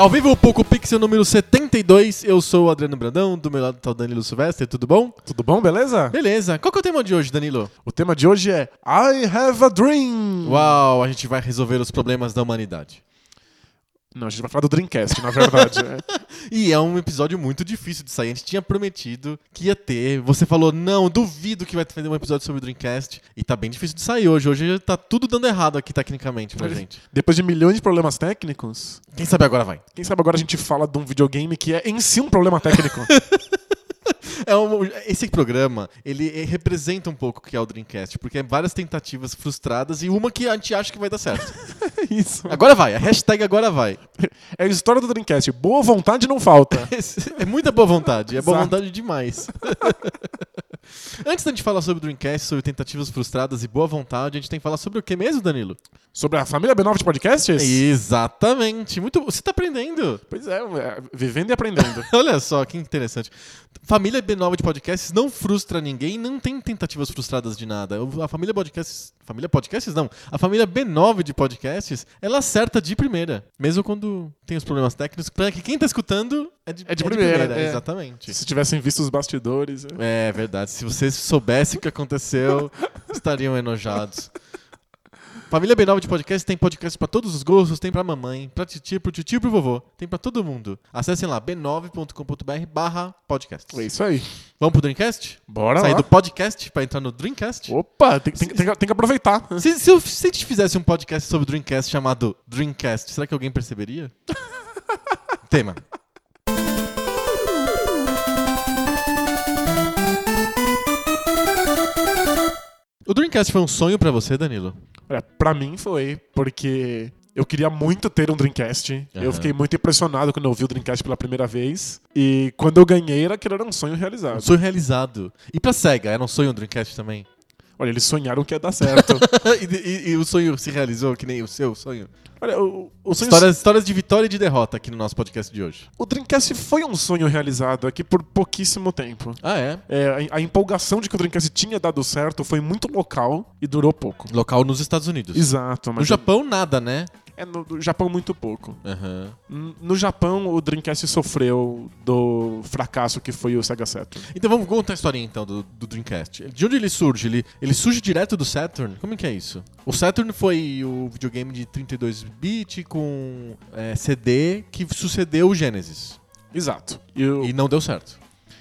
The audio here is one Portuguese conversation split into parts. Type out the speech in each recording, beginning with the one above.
Ao vivo, o Poco Pixel número 72. Eu sou o Adriano Brandão, do meu lado tá o Danilo Silvestre, tudo bom? Tudo bom, beleza? Beleza. Qual que é o tema de hoje, Danilo? O tema de hoje é I Have a Dream. Uau, a gente vai resolver os problemas da humanidade. Não, a gente vai falar do Dreamcast, na verdade. é. E é um episódio muito difícil de sair. A gente tinha prometido que ia ter. Você falou, não, duvido que vai ter um episódio sobre o Dreamcast. E tá bem difícil de sair hoje. Hoje tá tudo dando errado aqui tecnicamente pra gente. Depois de milhões de problemas técnicos, Quem sabe agora vai. quem sabe agora a gente fala de um videogame que é em si um problema técnico. É um- esse programa, ele eh, representa um pouco o que é o Dreamcast, porque é várias tentativas frustradas e uma que a gente acha que vai dar certo. Isso. Agora vai, a hashtag agora vai. É a história do Dreamcast. Boa vontade não falta. É muita boa vontade, é boa Exato. vontade demais. Antes da gente falar sobre o Dreamcast, sobre tentativas frustradas e boa vontade, a gente tem que falar sobre o que mesmo, Danilo? Sobre a família B9 de podcasts? Exatamente. Muito, você tá aprendendo. Pois é, é, vivendo e aprendendo. Olha só que interessante. Família B9 de podcasts não frustra ninguém, não tem tentativas frustradas de nada. A família podcasts, família podcasts não. A família B9 de podcasts, ela acerta de primeira, mesmo quando tem os problemas técnicos, para que quem tá escutando é de, É de primeira, é. exatamente. Se tivessem visto os bastidores. é. É verdade. Se vocês soubessem o que aconteceu, estariam enojados. Família B9 de podcast tem podcast pra todos os gostos, tem pra mamãe, pra titi, pro tio e pro vovô, tem pra todo mundo. Acessem lá b9.com.br barra podcast. É isso aí. Vamos pro Dreamcast? Bora Sair lá. do podcast pra entrar no Dreamcast? Opa, tem, tem- tem que- tem que aproveitar. Se, se, eu- se a gente fizesse um podcast sobre o Dreamcast chamado Dreamcast, será que alguém perceberia? Tema. O Dreamcast foi um sonho pra você, Danilo? Olha, pra mim foi, porque eu queria muito ter um Dreamcast. Aham. Eu fiquei muito impressionado quando eu vi o Dreamcast pela primeira vez. E quando eu ganhei, era que era um sonho Um realizado. sonho realizado. E pra SEGA, era um sonho o Dreamcast também? Olha, eles sonharam que ia dar certo. e, e- e o sonho se realizou, que nem o seu sonho? Olha, o, o, sonho- Histórias, histórias de vitória e de derrota aqui no nosso podcast de hoje. o Dreamcast foi um sonho realizado aqui por pouquíssimo tempo. Ah, é? É, a, a empolgação de que o Dreamcast tinha dado certo foi muito local e durou pouco. Local nos Estados Unidos. Exato, mas No Japão, nada, né? É no, no Japão muito pouco. N- No Japão, o Dreamcast sofreu do fracasso que foi o Sega Saturn. Então vamos contar a historinha então do, do Dreamcast. De onde ele surge? Ele, ele surge direto do Saturn? Como é que é isso? O Saturn foi o videogame de 32-bit com é, CD que sucedeu o Genesis. Exato. E o- E não deu certo.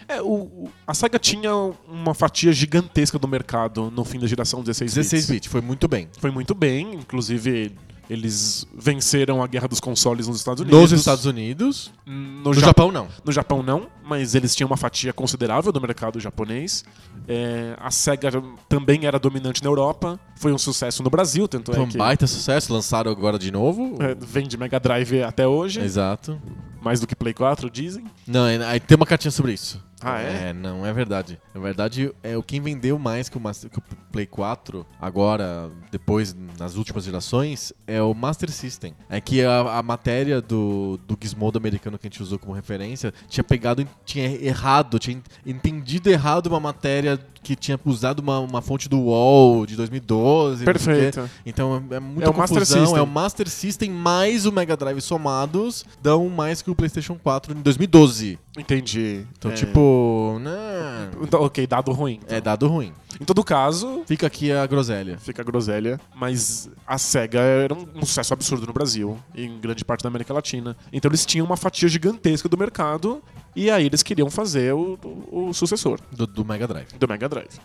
É, o, a SEGA tinha uma fatia gigantesca do mercado no fim da geração 16 bits. 16-bit, foi muito bem. Foi muito bem, inclusive eles venceram a guerra dos consoles nos Estados Unidos. Nos Estados Unidos. No, No Ja- Japão, não. no Japão não, mas eles tinham uma fatia considerável do mercado japonês. É, a SEGA também era dominante na Europa, foi um sucesso no Brasil, tanto Foi é um que baita sucesso, lançaram agora de novo. é, vende Mega Drive até hoje, Exato. mais do que Play 4, dizem. Não, é- aí tem uma cartinha sobre isso. Ah, é? não é verdade. Na verdade, é o quem vendeu mais que o, Master- que o Play 4, agora, depois, nas últimas gerações, é o Master System. É que a, a matéria do, do Gizmodo americano que a gente usou como referência tinha pegado, tinha errado, tinha entendido errado uma matéria que tinha usado uma, uma fonte do UOL de 2012. não sei o quê. Perfeito. Então é, é muita É o Master confusão. É o Master System mais o Mega Drive somados dão mais que o PlayStation 4 em 2012. Entendi. Então, É, tipo, não. então, ok, dado ruim. É dado ruim. Em todo caso, Fica aqui a groselha. fica a groselha, mas a SEGA era um, um sucesso absurdo no Brasil e em grande parte da América Latina. Então eles tinham uma fatia gigantesca do mercado e aí eles queriam fazer o, o- o sucessor Do, do Mega Drive. do Mega Drive.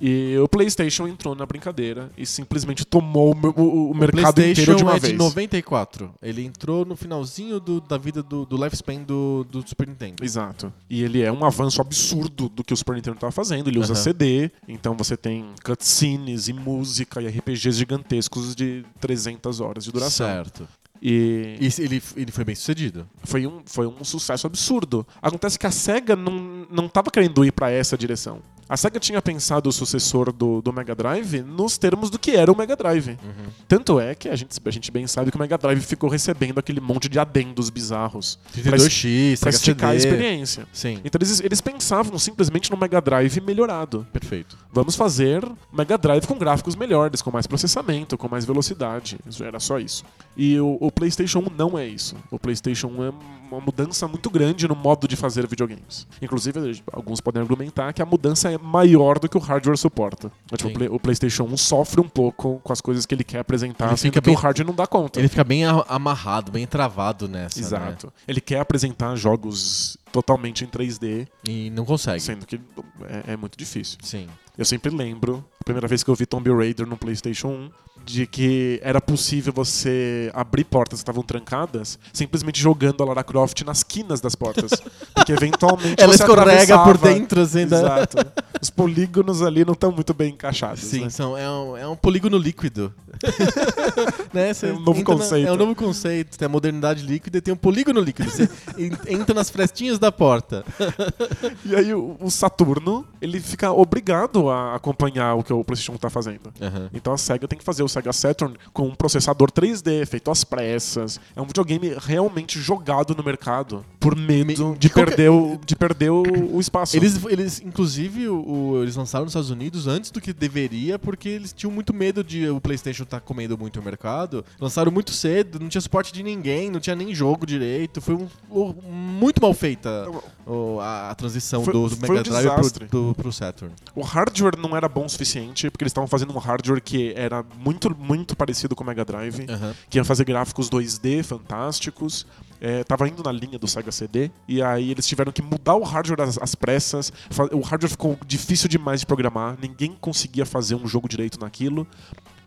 E o PlayStation entrou na brincadeira e simplesmente tomou o, o- o mercado inteiro de uma é vez. de 94. Ele entrou no finalzinho do- da vida do, do lifespan do, do Super Nintendo. Exato. E ele é um avanço absurdo do que o Super Nintendo estava fazendo. Ele usa Aham. CD, então você tem cutscenes e música e RPGs gigantescos de 300 horas de duração. Certo. E, E ele, ele foi bem sucedido. foi, um, foi um sucesso absurdo. Acontece que a SEGA não, não tava querendo ir pra essa direção. A SEGA tinha pensado o sucessor do, do Mega Drive nos termos do que era o Mega Drive. Tanto é que a gente, a gente bem sabe que o Mega Drive ficou recebendo aquele monte de adendos bizarros 32X, pra Sega esticar a experiência. Sim, Então eles, eles pensavam simplesmente no Mega Drive melhorado. perfeito. Vamos fazer Mega Drive com gráficos melhores, com mais processamento, com mais velocidade. Isso era só isso. E o, o PlayStation 1 não é isso. O PlayStation 1 é uma mudança muito grande no modo de fazer videogames. Inclusive, alguns podem argumentar que a mudança é maior do que o hardware suporta. Tipo, o, Play- o PlayStation 1 sofre um pouco com as coisas que ele quer apresentar, Ele sendo fica que bem- o hardware não dá conta. Ele fica bem amarrado, bem travado nessa. né? Exato. Ele quer apresentar jogos totalmente em 3D, E não consegue. sendo que é- é muito difícil. Sim. Eu sempre lembro, a primeira vez que eu vi Tomb Raider no PlayStation 1, de que era possível você abrir portas que estavam trancadas simplesmente jogando a Lara Croft nas quinas das portas. Porque eventualmente Ela você escorrega por dentro, assim, da- Exato. Os polígonos ali não estão muito bem encaixados. Sim, né? são, é, um, é um polígono líquido. né? É um novo entra na- conceito. é um novo conceito. Tem a modernidade líquida e tem um polígono líquido. Você en- entra nas frestinhas da porta. E aí o, o Saturno, ele fica obrigado a acompanhar o que o PlayStation tá fazendo. Aham. Então a SEGA tem que fazer o Sega Saturn com um processador 3D, feito às pressas. É um videogame realmente jogado no mercado por medo Me- de, qualquer- perder, o, de perder o, o espaço. Eles, eles, inclusive, o- eles lançaram nos Estados Unidos antes do que deveria, porque eles tinham muito medo de o PlayStation estar comendo muito o mercado. Lançaram muito cedo, não tinha suporte de ninguém, não tinha nem jogo direito. Foi um, um- muito mal feita o- a, a transição Foi- do, do foi um Mega Drive pro, pro, pro Saturn. O hardware não era bom o suficiente, porque eles estavam fazendo um hardware que era muito, muito parecido com o Mega Drive, Aham. que ia fazer gráficos 2D fantásticos. É, tava indo na linha do Sega CD, e aí eles tiveram que mudar o hardware às, às pressas. O hardware ficou difícil demais de programar, ninguém conseguia fazer um jogo direito naquilo.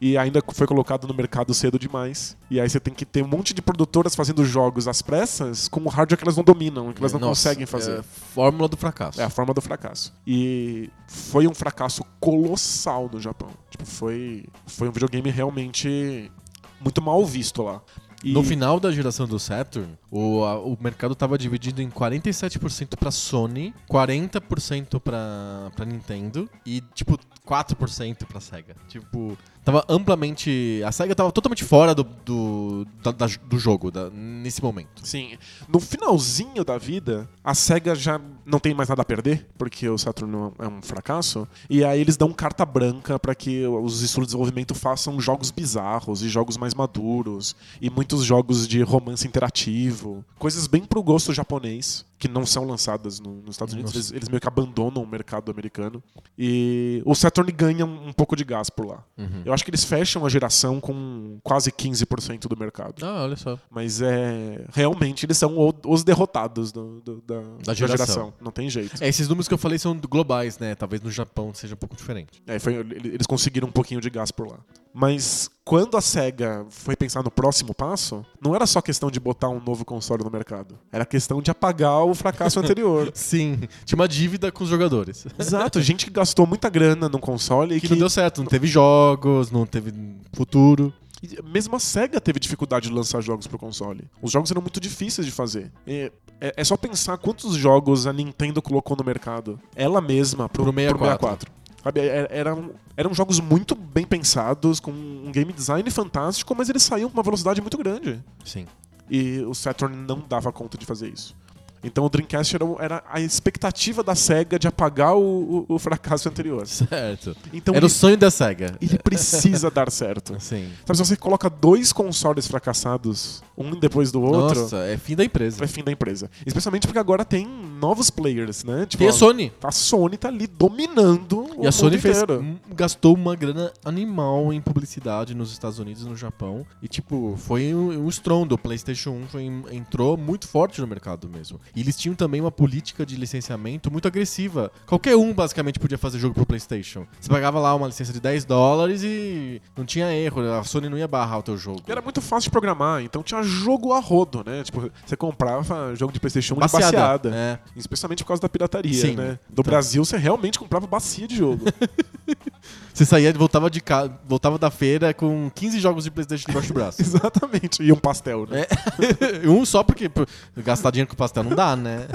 E ainda foi colocado no mercado cedo demais. E aí você tem que ter um monte de produtoras fazendo jogos às pressas com o hardware que elas não dominam, que elas não Nossa, conseguem fazer. é fórmula do fracasso. É a forma do fracasso. E foi um fracasso colossal no Japão. Tipo, foi, foi um videogame realmente muito mal visto lá. E No final da geração do Saturn, o, a- o mercado estava dividido em 47% pra Sony, 40% pra, pra Nintendo e, tipo, 4% pra Sega. Tipo, tava amplamente... A Sega tava totalmente fora do, do, da- da- do jogo da- nesse momento. Sim, no finalzinho da vida, a SEGA já não tem mais nada a perder, porque o Saturn é um fracasso, e aí eles dão carta branca para que os estudos de desenvolvimento façam jogos bizarros e jogos mais maduros, e muitos jogos de romance interativo, coisas bem pro gosto japonês, que não são lançadas no- nos Estados Unidos, eles, eles meio que abandonam o mercado americano, e o Saturn ganha um, um pouco de gás por lá. Eu acho que eles fecham a geração com quase 15% do mercado. Ah, olha só. Mas é. Realmente eles são o- os derrotados do- do- da, da geração. geração. Não tem jeito. É, esses números que eu falei são globais, né? Talvez no Japão seja um pouco diferente. É, foi- eles conseguiram um pouquinho de gás por lá. Mas quando a SEGA foi pensar no próximo passo, não era só questão de botar um novo console no mercado. Era questão de apagar o fracasso anterior. Sim, tinha uma dívida com os jogadores. Exato, gente que gastou muita grana num console e Que que. não deu certo, não teve jogos, não teve futuro. e Mesmo a SEGA teve dificuldade de lançar jogos pro console. Os jogos eram muito difíceis de fazer. E é, é só pensar quantos jogos a Nintendo colocou no mercado. Ela mesma pro, Pro pro 64. 64. Sabe, é- eram, eram jogos muito bem pensados, com um game design fantástico, mas eles saíam com uma velocidade muito grande. Sim. E o Saturn não dava conta de fazer isso. Então o Dreamcast era, era a expectativa da SEGA de apagar o, o- o fracasso anterior. Certo. Então Era o ele, sonho da SEGA. ele precisa dar certo. Sim. Sabe, se você coloca dois consoles fracassados, um depois do outro, Nossa, é fim da empresa. é fim da empresa. Especialmente porque agora tem novos players, né? Tipo, Tem a Sony. a Sony tá ali dominando o E a Sony fez, gastou uma grana animal em publicidade nos Estados Unidos e no Japão. E, tipo, foi um, um estrondo. O PlayStation 1 foi, entrou muito forte no mercado mesmo. E eles tinham também uma política de licenciamento muito agressiva. Qualquer um, basicamente, podia fazer jogo pro PlayStation. Você pagava lá uma licença de 10 dólares e não tinha erro. A Sony não ia barrar o teu jogo. E era muito fácil de programar, então tinha jogo a rodo, né? Tipo, você comprava jogo de PlayStation 1 de Baseada, baseada. é. Especialmente por causa da pirataria, Sim. né? No Então- Brasil, você realmente comprava bacia de jogo. Você saía, voltava, de ca... voltava da feira com 15 jogos de PlayStation debaixo do braço. Exatamente. E um pastel, né? um só porque gastar dinheiro com pastel não dá, né?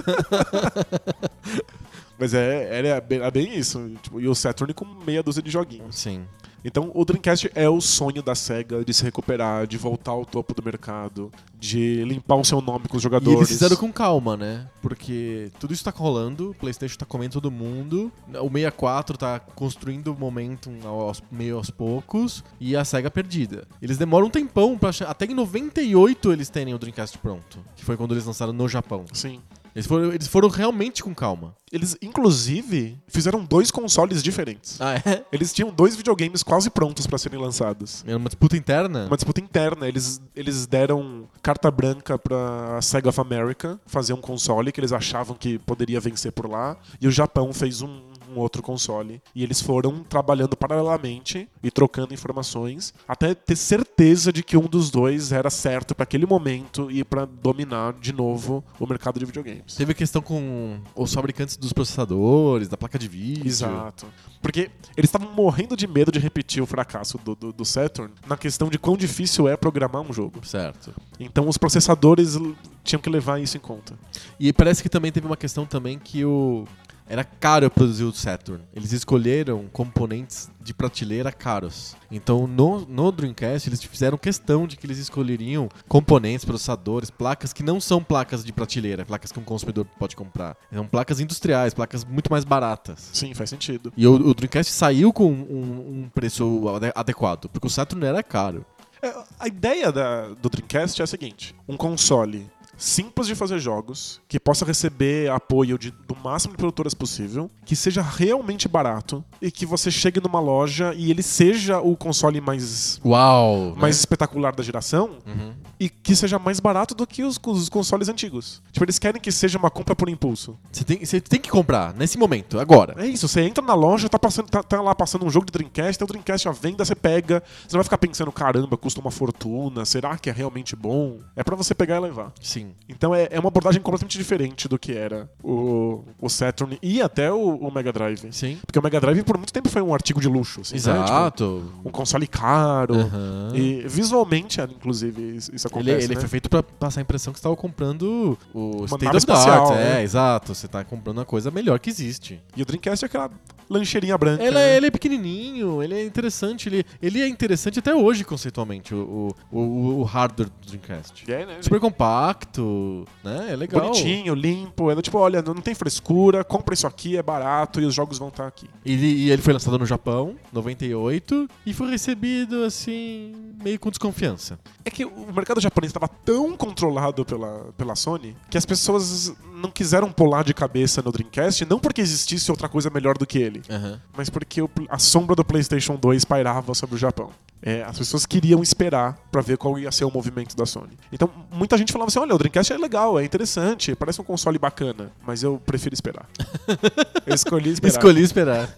Mas é, era, bem, era bem isso. Tipo, e o Saturn com meia dúzia de joguinhos. Sim. Então, o Dreamcast é o sonho da SEGA de se recuperar, de voltar ao topo do mercado, de limpar o seu nome com os E jogadores. eles fizeram com calma, né? Porque tudo isso tá rolando, o PlayStation tá comendo todo mundo, o 64 tá construindo o momento aos, meio aos poucos, e a SEGA perdida. Eles demoram um tempão pra achar. Até em 98 eles terem o Dreamcast pronto, que foi quando eles lançaram no Japão. Sim. Eles foram, eles foram realmente com calma. Eles, inclusive, fizeram dois consoles diferentes. Ah, é? Eles tinham dois videogames quase prontos para serem lançados. Era uma disputa interna? Uma disputa interna. Eles, eles deram carta branca pra Sega of America fazer um console que eles achavam que poderia vencer por lá. E o Japão fez um, um outro console. E eles foram trabalhando paralelamente e trocando informações até ter certeza de que um dos dois era certo para aquele momento e para dominar de novo o mercado de videogames. Teve questão com os fabricantes dos processadores, da placa de vídeo. Exato. Porque eles estavam morrendo de medo de repetir o fracasso do, do, do Saturn na questão de quão difícil é programar um jogo. Certo. Então os processadores tinham que levar isso em conta. E parece que também teve uma questão também que o era caro produzir o Saturn. Eles escolheram componentes de prateleira caros. Então no, no Dreamcast eles fizeram questão de que eles escolheriam componentes, processadores, placas que não são placas de prateleira, placas que um consumidor pode comprar. São placas industriais, placas muito mais baratas. Sim, faz sentido. E o, o Dreamcast saiu com um, um preço ade- adequado, porque o Saturn era caro. É, a ideia da- do Dreamcast é a seguinte: um console simples de fazer jogos, que possa receber apoio de- do máximo de produtoras possível, que seja realmente barato e que você chegue numa loja e ele seja o console mais, Uau! né? mais espetacular da geração Uhum. e que seja mais barato do que os, os consoles antigos. Tipo, eles querem que seja uma compra por impulso. Você tem, você tem que comprar nesse momento, agora. É isso, você entra na loja, tá, passando, tá, tá lá passando um jogo de Dreamcast, tem o Dreamcast à venda, você pega, você não vai ficar pensando, caramba, custa uma fortuna, será que é realmente bom? É pra você pegar e levar. Sim. Então é, é uma abordagem completamente diferente do que era o, o Saturn e até o, o Mega Drive. Sim. Porque o Mega Drive por muito tempo foi um artigo de luxo. Assim, né? Exato. Tipo, um console caro. Aham. E visualmente, inclusive, isso isso Ele, acontece. ele né? foi feito pra passar a impressão que você estava comprando o State nave of the Art. né? É, exato. Você tá comprando uma coisa melhor que existe. E o Dreamcast é aquela lancheirinha branca. Ele, né? é, ele é pequenininho, ele é interessante. Ele, ele é interessante até hoje, conceitualmente, o, o, o, o hardware do Dreamcast. É, né? Super compacto, né? É legal. Bonitinho, limpo. É tipo, olha, não tem frescura, compra isso aqui, é barato e os jogos vão estar aqui. Ele, e ele foi lançado no Japão, 98, e foi recebido, assim, meio com desconfiança. É que o mercado japonês estava tão controlado pela, pela Sony que as pessoas não quiseram pular de cabeça no Dreamcast, não porque existisse outra coisa melhor do que ele, Aham. mas porque o- a sombra do PlayStation 2 pairava sobre o Japão. É, as pessoas queriam esperar pra ver qual ia ser o movimento da Sony. Então, muita gente falava assim: olha, o Dreamcast é legal, é interessante, parece um console bacana, mas eu prefiro esperar. eu escolhi esperar. Escolhi esperar.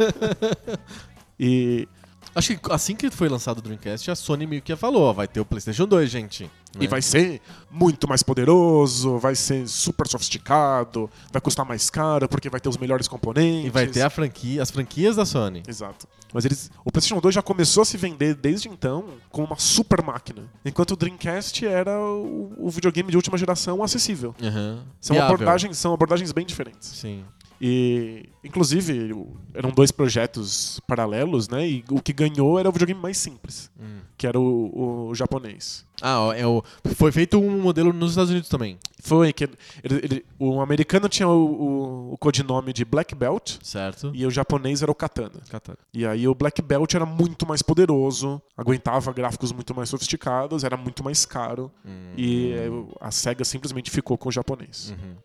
E, Acho que assim que foi lançado o Dreamcast, a Sony meio que falou, ó, vai ter o PlayStation 2, gente. né? E vai ser muito mais poderoso, vai ser super sofisticado, vai custar mais caro porque vai ter os melhores componentes. E vai ter a franquia, as franquias da Sony. Exato. Mas eles, o PlayStation 2 já começou a se vender desde então como uma super máquina, enquanto o Dreamcast era o, o videogame de última geração acessível. Aham. São Viável. abordagens, são abordagens bem diferentes. Sim. E, inclusive, eram dois projetos paralelos, né? E o que ganhou era o videogame mais simples, Hum. que era o, o japonês. Ah, é o, foi feito um modelo nos Estados Unidos também. Foi que ele- ele- o americano tinha o, o- o codinome de Black Belt Certo? e o japonês era o Katana. Katana. E aí o Black Belt era muito mais poderoso, aguentava gráficos muito mais sofisticados, era muito mais caro. Hum. E eh, a SEGA simplesmente ficou com o japonês. Uhum.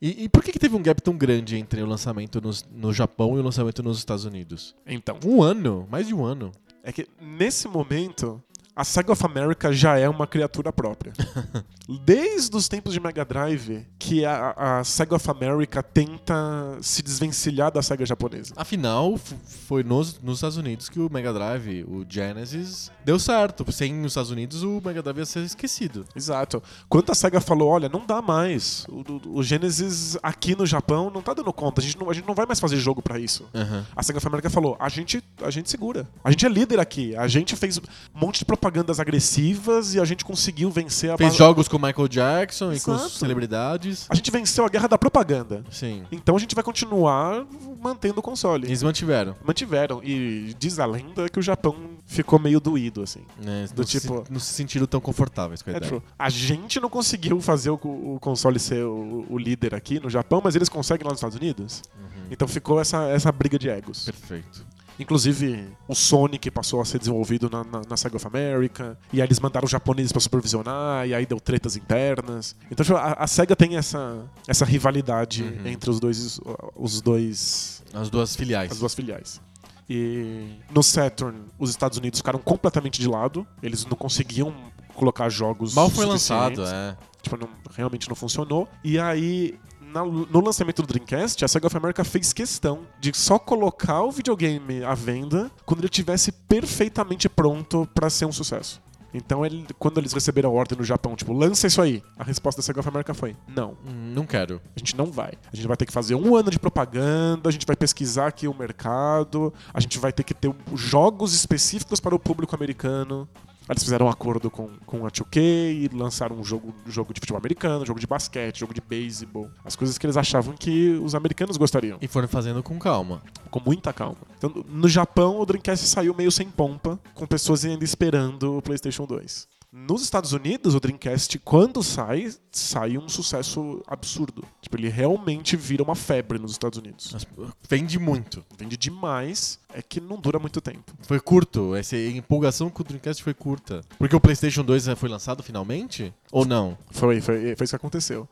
E, e por que, que teve um gap tão grande entre o lançamento nos- no Japão e o lançamento nos Estados Unidos? Então, Um ano, mais de um ano. é que nesse momento a Sega of America já é uma criatura própria. Desde os tempos de Mega Drive, que a, a Sega of America tenta se desvencilhar da Sega japonesa. Afinal, foi nos, nos Estados Unidos que o Mega Drive, o Genesis, deu certo. Sem os Estados Unidos, o Mega Drive ia ser esquecido. Exato. Quando a SEGA falou, olha, não dá mais. O, o- Genesis aqui no Japão não tá dando conta. A gente não, a gente não vai mais fazer jogo pra isso. Aham. A SEGA of America falou, a gente, a gente segura. A gente é líder aqui. A gente fez um monte de propagandas agressivas e a gente conseguiu vencer a Fez jogos com o Michael Jackson e com Exato. as celebridades. A gente venceu a guerra da propaganda. Sim. Então a gente vai continuar mantendo o console. Eles mantiveram. Mantiveram. E diz a lenda que o Japão ficou meio doído, assim. né? Do não, se, tipo- não se sentiram tão confortáveis com a É, ideia. tipo, a gente não conseguiu fazer o, o console ser o, o líder aqui no Japão, mas eles conseguem lá nos Estados Unidos. Uhum. Então ficou essa, essa briga de egos. Perfeito. Inclusive, o Sonic passou a ser desenvolvido na, na, na Sega of America, e aí eles mandaram os japoneses pra supervisionar, e aí deu tretas internas. Então tipo, a, a Sega tem essa, essa rivalidade Uhum. entre os dois, os dois As duas filiais. as duas filiais. E no Saturn, os Estados Unidos ficaram completamente de lado. Eles não conseguiam colocar jogos. Mal foi lançado, é. Tipo, não- realmente não funcionou. E aí, no lançamento do Dreamcast, a Sega of America fez questão de só colocar o videogame à venda quando ele tivesse perfeitamente pronto pra ser um sucesso. Então, ele- quando eles receberam a ordem no Japão, tipo, lança isso aí. A resposta da Sega of America foi: não. Hum, Não quero. A gente não vai. A gente vai ter que fazer um ano de propaganda, a gente vai pesquisar aqui o mercado, a gente vai ter que ter jogos específicos para o público americano. Eles fizeram um acordo com, com a 2K e lançaram um jogo, jogo de futebol americano, jogo de basquete, jogo de beisebol. As coisas que eles achavam que os americanos gostariam, E foram fazendo com calma. com muita calma. Então, no Japão, o Dreamcast saiu meio sem pompa, com pessoas ainda esperando o PlayStation 2. Nos Estados Unidos, o Dreamcast, quando sai, sai um sucesso absurdo. Tipo, ele realmente vira uma febre nos Estados Unidos. Mas, Vende muito. Vende demais, é que não dura muito tempo. Foi curto. Essa empolgação com o Dreamcast foi curta. Porque o PlayStation 2 já foi lançado finalmente? Ou não? Foi, foi, foi isso que aconteceu.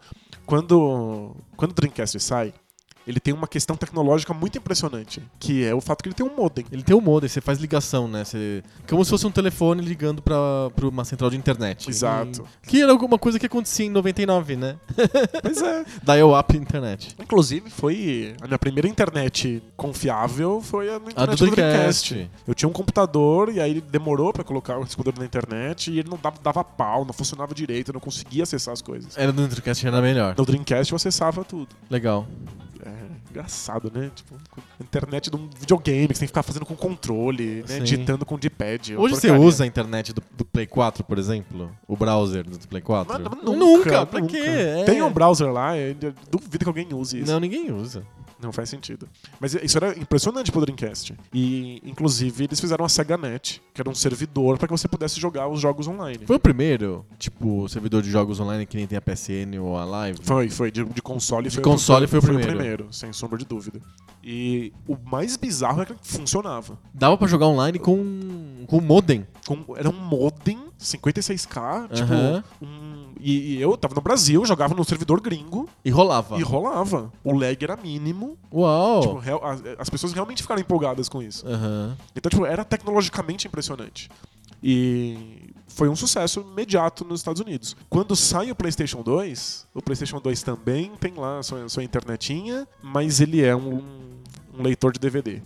Quando, quando o Dreamcast sai, ele tem uma questão tecnológica muito impressionante, que é o fato que ele tem um modem. Ele tem um modem, você faz ligação, né? Você... Como se fosse um telefone ligando pra, pra uma central de internet. Exato. E- Que era alguma coisa que acontecia em 99, né? Pois é. Dial-up internet. Inclusive, foi a minha primeira internet confiável foi a, no A do internet Dreamcast. Dreamcast. Eu tinha um computador e aí ele demorou pra colocar o discador na internet e ele não dava, dava pau, não funcionava direito, eu não conseguia acessar as coisas. Era do Dreamcast, era melhor. No Dreamcast eu acessava tudo. Legal. É engraçado, né? Tipo, internet de um videogame que você tem que ficar fazendo com controle, né? Sim. Digitando com D-pad. é Hoje você usa a internet do, do Play 4, por exemplo? O browser do Play 4? Mas- mas nunca, pra quê? É. Tem um browser lá, duvido que alguém use isso. Não, ninguém usa. Não faz sentido. Mas isso era impressionante pro Dreamcast. E, inclusive, eles fizeram a SegaNet, que era um servidor para que você pudesse jogar os jogos online. Foi o primeiro, tipo, servidor de jogos online que nem tem a PSN ou a Live? Foi, foi. De, de console De foi, console foi o primeiro. sem sombra de dúvida. E o mais bizarro é que funcionava. Dava pra jogar online com, com modem. Com, era um modem 56k, tipo. Aham. Um, e, e eu tava no Brasil, jogava no servidor gringo E rolava. e rolava. O lag era mínimo. Uau! Tipo, real- as, as pessoas realmente ficaram empolgadas com isso. Aham. Então, tipo, era tecnologicamente impressionante. E foi um sucesso imediato nos Estados Unidos. Quando sai o PlayStation 2, o PlayStation 2 também tem lá a sua, sua internetinha, mas ele é um, um leitor de DVD.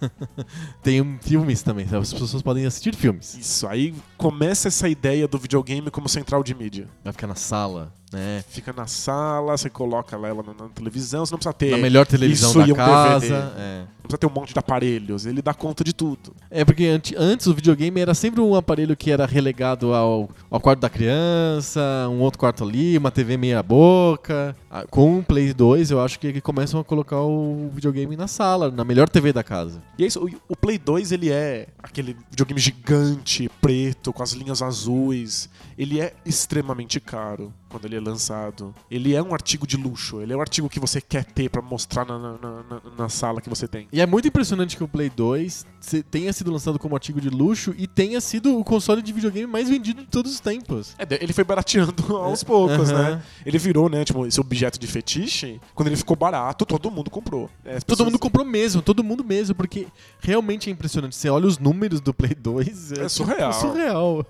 Tem um- filmes também, as pessoas podem assistir filmes. Isso, aí começa essa ideia do videogame como central de mídia. Vai ficar na sala, né? Fica na sala, você coloca lá ela na, na televisão, você não precisa ter. Na melhor televisão isso da um casa. É. Não precisa ter um monte de aparelhos, ele dá conta de tudo. É porque antes o videogame era sempre um aparelho que era relegado ao, ao quarto da criança, um outro quarto ali, uma TV meia boca. Ah, Com o Play 2 eu acho que começam a colocar o videogame na sala, na melhor TV da casa. E é isso, o, o Play 2 ele é aquele videogame gigante, preto, com as linhas azuis. Ele é extremamente caro. Quando ele é lançado, ele é um artigo de luxo. Ele é um artigo que você quer ter pra mostrar na, na, na, na sala que você tem. E é muito impressionante que o Play 2 se- tenha sido lançado como artigo de luxo e tenha sido o console de videogame mais vendido de todos os tempos. É, ele foi barateando aos poucos, Aham. né? Ele virou, né, tipo, esse objeto de fetiche. Quando ele ficou barato, todo mundo comprou. É, Todo pessoas- mundo comprou mesmo, todo mundo mesmo, porque realmente é impressionante. Você olha os números do Play 2, É surreal. surreal.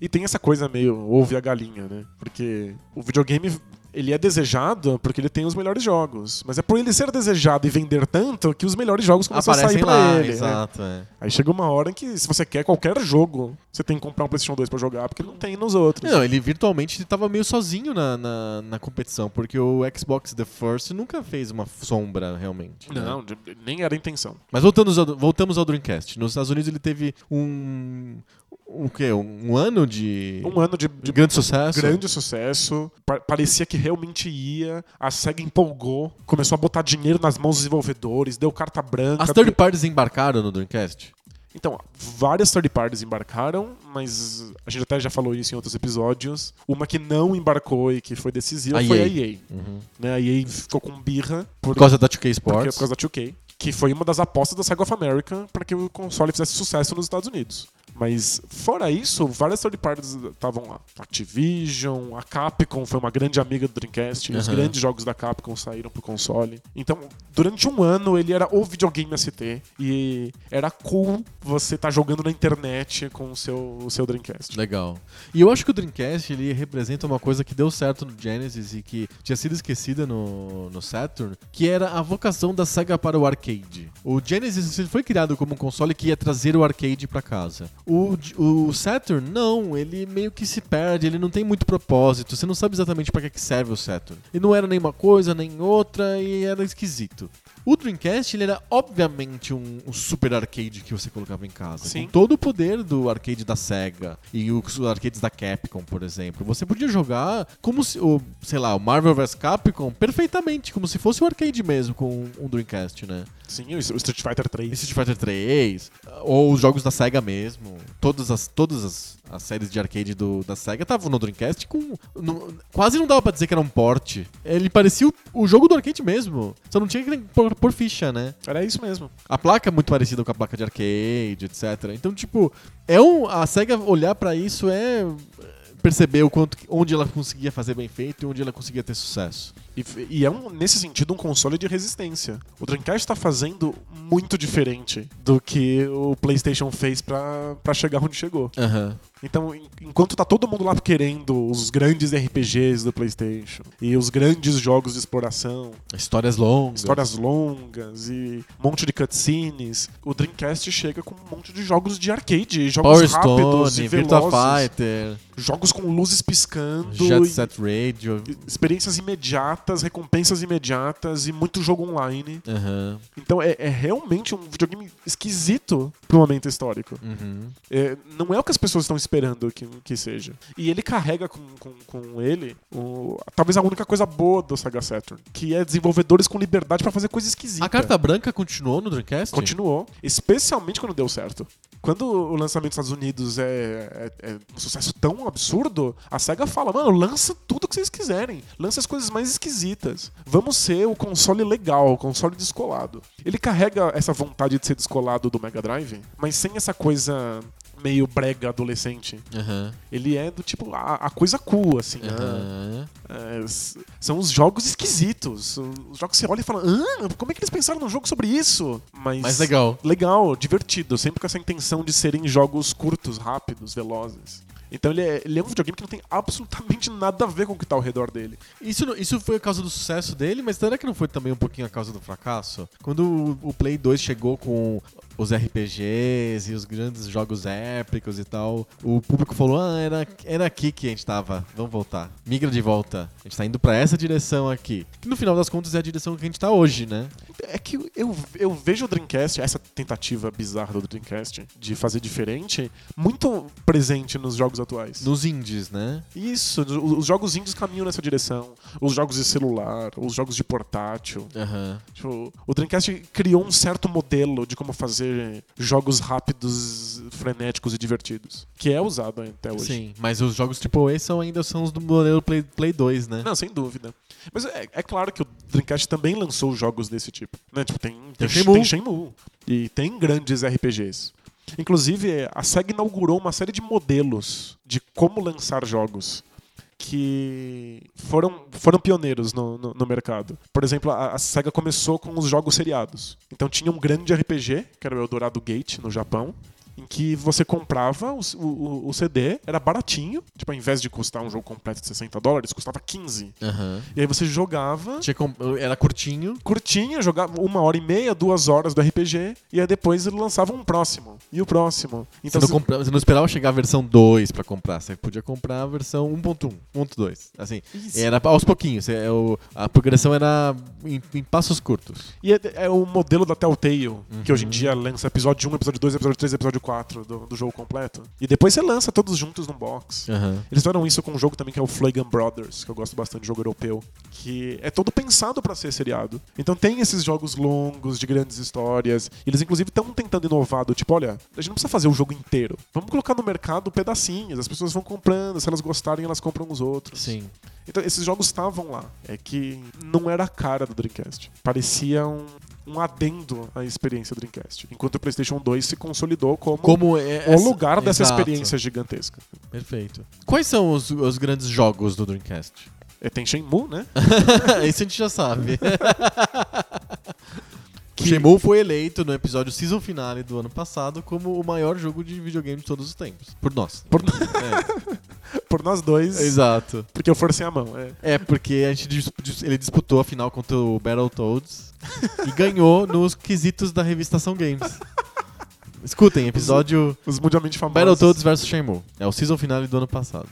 E tem essa coisa meio ouve a galinha, né? Porque o videogame ele é desejado porque ele tem os melhores jogos. Mas é por ele ser desejado e vender tanto que os melhores jogos começam a sair Aparecem pra lá, ele. né? exato. é. Aí chega uma hora em que, se você quer qualquer jogo, você tem que comprar um PlayStation 2 pra jogar, porque não tem nos outros. Não, ele virtualmente estava meio sozinho na, na, na competição, porque o Xbox The First nunca fez uma sombra, realmente. né? Não, nem era a intenção. Mas voltamos ao, voltamos ao Dreamcast. Nos Estados Unidos ele teve um. Um quê? Um ano de. Um ano de, de de grande sucesso. grande sucesso. Pa- parecia que realmente ia. A SEGA empolgou, começou a botar dinheiro nas mãos dos desenvolvedores, deu carta branca. As third parties embarcaram no Dreamcast? Então, várias third parties embarcaram, mas a gente até já falou isso em outros episódios. Uma que não embarcou e que foi decisiva A foi EA. a EA. Uhum. Né? A EA ficou com birra por, Por causa da 2K porque- Sports. por causa da 2K, que foi uma das apostas da SEGA of America para que o console fizesse sucesso nos Estados Unidos. Mas fora isso, várias third parties estavam lá. Activision, a Capcom foi uma grande amiga do Dreamcast, os Aham. grandes jogos da Capcom saíram pro console. Então, durante um ano ele era o videogame ST e era cool você estar jogando na internet com o seu, o seu Dreamcast. Legal. E eu acho que o Dreamcast ele representa uma coisa que deu certo no Genesis e que tinha sido esquecida no, no Saturn, que era a vocação da Sega para o arcade. O Genesis foi criado como um console que ia trazer o arcade para casa. O, o Saturn, não, ele meio que se perde, ele não tem muito propósito, você não sabe exatamente para que serve o Saturn. E não era nem uma coisa, nem outra, e era esquisito. O Dreamcast ele era obviamente um, um super arcade que você colocava em casa. Sim. Com todo o poder do arcade da Sega e os arcades da Capcom, por exemplo. Você podia jogar como se, o, sei lá, o Marvel vs Capcom perfeitamente, como se fosse o arcade mesmo com um Dreamcast, né? Sim, o Street Fighter 3. Street Fighter 3, ou os jogos da Sega mesmo. Todas as, todas as, as séries de arcade do, da Sega estavam no Dreamcast com. no- quase não dava pra dizer que era um porte. Ele parecia o, o jogo do arcade mesmo. Só não tinha que pôr, pôr ficha, né? Era isso mesmo. A placa é muito parecida com a placa de arcade, etc. Então, tipo, é um, a SEGA olhar pra isso é perceber o quanto, onde ela conseguia fazer bem feito e onde ela conseguia ter sucesso. E, e é, um, nesse sentido, um console de resistência. O Dreamcast está fazendo muito diferente do que o PlayStation fez pra chegar onde chegou. Aham. Então, en- enquanto tá todo mundo lá querendo os grandes RPGs do PlayStation e os grandes jogos de exploração, Histórias longas. histórias longas e um monte de cutscenes, o Dreamcast chega com um monte de jogos de arcade, jogos Power rápidos Stone, e Virtua velozes, Fighter, jogos com luzes piscando, Jet Set Radio. experiências imediatas, recompensas imediatas e muito jogo online. Aham. Então é, é realmente um videogame esquisito pro momento histórico. Uhum. É, não é o que as pessoas estão esperando que, que seja. E ele carrega com, com, com ele o- talvez a única coisa boa do Sega Saturn, que é desenvolvedores com liberdade pra fazer coisa esquisita. A carta branca continuou no Dreamcast? Continuou, especialmente quando deu certo. Quando o lançamento nos Estados Unidos é, é- é um sucesso tão absurdo, a SEGA fala, mano, lança tudo que vocês quiserem. Lança as coisas mais esquisitas. Vamos ser o console legal, o console descolado. Ele carrega essa vontade de ser descolado do Mega Drive, mas sem essa coisa meio brega adolescente. Aham. Ele é do tipo a, a coisa cool, assim. Aham. É, são os jogos esquisitos. Os jogos que você olha e fala, ah, como é que eles pensaram num jogo sobre isso? Mas, Mas legal. legal, divertido, sempre com essa intenção de serem jogos curtos, rápidos, velozes. Então ele é, ele é um videogame que não tem absolutamente nada a ver com o que tá ao redor dele. Isso, isso foi a causa do sucesso dele, mas será que não foi também um pouquinho a causa do fracasso? Quando o, o Play 2 chegou com os RPGs e os grandes jogos épicos e tal, o público falou: ah, era, era aqui que a gente tava, vamos voltar. Migra de volta. A gente tá indo pra essa direção aqui. Que no final das contas é a direção que a gente tá hoje, né? É que eu, eu vejo o Dreamcast, essa tentativa bizarra do Dreamcast de fazer diferente, muito presente nos jogos atuais. Nos indies, né? Isso, os os jogos indies caminham nessa direção. Os jogos de celular, os jogos de portátil. Aham. Tipo, o Dreamcast criou um certo modelo de como fazer jogos rápidos, frenéticos e divertidos. Que é usado até hoje. Sim, mas os jogos AAA são ainda são os do modelo Play, Play 2, né? Não, sem dúvida. Mas é, é claro que o Dreamcast também lançou jogos desse tipo. Né? Tipo, tem, tem, Shenmue. tem Shenmue. E tem grandes RPGs. Inclusive, a SEGA inaugurou uma série de modelos de como lançar jogos que foram, foram pioneiros no, no, no mercado. Por exemplo, a, a SEGA começou com os jogos seriados. Então tinha um grande RPG, que era o Eldorado Gate, no Japão, em que você comprava o, o, o CD, era baratinho, tipo, ao invés de custar um jogo completo de 60 dólares, custava 15. Aham. E aí você jogava, com- Era curtinho. curtinha, jogava uma hora e meia, duas horas do RPG, e aí depois ele lançava um próximo, e o próximo. Então você, não compra- você não esperava chegar a versão 2 pra comprar. Você podia comprar a versão 1.1, 1.2. Assim, Isso. era aos pouquinhos. É a progressão era em, em passos curtos. E é, é o modelo da Telltale, que hoje em Uhum. dia lança episódio 1, episódio 2, episódio 3, episódio 4 do, do jogo completo. E depois você lança todos juntos num box. Aham. Eles fizeram isso com um jogo também que é o Flagan Brothers, que eu gosto bastante de jogo europeu, que é todo pensado pra ser seriado. Então tem esses jogos longos, de grandes histórias. E eles inclusive estão tentando inovar, do tipo, olha, a gente não precisa fazer o jogo inteiro. Vamos colocar no mercado pedacinhos, as pessoas vão comprando, se elas gostarem, elas compram os outros. Sim. Então esses jogos estavam lá. É que não era a cara do Dreamcast. Parecia um, um adendo à experiência do Dreamcast. Enquanto o PlayStation 2 se consolidou como, Como é o essa- lugar dessa Exato. experiência gigantesca. Perfeito. Quais são os, os grandes jogos do Dreamcast? É, tem Shenmue, né? Isso a gente já sabe. Que- Shenmue foi eleito no episódio season finale do ano passado como o maior jogo de videogame de todos os tempos. Por nós. Por- É, Por nós dois, exato. porque eu forcei a mão. É. É, porque a gente ele disputou a final contra o Battletoads e ganhou nos quesitos da revistação Games. Escutem, episódio Os mundialmente famosos. Battletoads vs Shenmue. É o season finale do ano passado.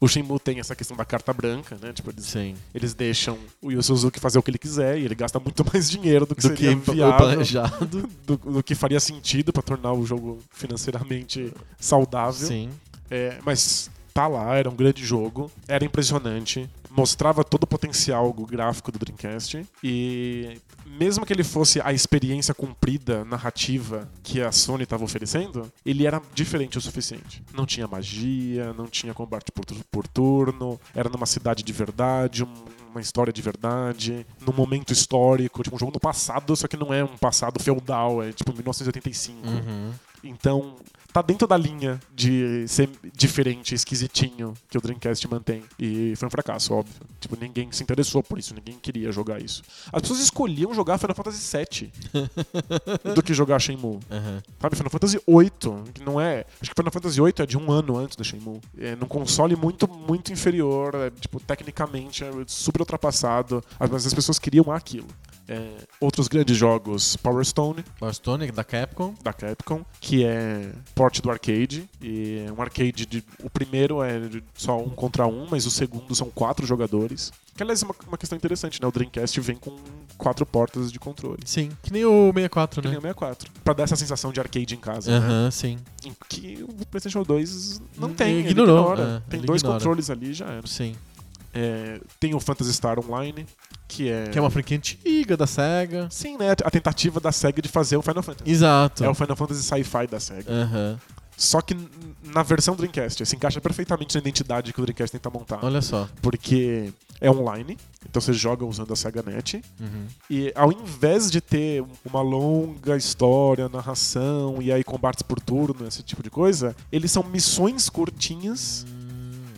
O Shenmue tem essa questão da carta branca, né? Tipo, eles, Sim. eles deixam o Yu Suzuki fazer o que ele quiser e ele gasta muito mais dinheiro do que Do seria que viável, planejado. do, do que faria sentido pra tornar o jogo financeiramente saudável. Sim. É, mas tá lá, era um grande jogo, era impressionante, mostrava todo o potencial gráfico do Dreamcast e mesmo que ele fosse a experiência cumprida, narrativa que a Sony estava oferecendo, ele era diferente o suficiente. Não tinha magia, não tinha combate por, por turno, era numa cidade de verdade, um- uma história de verdade, num momento histórico, tipo um jogo no passado, só que não é um passado feudal, é tipo 1985. Uhum. Então, tá dentro da linha de ser diferente, esquisitinho que o Dreamcast mantém. E foi um fracasso, óbvio. Tipo, ninguém se interessou por isso, ninguém queria jogar isso. As pessoas escolhiam jogar Final Fantasy VII do que jogar Shenmue. Uhum. Sabe, Final Fantasy VIII, que não é. Acho que Final Fantasy VIII é de um ano antes do Shenmue. É num console muito, muito inferior, é, tipo, tecnicamente é super ultrapassado. Mas as pessoas queriam aquilo. É, outros grandes jogos, Power Stone, Power Stone, da Capcom. da Capcom, que é porte do arcade. E é um arcade de. O primeiro é só um contra um, mas o segundo são quatro jogadores. Que aliás é uma, uma questão interessante, né? O Dreamcast vem com quatro portas de controle. Sim, que nem o 64, Que nem né? o 64. Pra dar essa sensação de arcade em casa. né? Aham, sim. Em que o PlayStation 2 não Hum, tem. ignorou, ignora. é, tem dois ignora. controles ali já era. Sim. É, tem o Phantasy Star Online, que é. Que é uma franquia antiga da SEGA. Sim, né? A tentativa da SEGA de fazer o Final Fantasy. Exato. É o Final Fantasy Sci-Fi da SEGA. Aham. Só que na versão Dreamcast, se encaixa perfeitamente na identidade que o Dreamcast tenta montar. Olha só. Porque é online, então você joga usando a Sega Net. Uhum. E ao invés de ter uma longa história, narração e aí combates por turno, esse tipo de coisa, eles são missões curtinhas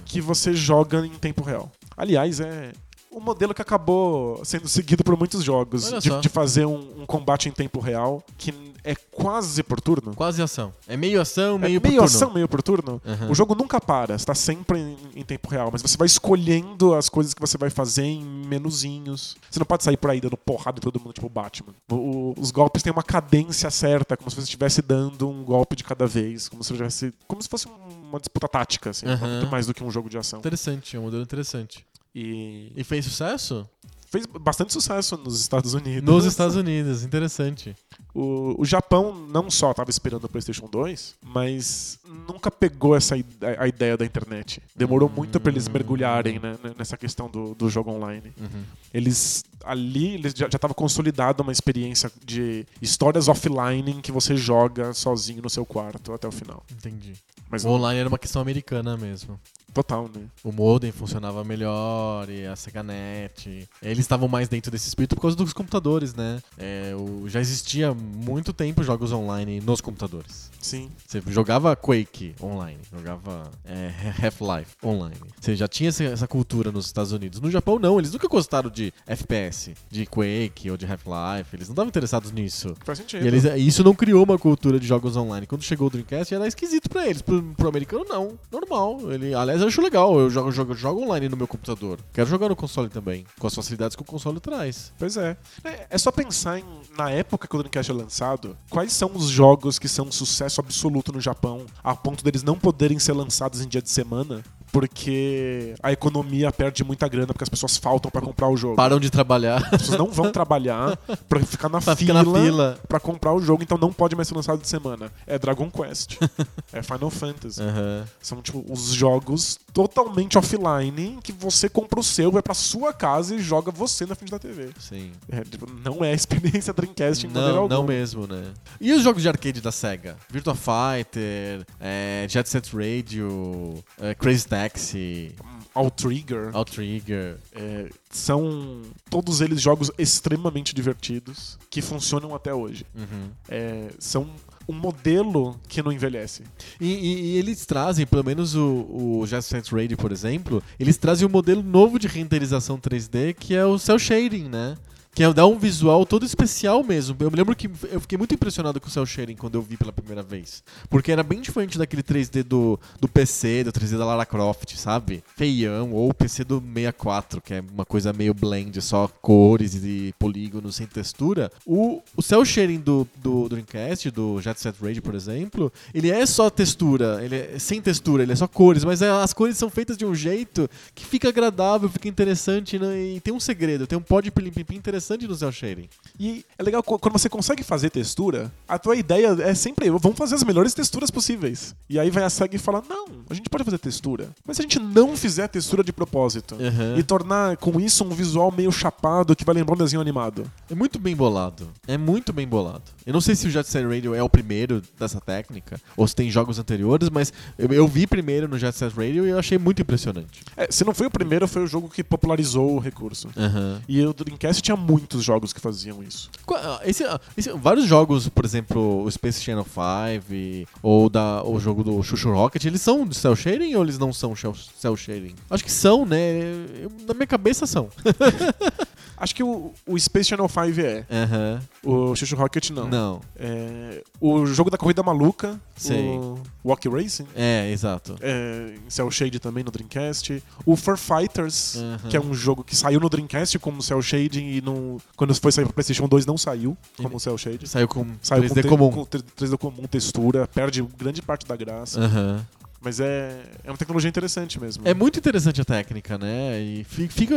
que você joga em tempo real. Aliás, é um modelo que acabou sendo seguido por muitos jogos, de, de fazer um, um combate em tempo real que é quase por turno. Quase ação. É meio ação, É meio por meio turno. ação, meio por turno. Aham. O jogo nunca para, está sempre em, em tempo real, mas você vai escolhendo as coisas que você vai fazer em menuzinhos. Você não pode sair por aí dando porrada em todo mundo, tipo o Batman. O- o- os golpes têm uma cadência certa, como se você estivesse dando um golpe de cada vez, como se tivesse, como se fosse uma disputa tática, assim, Aham. muito mais do que um jogo de ação. Interessante, é um modelo interessante. E E fez sucesso? fez bastante sucesso nos Estados Unidos. Nos Estados Unidos, interessante. O, o Japão não só estava esperando o PlayStation 2, mas nunca pegou essa a ideia da internet. Demorou muito pra eles mergulharem né, nessa questão do, do jogo online. Uhum. Eles ali eles já estava consolidada uma experiência de histórias offline que você joga sozinho no seu quarto até o final. Entendi. Mas O online era uma questão americana mesmo. total, né? O modem funcionava melhor e a SegaNet. Eles estavam mais dentro desse espírito por causa dos computadores, né? É, o- já existia muito tempo jogos online nos computadores. Sim. Você jogava Quake online, jogava é, Half-Life online. Você já tinha essa- cultura nos Estados Unidos. No Japão, não. Eles nunca gostaram de FPS, de Quake ou de Half-Life. Eles não estavam interessados nisso. Faz sentido. E eles, isso não criou uma cultura de jogos online. Quando chegou o Dreamcast, era esquisito pra eles. Pro, pro americano, não. Normal. Ele, aliás, eu acho legal. Eu jogo, jogo, jogo online no meu computador. Quero jogar no console também. Com as facilidades que o console traz. Pois é. é. é só pensar em, na época que o Dreamcast lançado, quais são os jogos que são um sucesso absoluto no Japão, a ponto deles não poderem ser lançados em dia de semana, porque a economia perde muita grana, porque as pessoas faltam pra comprar o jogo. Param de trabalhar As pessoas não vão trabalhar pra ficar na pra fila, ficar na fila. pra comprar o jogo, então não pode mais ser lançado de semana. É Dragon Quest, é Final Fantasy. Aham. São tipo os jogos totalmente offline que você compra o seu, vai pra sua casa e joga você na frente da TV. Sim. É, tipo, não é a experiência Dreamcast em maneira Não, alguma. não mesmo, né? E os jogos de arcade da SEGA? Virtua Fighter, é, Jet Set Radio, é, Crazy Taxi, All Trigger. Outrigger. é, são todos eles jogos extremamente divertidos que funcionam até hoje. Uhum. É, são um modelo que não envelhece. E, e- e eles trazem, pelo menos o, o Jet Set Radio, por exemplo, eles trazem um modelo novo de renderização 3D que é o Cell Shading, né? Que é, dá um visual todo especial mesmo. Eu me lembro que eu fiquei muito impressionado com o Cell Shading quando eu vi pela primeira vez. Porque era bem diferente daquele 3D do, do PC, do 3D da Lara Croft, sabe? Feião, ou o PC do 64, que é uma coisa meio blend, só cores e polígonos sem textura. O, o Cell Shading do, do Dreamcast, do Jet Set Radio, por exemplo, ele é só textura, ele é sem textura, ele é só cores, mas é- as cores são feitas de um jeito que fica agradável, fica interessante né? e tem um segredo, tem um pó de pilim-pim interessante no Cell Shading. E é legal quando você consegue fazer textura, a tua ideia é sempre, vamos fazer as melhores texturas possíveis. E aí vai a SEG e fala, não, a gente pode fazer textura. Mas se a gente não fizer a textura de propósito Uhum. e tornar com isso um visual meio chapado que vai lembrar um desenho animado. É muito bem bolado. É muito bem bolado. Eu não sei se o Jet Set Radio é o primeiro dessa técnica, ou se tem jogos anteriores, mas eu, eu vi primeiro no Jet Set Radio e eu achei muito impressionante. É, se não foi o primeiro, foi o jogo que popularizou o recurso. Aham. E o Dreamcast tinha muitos jogos que faziam isso. Ah, Esse, ah, esse- vários jogos, por exemplo, o Space Channel 5 ou da, o jogo do Chuchu Rocket, eles são de cel shading ou eles não são cel shading? Acho que são, né? Eu- na minha cabeça são. Acho que o, o Space Channel 5 é. Aham. O Chuchu Rocket não. Não. É, o jogo da corrida maluca, Sei. o Walk Racing, É, exato. é, em Cell Shade também no Dreamcast. O Fur Fighters, Aham. que é um jogo que saiu no Dreamcast como Cell Shading e no, quando foi sair pra PlayStation 2 não saiu como Cell Shade. Saiu com Saiu 3D te- comum. com 3D comum, textura, perde grande parte da graça. Aham. Mas é, é uma tecnologia interessante mesmo. É muito interessante a técnica, né? E fi- fica.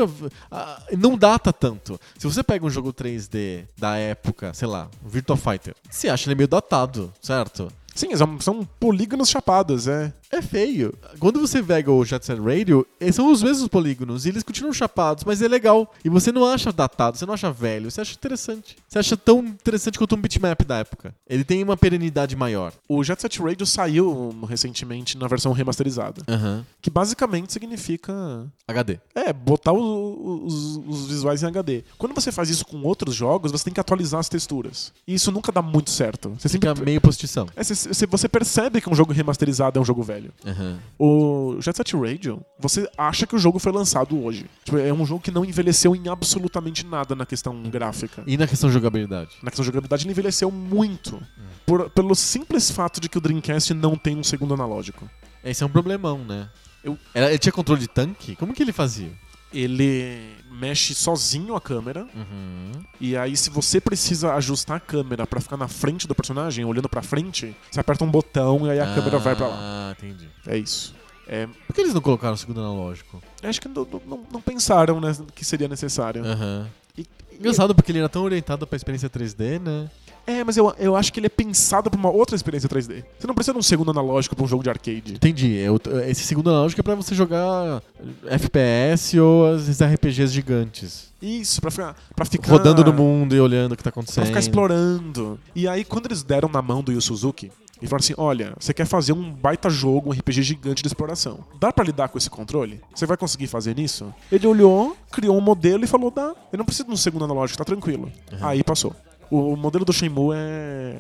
não data tanto. Se você pega um jogo 3D da época, sei lá, o Virtua Fighter, você acha ele meio datado, certo? Sim, são polígonos chapados, é. É feio. Quando você pega o Jet Set Radio, eles são os mesmos polígonos e eles continuam chapados, mas é legal. E você não acha datado, você não acha velho, você acha interessante. Você acha tão interessante quanto um bitmap da época. Ele tem uma perenidade maior. O Jet Set Radio saiu recentemente na versão remasterizada, Aham. que basicamente significa HD. É, botar o- os, os visuais em HD. Quando você faz isso com outros jogos, você tem que atualizar as texturas. E isso nunca dá muito certo. Você sempre. Fica meio postição. É, você- você percebe que um jogo remasterizado é um jogo velho. Aham. O Jet Set Radio, você acha que o jogo foi lançado hoje. Tipo, é um jogo que não envelheceu em absolutamente nada na questão gráfica. E na questão de jogabilidade? Na questão de jogabilidade, ele envelheceu muito. Por- pelo simples fato de que o Dreamcast não tem um segundo analógico. Esse é um problemão, né? Eu- Ele tinha controle de tanque? Como que ele fazia? Ele mexe sozinho a câmera. Uhum. E aí, se você precisa ajustar a câmera pra ficar na frente do personagem, olhando pra frente, você aperta um botão e aí a câmera vai pra lá. Ah, entendi. É isso. É, Por que eles não colocaram o segundo analógico? acho que não, não- não pensaram né, que seria necessário. Aham. E- e- Engraçado porque ele era tão orientado pra experiência 3D, né? É, mas eu, eu acho que ele é pensado pra uma outra experiência 3D. Você não precisa de um segundo analógico pra um jogo de arcade. Entendi. É o- Esse segundo analógico é pra você jogar FPS ou as RPGs gigantes. Isso, pra ficar. Pra ficar Rodando no mundo e olhando o que tá acontecendo. Pra ficar explorando. E aí, quando eles deram na mão do Yu Suzuki, e falaram assim: olha, você quer fazer um baita jogo, um RPG gigante de exploração. Dá pra lidar com esse controle? Você vai conseguir fazer nisso? Ele olhou, criou um modelo e falou: dá. Eu não preciso de um segundo analógico, tá tranquilo. Aí passou. O, modelo do Shenmue é.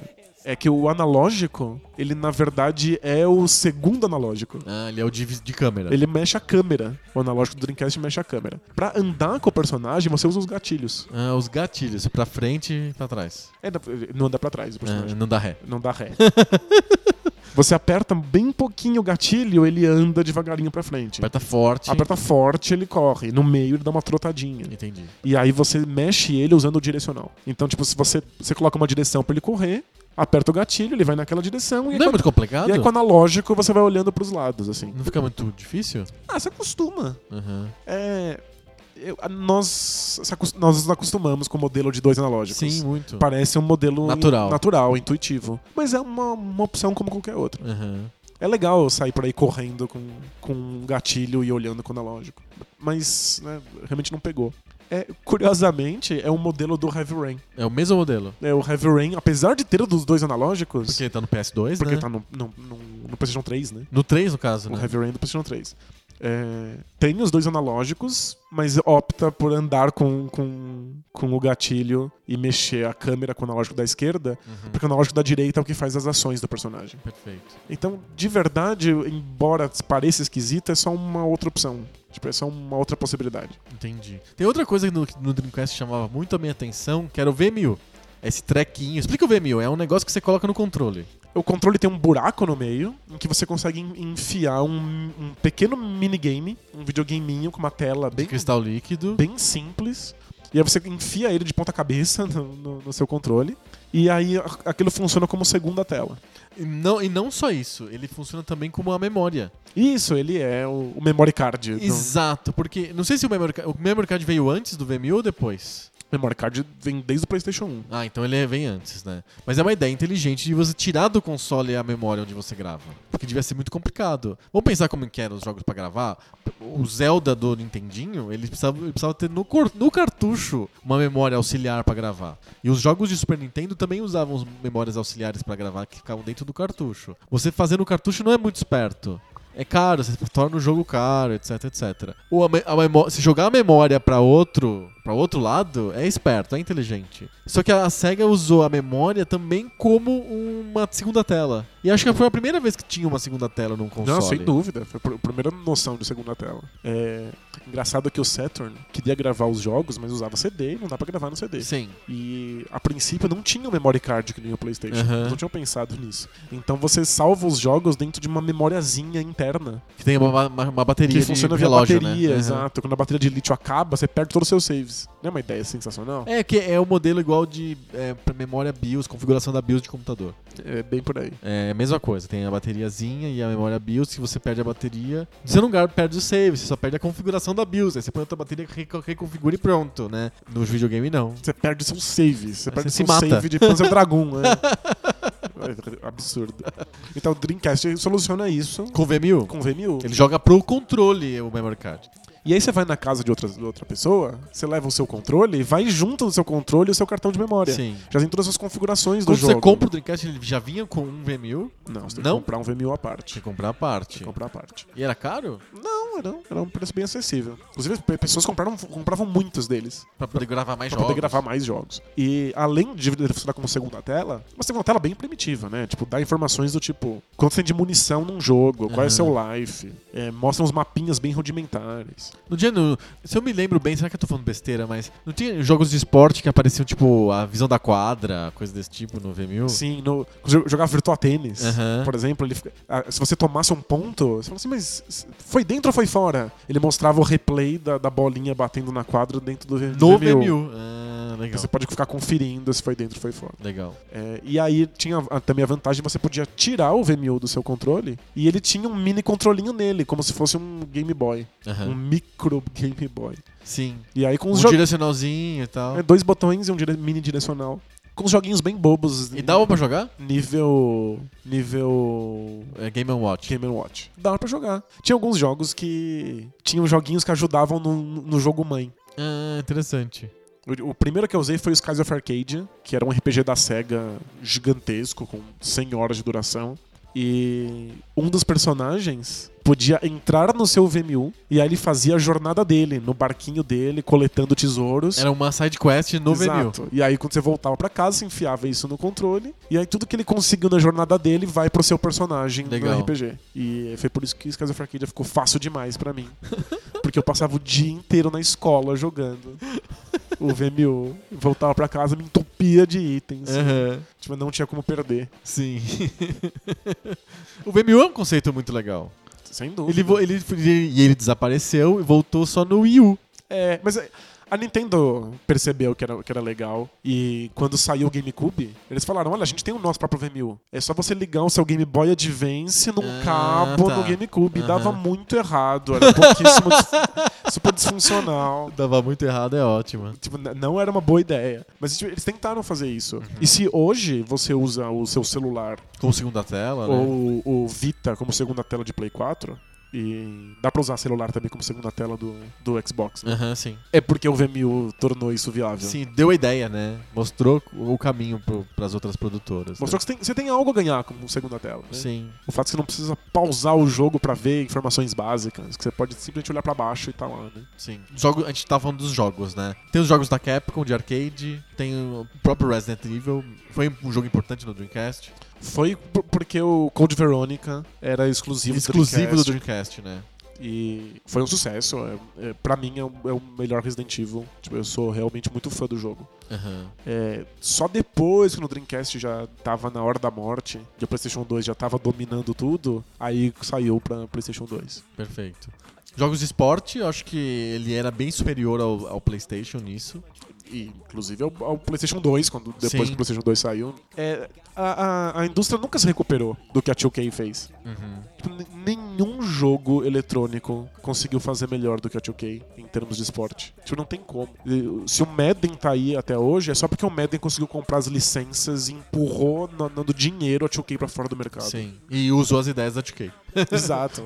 É que o analógico, ele na verdade é o segundo analógico. Ah, ele é o de, de câmera. Ele mexe a câmera. O analógico do Dreamcast mexe a câmera. Pra andar com o personagem, você usa os gatilhos. Ah, os gatilhos, pra frente e pra trás. É, não anda pra trás o Ah, personagem. não dá ré. Não dá ré. Você aperta bem pouquinho o gatilho, ele anda devagarinho pra frente. Aperta forte. Aperta forte, ele corre. No meio, ele dá uma trotadinha. Entendi. E aí você mexe ele usando o direcional. Então, tipo, se você, você coloca uma direção pra ele correr, aperta o gatilho, ele vai naquela direção. E, Não é com- muito complicado? e aí com o analógico você vai olhando pros lados, assim. Não fica muito difícil? Ah, você acostuma. Aham. É... eu- nós, nós nos acostumamos com o modelo de dois analógicos. Sim, muito. Parece um modelo Natural. in- natural, intuitivo. Mas é uma, uma opção como qualquer outra. Aham. É legal sair por aí correndo com, com um gatilho e olhando com o analógico. Mas né, realmente não pegou. É, curiosamente, é um modelo do Heavy Rain. É o mesmo modelo. É, o Heavy Rain, apesar de ter o dos dois analógicos, Porque tá no PS2, porque né? tá no, no, no, no PlayStation 3, né? No 3, no caso, O né? Heavy Rain do PlayStation 3. É, tem os dois analógicos, mas opta por andar com, com, com o gatilho e mexer a câmera com o analógico da esquerda, Uhum. porque o analógico da direita é o que faz as ações do personagem. Perfeito. Então, de verdade, embora pareça esquisito, é só uma outra opção. Tipo, é só uma outra possibilidade. Entendi. Tem outra coisa no, no Dreamcast que chamava muito a minha atenção, que era o VMU. Esse trequinho. Explica o VMU. É um negócio que você coloca no controle. O controle tem um buraco no meio, em que você consegue en- enfiar um, um pequeno minigame, um videogameinho com uma tela De bem, cristal líquido. bem simples. E aí você enfia ele de ponta cabeça no, no- no seu controle. E aí aquilo funciona como segunda tela. E não, e não só isso. Ele funciona também como uma memória. Isso, ele é o, o memory card. do- Exato. Porque... Não sei se o memory, o memory card veio antes do VMU ou depois. Memory card vem desde o PlayStation 1. Ah, então ele vem antes, né? Mas é uma ideia inteligente de você tirar do console a memória onde você grava. Porque devia ser muito complicado. Vamos pensar como que eram os jogos pra gravar? O Zelda do Nintendinho, ele precisava, ele precisava ter no, no cartucho uma memória auxiliar pra gravar. E os jogos de Super Nintendo também usavam as memórias auxiliares pra gravar que ficavam dentro do cartucho. Você fazer no cartucho não é muito esperto. É caro, você torna o jogo caro, etc, etc. Ou a, a se jogar a memória pra outro, para outro lado, é esperto, é inteligente. Só que a SEGA usou a memória também como uma segunda tela. E acho que foi a primeira vez que tinha uma segunda tela num console. Não, sem dúvida. Foi a pr- primeira noção de segunda tela. É engraçado que o Saturn queria gravar os jogos, mas usava CD e não dá pra gravar no CD. Sim. E a princípio não tinha o memory card que nem o PlayStation. Eles não tinham pensado nisso. Então você salva os jogos dentro de uma memoriazinha interna. Que tem uma, uma, uma bateria Que de funciona via relógio, bateria, né? Exato. Quando a bateria de lítio acaba, você perde todos os seus saves. Não é uma ideia sensacional? É que é o modelo igual de é, memória BIOS, configuração da BIOS de computador. É bem por aí. É a mesma coisa, tem a bateriazinha e a memória BIOS, se você perde a bateria, você não perde o save, você só perde a configuração da BIOS, aí você põe outra bateria, reco- reconfigura e pronto, né? No videogame não. Você perde seus saves. Você Aí perde você seu se mata. save de Panzer Dragoon. é. Absurdo. Então o Dreamcast soluciona isso Com VMU, com VMU. ele joga pro controle o memory card. E aí você vai na casa de outra, de outra pessoa, você leva o seu controle e vai junto do seu controle o seu cartão de memória. Sim. Já tem todas as configurações do Quando jogo. você compra o Dreamcast, ele já vinha com um VMU, Não, você tem Não? que comprar um VMU à parte. tinha que comprar a Tem parte. que comprar à parte. E era caro? Não, era, era um preço bem acessível. Inclusive, pe- pessoas compraram, compravam muitos deles Pra poder gravar mais pra jogos. poder gravar mais jogos. E além de funcionar como segunda tela, uma segunda tela bem primitiva, né? Tipo, dá informações do tipo quanto tem de munição num jogo, qual é Aham. seu life, é, mostra uns mapinhas bem rudimentares. No dia, no, se eu me lembro bem, será que eu tô falando besteira, mas não tinha jogos de esporte que apareciam, tipo, a visão da quadra, coisa desse tipo no VMU? Sim, no, jo- jogar virtual tênis, Aham. por exemplo, ele, ah, se você tomasse um ponto, você fala assim, mas foi dentro ou foi fora? Ele mostrava o replay da, da bolinha batendo na quadra dentro do, No VMU. VMU. Ah, legal. Você pode ficar conferindo se foi dentro ou foi fora. Legal. É, e aí tinha também a vantagem de você podia tirar o VMU do seu controle e ele tinha um mini controlinho nele, como se fosse um Game Boy. Aham. Um micro Game Boy. Sim. E aí com Um os jogos. direcionalzinho e tal. dois botões e um dire- mini direcional. Com uns joguinhos bem bobos. E dava pra jogar? Nível. Nível. É Game Watch. Game Watch. Dava pra jogar. Tinha alguns jogos que. Tinham joguinhos que ajudavam no, no jogo mãe. Ah, interessante. O, primeiro que eu usei foi o Skies of Arcadia, que era um RPG da SEGA gigantesco, com 100 horas de duração. E um dos personagens podia entrar no seu VMU e aí ele fazia a jornada dele, no barquinho dele, coletando tesouros. Era uma side quest no Exato. VMU. E aí quando você voltava pra casa, você enfiava isso no controle. E aí tudo que ele conseguiu na jornada dele vai pro seu personagem Legal. no RPG. E foi por isso que Skies of Arcadia ficou fácil demais pra mim. Porque eu passava o dia inteiro na escola jogando o VMU. Voltava pra casa, me entupia de itens. Aham. Tipo, não tinha como perder. Sim. o VMU é um conceito muito legal. Sem dúvida. Ele, vo- ele, ele- e ele desapareceu e voltou só no Wii U. É, mas a Nintendo percebeu que era, que era legal e quando saiu o GameCube, eles falaram: olha, a gente tem o nosso próprio VMU. É só você ligar o seu Game Boy Advance num Ah, cabo tá. no GameCube. Aham. dava muito errado, era pouquíssimo, super disfuncional. Dava muito errado, é ótimo. Tipo, não era uma boa ideia. Mas tipo, eles tentaram fazer isso. Uhum. E se hoje você usa o seu celular Com segunda tela, né? ou o Vita como segunda tela de Play 4, e dá pra usar celular também como segunda tela do, do Xbox, né? Aham, sim. É porque o VMU tornou isso viável. Sim, deu a ideia, né? Mostrou o caminho para as outras produtoras. Mostrou né? que você tem, você tem algo a ganhar como segunda tela. Né? Sim. O fato é que você não precisa pausar o jogo pra ver informações básicas, que você pode simplesmente olhar pra baixo e tá lá, né? Sim. Jogo, a gente tá falando dos jogos, né? Tem os jogos da Capcom de arcade, tem o próprio Resident Evil. Foi um jogo importante no Dreamcast. Foi por- porque o Code Veronica era exclusivo, Exclusivo do do Dreamcast. Dreamcast, né? E foi um sucesso. É, é, pra mim é o, é o melhor Resident Evil. Tipo, eu sou realmente muito fã do jogo. Aham. É, só depois que no Dreamcast já tava na hora da morte, e o PlayStation 2 já tava dominando tudo, aí saiu pra PlayStation 2. Perfeito. Jogos de esporte, eu acho que ele era bem superior ao, ao PlayStation nisso. E, inclusive ao, ao PlayStation 2, quando depois Sim. que o PlayStation 2 saiu. É, a, a, a indústria nunca se recuperou do que a 2K fez. Uhum. Tipo, nenhum jogo eletrônico conseguiu fazer melhor do que a 2K em termos de esporte. Tipo, não tem como. Se o Madden tá aí até hoje, é só porque o Madden conseguiu comprar as licenças e empurrou, na- dando dinheiro a 2K pra fora do mercado. Sim. E usou as ideias da 2K. Exato.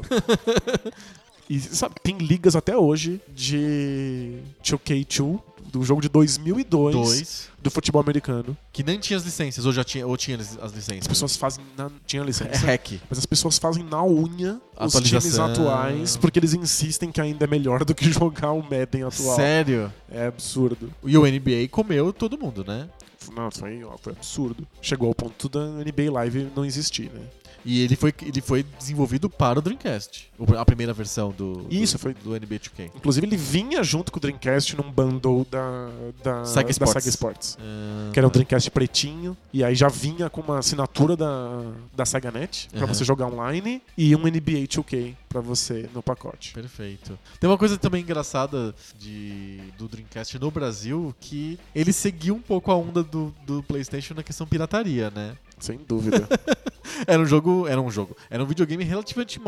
E sabe, tem ligas até hoje de 2K2, do jogo de 2002, Dois. do futebol americano. Que nem tinha as licenças, ou já tinha, ou tinha as as licenças. As pessoas fazem. Na, tinha É licença. hack. Mas as pessoas fazem na unha os times atuais porque eles insistem que ainda é melhor do que jogar o Madden atual. Sério? É absurdo. E o NBA comeu todo mundo, né? Não, foi, ó, foi absurdo. Chegou ao ponto da NBA Live não existir, né? E ele foi, ele foi desenvolvido para o Dreamcast. A primeira versão do, Isso, do, foi- do NBA 2K. Inclusive, ele vinha junto com o Dreamcast num bundle da, da, Sega da Sports. Sega Sports. Ah, Que era um. Dreamcast pretinho, e aí já vinha com uma assinatura da, da SegaNet pra Uhum. você jogar online e um NBA 2K pra você no pacote. Perfeito. Tem uma coisa também engraçada de, do Dreamcast no Brasil que ele seguiu um pouco a onda do, do PlayStation na questão pirataria, né? Sem dúvida. Era um jogo, era um jogo, era um videogame relativamente,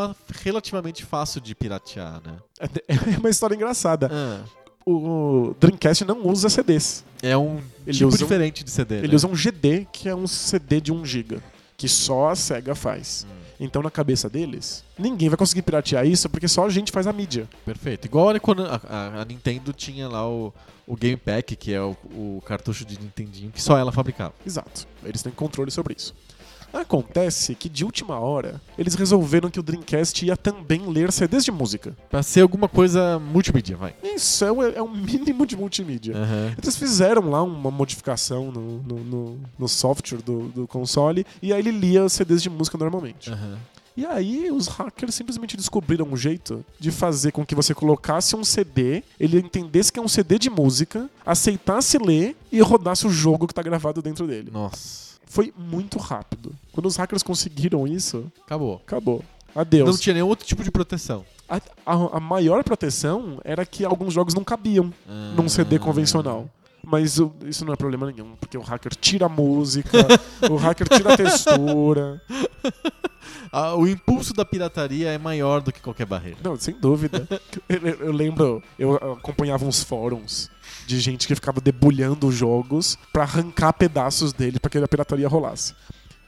relativamente fácil de piratear, né? é uma história engraçada. Ah, O Dreamcast não usa CDs. é um Ele tipo usa um- diferente de CD. Ele né? usa um GD, que é um CD de 1 GB, que só a SEGA faz. Hum, Então, na cabeça deles, ninguém vai conseguir piratear isso porque só a gente faz a mídia. perfeito. Igual olha quando a, a- a Nintendo tinha lá o, o Game Pack, que é o, o cartucho de Nintendinho que só ela fabricava. Exato. Eles têm controle sobre isso. Acontece que de última hora, eles resolveram que o Dreamcast ia também ler CDs de música. Pra ser alguma coisa multimídia, vai. Isso é um, é um mínimo de multimídia. Aham. Eles fizeram lá uma modificação no, no, no- no software do, do console e aí ele lia CDs de música normalmente. Aham. E aí os hackers simplesmente descobriram um jeito de fazer com que você colocasse um CD, ele entendesse que é um CD de música, aceitasse ler e rodasse o jogo que tá gravado dentro dele. Nossa. Foi muito rápido. Quando os hackers conseguiram isso, Acabou. acabou. Adeus. Não tinha nenhum outro tipo de proteção. A, a- a maior proteção era que alguns jogos não cabiam num CD convencional. Mas o- isso não é problema nenhum, porque o hacker tira a música, o hacker tira a textura. Ah, o impulso da pirataria é maior do que qualquer barreira. Não, sem dúvida. Eu- eu lembro, eu acompanhava uns fóruns de gente que ficava debulhando os jogos pra arrancar pedaços dele pra que a pirataria rolasse.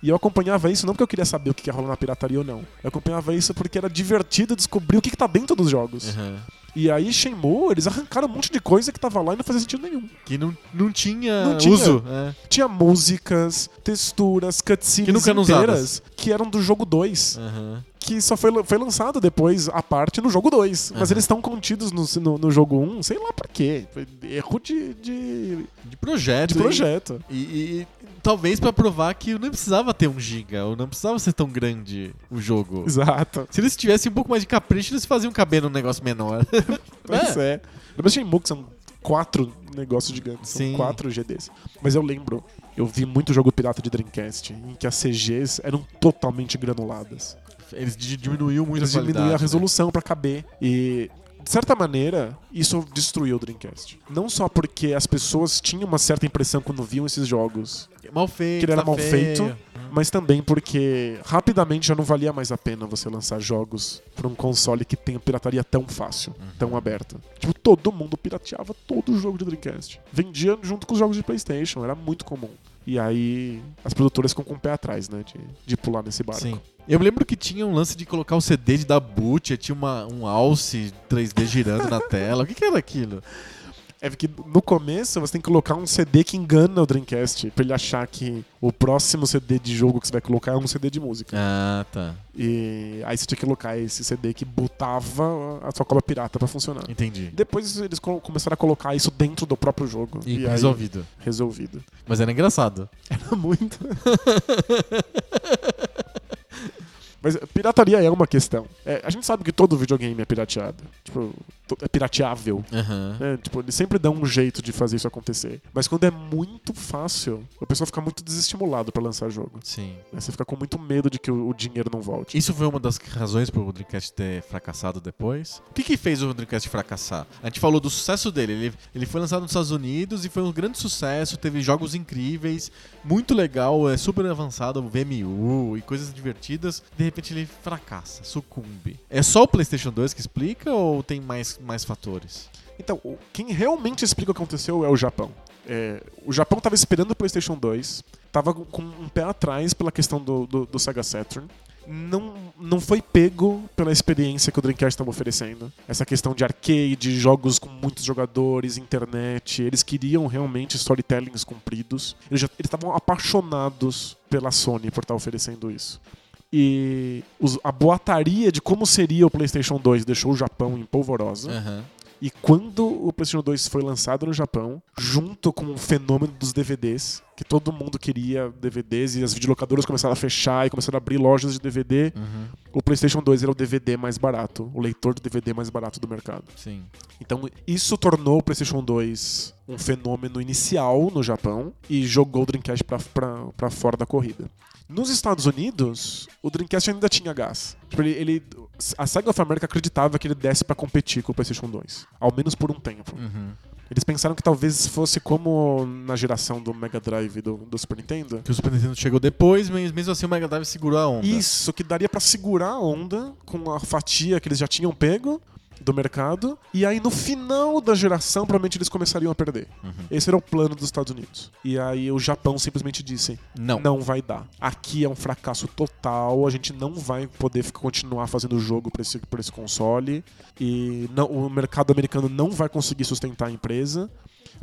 E eu acompanhava isso não porque eu queria saber o que ia rolar na pirataria ou não. Eu acompanhava isso porque era divertido descobrir o que, que tá dentro dos jogos. Uhum. E aí, Shenmue, eles arrancaram um monte de coisa que tava lá e não fazia sentido nenhum. Que não, não tinha Não tinha. uso. é. Tinha músicas, texturas, cutscenes Que nunca eram inteiras que eram do jogo 2. Uhum. Que só foi, foi lançado depois, a parte, no jogo 2. Mas Aham. eles estão contidos no, no, no jogo 1, sei lá por quê. Foi erro de, de, De projeto. de projeto. E, e- e talvez pra provar que não precisava ter um giga, ou não precisava ser tão grande o jogo. Exato. Se eles tivessem um pouco mais de capricho, eles faziam caber num negócio menor. Pois é. Lembra Shenmue que são quatro negócios gigantes, Sim. são quatro GDs. Mas eu lembro, eu vi muito jogo pirata de Dreamcast, em que as CGs eram totalmente granuladas. Eles di- diminuíam muito Eles a diminuíam a né? resolução pra caber. E, de certa maneira, isso destruiu o Dreamcast. Não só porque as pessoas tinham uma certa impressão quando viam esses jogos, Mal feito. que ele era tá mal feio. feito, mas também porque rapidamente já não valia mais a pena você lançar jogos pra um console que tem pirataria tão fácil, Uhum. tão aberta. Tipo, todo mundo pirateava todo jogo de Dreamcast. Vendia junto com os jogos de PlayStation, era muito comum. E aí as produtoras ficam com o pé atrás, né, de, de pular nesse barco. Sim. Eu me lembro que tinha um lance de colocar o CD de da boot, tinha uma, um alce 3D girando na tela. O que, que era aquilo? É que no começo você tem que colocar um CD que engana o Dreamcast, pra ele achar que o próximo CD de jogo que você vai colocar é um CD de música. Ah, tá. E aí você tinha que colocar esse CD que botava a sua cópia pirata pra funcionar. Entendi. Depois eles co- começaram a colocar isso dentro do próprio jogo. E, aí- resolvido. resolvido. Mas era engraçado. Era muito. Mas pirataria é uma questão. É, a gente sabe que todo videogame é pirateado. Tipo, é pirateável. Aham. né? Tipo, eles sempre dão um jeito de fazer isso acontecer. Mas quando é muito fácil, o pessoal fica muito desestimulado pra lançar jogo. Sim. né? Você fica com muito medo de que o, o dinheiro não volte. Isso foi uma das razões pro Dreamcast ter fracassado depois. O que, que fez o Dreamcast fracassar? A gente falou do sucesso dele. Ele, ele foi lançado nos Estados Unidos e foi um grande sucesso. Teve jogos incríveis, muito legal, é super avançado, VMU e coisas divertidas. De repente ele fracassa, sucumbe. É só o PlayStation 2 que explica ou tem mais, mais fatores? Então, quem realmente explica o que aconteceu é o Japão. É, o Japão tava esperando o PlayStation 2, tava com um pé atrás pela questão do, do, do Sega Saturn. Não, não foi pego pela experiência que o Dreamcast estava oferecendo. Essa questão de arcade, jogos com muitos jogadores, internet. Eles queriam realmente storytellings compridos. Eles estavam apaixonados pela Sony por estar oferecendo isso. E os- a boataria de como seria o PlayStation 2 deixou o Japão em polvorosa. Aham. E quando o PlayStation 2 foi lançado no Japão, junto com o fenômeno dos DVDs, que todo mundo queria DVDs e as videolocadoras começaram a fechar e começaram a abrir lojas de DVD, Uhum. o PlayStation 2 era o DVD mais barato, o leitor de DVD mais barato do mercado. Sim. Então isso tornou o PlayStation 2 um fenômeno inicial no Japão e jogou o Dreamcast pra- pra pra fora da corrida. Nos Estados Unidos, o Dreamcast ainda tinha gás. Tipo, ele, ele- a Sega of America acreditava que ele desse pra competir com o PlayStation 2, ao menos por um tempo. Uhum. Eles pensaram que talvez fosse como na geração do Mega Drive do, do Super Nintendo. Que o Super Nintendo chegou depois, mas mesmo assim o Mega Drive segurou a onda. Isso, que daria pra segurar a onda com a fatia que eles já tinham pego do mercado. E aí no final da geração, provavelmente eles começariam a perder. Uhum. Esse era o plano dos Estados Unidos. E aí o Japão simplesmente disse: Não. não vai dar. Aqui é um fracasso total, a gente não vai poder continuar fazendo jogo pra esse, pra esse console. E não- o mercado americano não vai conseguir sustentar a empresa.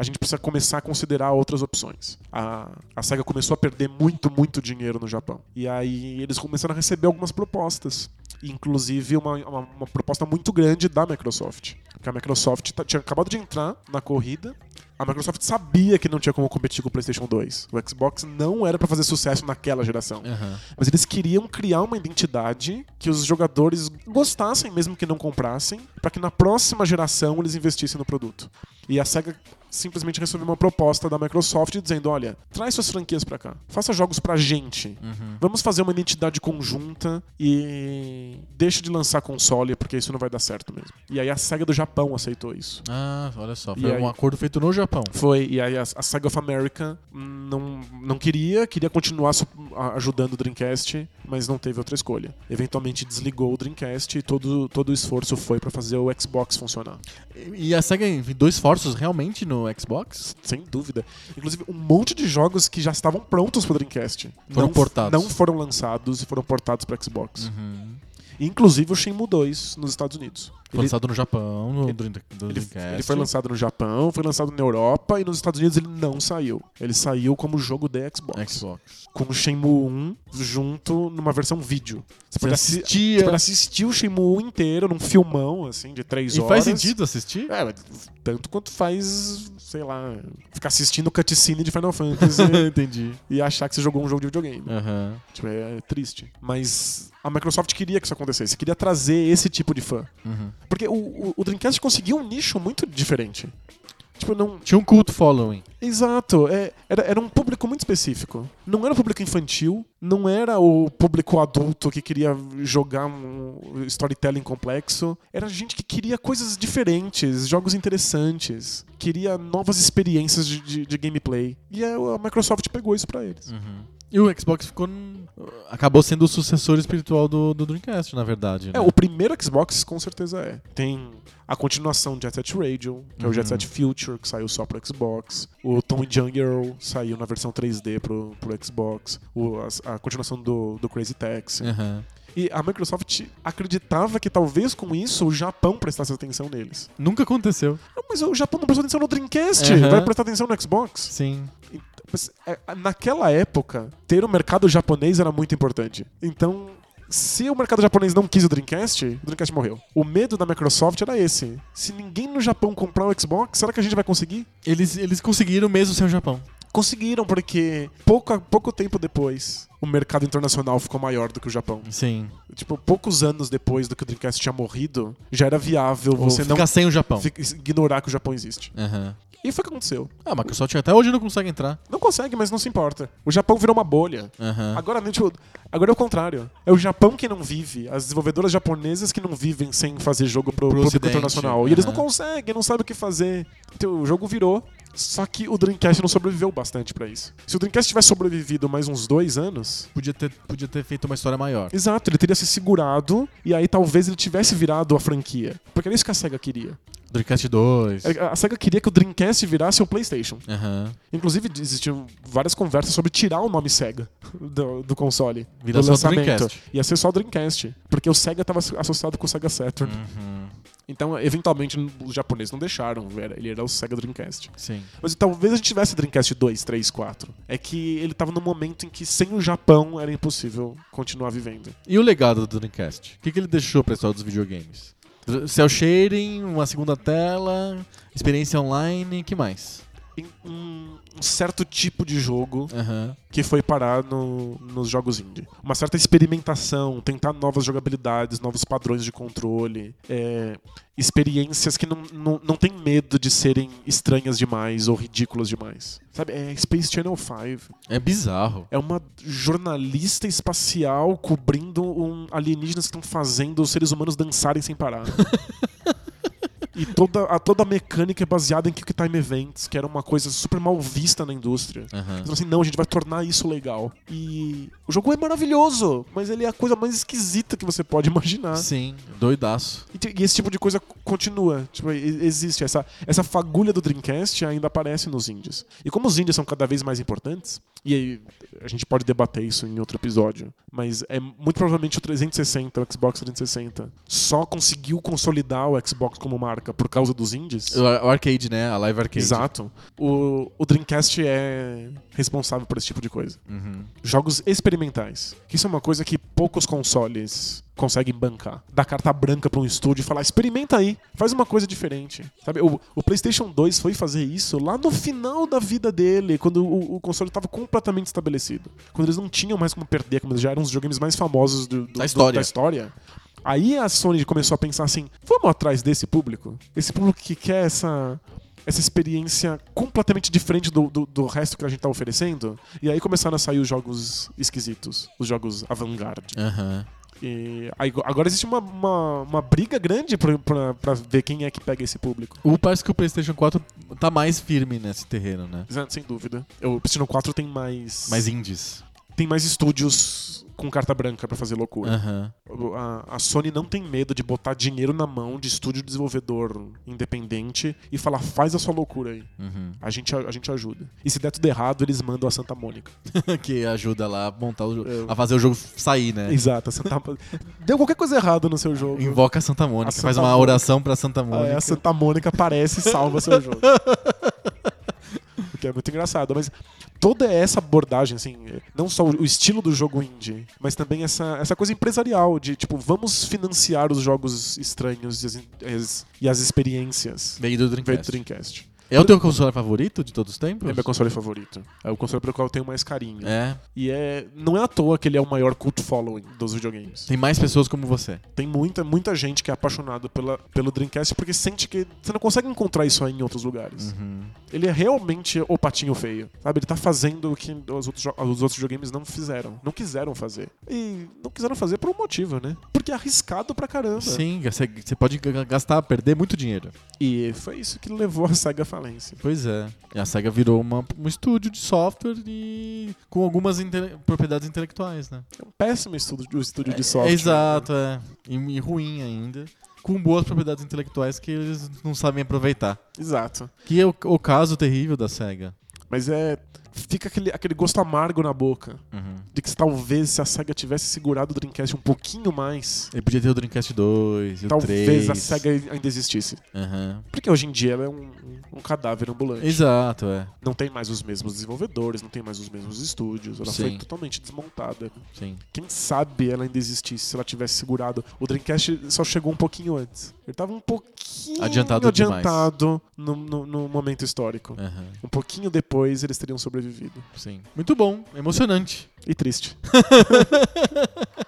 A gente precisa começar a considerar outras opções. A, a SEGA começou a perder muito, muito dinheiro no Japão. E aí eles começaram a receber algumas propostas. Inclusive uma, uma, uma proposta muito grande da Microsoft. Porque a Microsoft tá- tinha acabado de entrar na corrida a Microsoft sabia que não tinha como competir com o PlayStation 2. O Xbox não era pra fazer sucesso naquela geração. Aham. Mas eles queriam criar uma identidade que os jogadores gostassem, mesmo que não comprassem, pra que na próxima geração eles investissem no produto. E a SEGA simplesmente recebeu uma proposta da Microsoft dizendo: olha, traz suas franquias pra cá, faça jogos pra gente. Uhum. Vamos fazer uma identidade conjunta e deixa de lançar console, porque isso não vai dar certo mesmo. E aí a SEGA do Japão aceitou isso. Ah, olha só. E Foi aí? um acordo feito no Japão. Foi, e aí a, a SEGA of America não, não queria, queria continuar ajudando o Dreamcast, mas não teve outra escolha. Eventualmente desligou o Dreamcast e todo, todo o esforço foi pra fazer o Xbox funcionar. E a SEGA enviou esforços realmente no Xbox? Sem dúvida. Inclusive, um monte de jogos que já estavam prontos pro Dreamcast. Foram não, portados. Não foram lançados e foram portados para Xbox. Uhum. Inclusive o Shenmue 2 nos Estados Unidos. Ele, lançado no Japão, no ele- Dreamcast. ele foi lançado no Japão, foi lançado na Europa e nos Estados Unidos ele não saiu. Ele saiu como jogo de Xbox. Xbox. Com o Shenmue 1 junto numa versão vídeo. Você Você pode, assistia. você pode assistir o Shenmue 1 inteiro num filmão, assim, de três E horas. faz sentido assistir? É, tanto quanto faz, sei lá, ficar assistindo cutscene de Final Fantasy Entendi. e achar que você jogou um jogo de videogame. Aham. Tipo, é triste. Mas a Microsoft queria que isso acontecesse, queria trazer esse tipo de fã. Uhum. Porque o, o, o Dreamcast conseguiu um nicho muito diferente. Tipo, não. Tinha um cult following. Exato, é, era, era um público muito específico. Não era o público infantil, não era o público adulto que queria jogar um storytelling complexo. Era gente que queria coisas diferentes, jogos interessantes, queria novas experiências de, de- de gameplay. E a, a Microsoft pegou isso pra eles. E o Xbox ficou. Acabou sendo o sucessor espiritual do, do Dreamcast, na verdade. Né? É, o primeiro Xbox com certeza é. Tem a continuação do Jet Set Radio, que é o Jet Uhum. Set Future, que saiu só pro Xbox. O Tom Jungle saiu na versão 3D pro, pro Xbox. O, as- a, continuação do, do Crazy Taxi. Aham. E a Microsoft acreditava que talvez com isso o Japão prestasse atenção neles. Nunca aconteceu. Não, mas o Japão não prestou atenção no Dreamcast, Uhum. vai prestar atenção no Xbox. Sim. Mas, é, naquela época, ter o mercado japonês era muito importante. Então, se o mercado japonês não quis o Dreamcast, o Dreamcast morreu. O medo da Microsoft era esse. Se ninguém no Japão comprar o Xbox, será que a gente vai conseguir? Eles, eles conseguiram mesmo sem o Japão. Conseguiram, porque pouco, pouco tempo depois, o mercado internacional ficou maior do que o Japão. Sim. Tipo, poucos anos depois do que o Dreamcast tinha morrido, já era viável Ou você ficar não sem o Japão. ignorar que o Japão existe. Aham. E foi o que aconteceu. Ah, a Microsoft até hoje não consegue entrar. Não consegue, mas não se importa. O Japão virou uma bolha. Aham. Agora, né, tipo, agora é o contrário. É o Japão que não vive, as desenvolvedoras japonesas que não vivem sem fazer jogo pro, Pro público internacional. E eles não conseguem, não sabem o que fazer. Então, o jogo virou. Só que o Dreamcast não sobreviveu bastante pra isso. Se o Dreamcast tivesse sobrevivido mais uns dois anos, Podia, ter, podia ter feito uma história maior. exato, ele teria se segurado e aí talvez ele tivesse virado a franquia. Porque era isso que a SEGA queria. Dreamcast 2. A SEGA queria que o Dreamcast virasse o PlayStation. Aham. Inclusive, existiam várias conversas sobre tirar o nome SEGA do, do console. Vira do só lançamento. Dreamcast. Ia ser só o Dreamcast. Porque o Sega estava associado com o Sega Saturn. Uhum. Então, eventualmente, os japoneses não deixaram. Era, ele era o Sega Dreamcast. Sim. Mas talvez a gente tivesse Dreamcast 2, 3, 4. É que ele estava num momento em que sem o Japão era impossível continuar vivendo. E o legado do Dreamcast? O que, que ele deixou pra história dos videogames? Cell shading, uma segunda tela, experiência online, que mais? Em um, certo tipo de jogo Aham. que foi parar no- nos jogos indie. Uma certa experimentação, tentar novas jogabilidades, novos padrões de controle, é, experiências que não, não, não tem medo de serem estranhas demais ou ridículas demais. Sabe, é Space Channel 5. É bizarro. É uma jornalista espacial cobrindo um alienígenas que estão fazendo os seres humanos dançarem sem parar. E toda a, toda a mecânica é baseada em Quick Time Events, que era uma coisa super mal vista na indústria. Aham. Então, assim, não, a gente vai tornar isso legal. E o jogo é maravilhoso, mas ele é a coisa mais esquisita que você pode imaginar. Sim, doidaço. E, e esse tipo de coisa continua. Tipo, existe. Essa, essa fagulha do Dreamcast ainda aparece nos indies. E como os indies são cada vez mais importantes, e aí a gente pode debater isso em outro episódio, mas é muito provavelmente o 360, o Xbox 360, só conseguiu consolidar o Xbox como marca por causa dos indies. O ar- o arcade, né? A live arcade. Exato. O, o Dreamcast é responsável por esse tipo de coisa. Uhum. Jogos experimentais. Que isso é uma coisa que poucos consoles conseguem bancar. Dar carta branca pra um estúdio e falar: experimenta aí, faz uma coisa diferente. Sabe, o, o PlayStation 2 foi fazer isso lá no final da vida dele, quando o, o console estava completamente estabelecido. Quando eles não tinham mais como perder, quando eles já eram os videogames mais famosos do- do- Da história. do- da história. Aí a Sony começou a pensar assim: vamos atrás desse público? Esse público que quer essa essa experiência completamente diferente do, do, do resto que a gente tá oferecendo. E aí começaram a sair os jogos esquisitos, os jogos avant-garde. Aham. E aí, agora existe uma, uma, uma briga grande pra, pra, pra ver quem é que pega esse público. O parece que o PlayStation 4 tá mais firme nesse terreno, né? Sem dúvida. O PlayStation 4 tem mais. Mais indies. Tem mais estúdios com carta branca pra fazer loucura. Aham. A, a Sony não tem medo de botar dinheiro na mão de estúdio desenvolvedor independente e falar, faz a sua loucura aí. Uhum. A gente, a, gente ajuda. E se der tudo errado, eles mandam a Santa Mônica. que ajuda lá a montar o jogo. Eu- A fazer o jogo sair, né? Exato. A Santa... Deu qualquer coisa errada no seu jogo. Invoca a Santa Mônica, A Santa faz uma Mônica. oração pra Santa Mônica. Aí a Santa Mônica aparece e salva seu jogo. Que é muito engraçado. Mas toda essa abordagem, assim, não só o estilo do jogo indie, mas também essa, essa coisa empresarial de, tipo, vamos financiar os jogos estranhos e as, e as experiências. Veio do Veio do Dreamcast. É o teu console favorito de todos os tempos? É meu console favorito. É o console pelo qual eu tenho mais carinho. É. E é, não é à toa que ele é o maior cult following dos videogames. Tem mais pessoas como você. Tem muita, muita gente que é apaixonada pela, pelo Dreamcast porque sente que você não consegue encontrar isso aí em outros lugares. Uhum. Ele é realmente o patinho feio. Sabe? Ele tá fazendo o que os outros, os outros videogames não fizeram. Não quiseram fazer. E não quiseram fazer por um motivo, né? Porque é arriscado pra caramba. Sim, você pode gastar, perder muito dinheiro. E foi isso que levou a SEGA à falência. Pois é. E a SEGA virou uma, um estúdio de software e com algumas inte- propriedades intelectuais, né? É um péssimo estudo do estúdio de software. É, exato, é. E, e ruim ainda. Com boas propriedades intelectuais que eles não sabem aproveitar. Exato. Que é o, o caso terrível da SEGA. Mas é. Fica aquele, aquele gosto amargo na boca. Uhum. De que talvez se a SEGA tivesse segurado o Dreamcast um pouquinho mais, Ele podia ter o Dreamcast 2 e o talvez 3. a SEGA ainda existisse. Aham. Porque hoje em dia ela é um, um cadáver ambulante. Exato, é. Não tem mais os mesmos desenvolvedores, não tem mais os mesmos estúdios. Ela foi Sim. totalmente desmontada. Sim. Quem sabe ela ainda existisse se ela tivesse segurado. O Dreamcast só chegou um pouquinho antes. Ele tava um pouquinho Adiantado adiantado no, no- no momento histórico. Aham. Um pouquinho depois eles teriam sobrevivido. Sim. Muito bom, emocionante. E triste.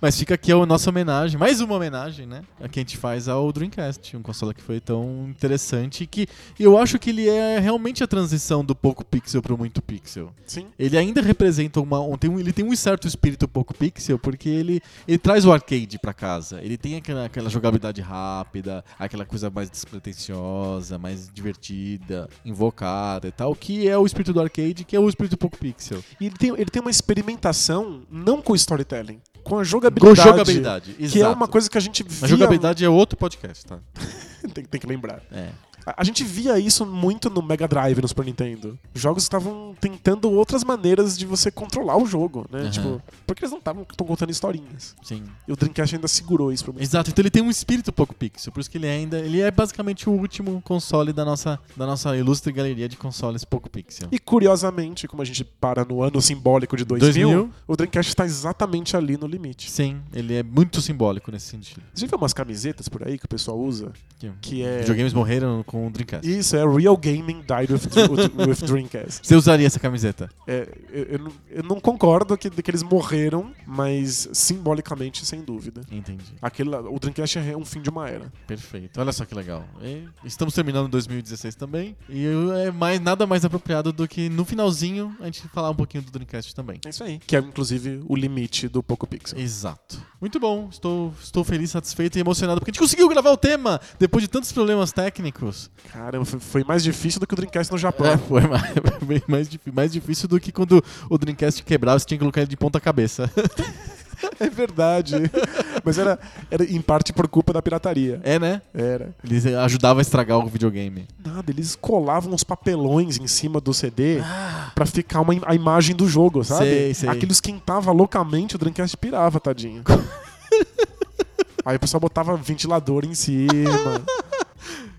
Mas fica aqui a nossa homenagem, mais uma homenagem, né? A que a gente faz ao Dreamcast, um console que foi tão interessante e que eu acho que ele é realmente a transição do pouco pixel pro muito pixel. Sim. Ele ainda representa uma, um, tem um, ele tem um certo espírito pouco pixel porque ele, ele traz o arcade pra casa. Ele tem aquela, aquela jogabilidade rápida, aquela coisa mais despretensiosa, mais divertida, invocada e tal, que é o espírito do arcade, que é o espírito pouco pixel. E ele tem, ele tem uma experimentação não com storytelling, com a Com jogabilidade. jogabilidade, Que é uma coisa que a gente via... Mas jogabilidade é outro podcast, tá? tem, tem que lembrar. É. A, a gente via isso muito no Mega Drive, no Super Nintendo. Os jogos estavam tentando outras maneiras de você controlar o jogo, né? Aham. Tipo, porque eles não estavam contando historinhas. Sim. E o Dreamcast ainda segurou isso pra mim. Exato, então ele tem um espírito pouco pixel, por isso que ele ainda, ele é basicamente o último console da nossa, da nossa ilustre galeria de consoles pouco pixel. E curiosamente, como a gente para no ano simbólico de 2000, 2000? o Dreamcast está exatamente ali no limite. Sim, ele é muito simbólico nesse sentido. Você viu umas camisetas por aí que o pessoal usa? Que, Que é- Videogames morreram com o Dreamcast. Isso, é Real Gaming Died with, with, Dreamcast. Você usaria essa camiseta? É, eu, eu não, eu não concordo que, que eles morreram, mas simbolicamente, sem dúvida. Entendi. Aquele, o Dreamcast é um fim de uma era. Perfeito. Olha só que legal. E estamos terminando 2016 também. E é mais, nada mais apropriado do que no finalzinho a gente falar um pouquinho do Dreamcast também. É isso aí. Que é, inclusive, o limite do Poco Pixel. Exato. Muito bom. Estou, estou feliz, satisfeito e emocionado porque a gente conseguiu gravar o tema depois de tantos problemas técnicos. Caramba, foi, mais difícil do que o Dreamcast no Japão. É, foi mais, mais, mais difícil do que quando o Dreamcast quebrava, você tinha que colocar ele de ponta cabeça. É verdade. Mas era, era em parte por culpa da pirataria. É, né? Era. Eles ajudavam a estragar o videogame. Nada, eles colavam uns papelões em cima do CD pra ficar uma, a imagem do jogo, sabe? Sei, sei. Aquilo esquentava loucamente, o Dreamcast pirava, tadinho. Aí o pessoal botava ventilador em cima,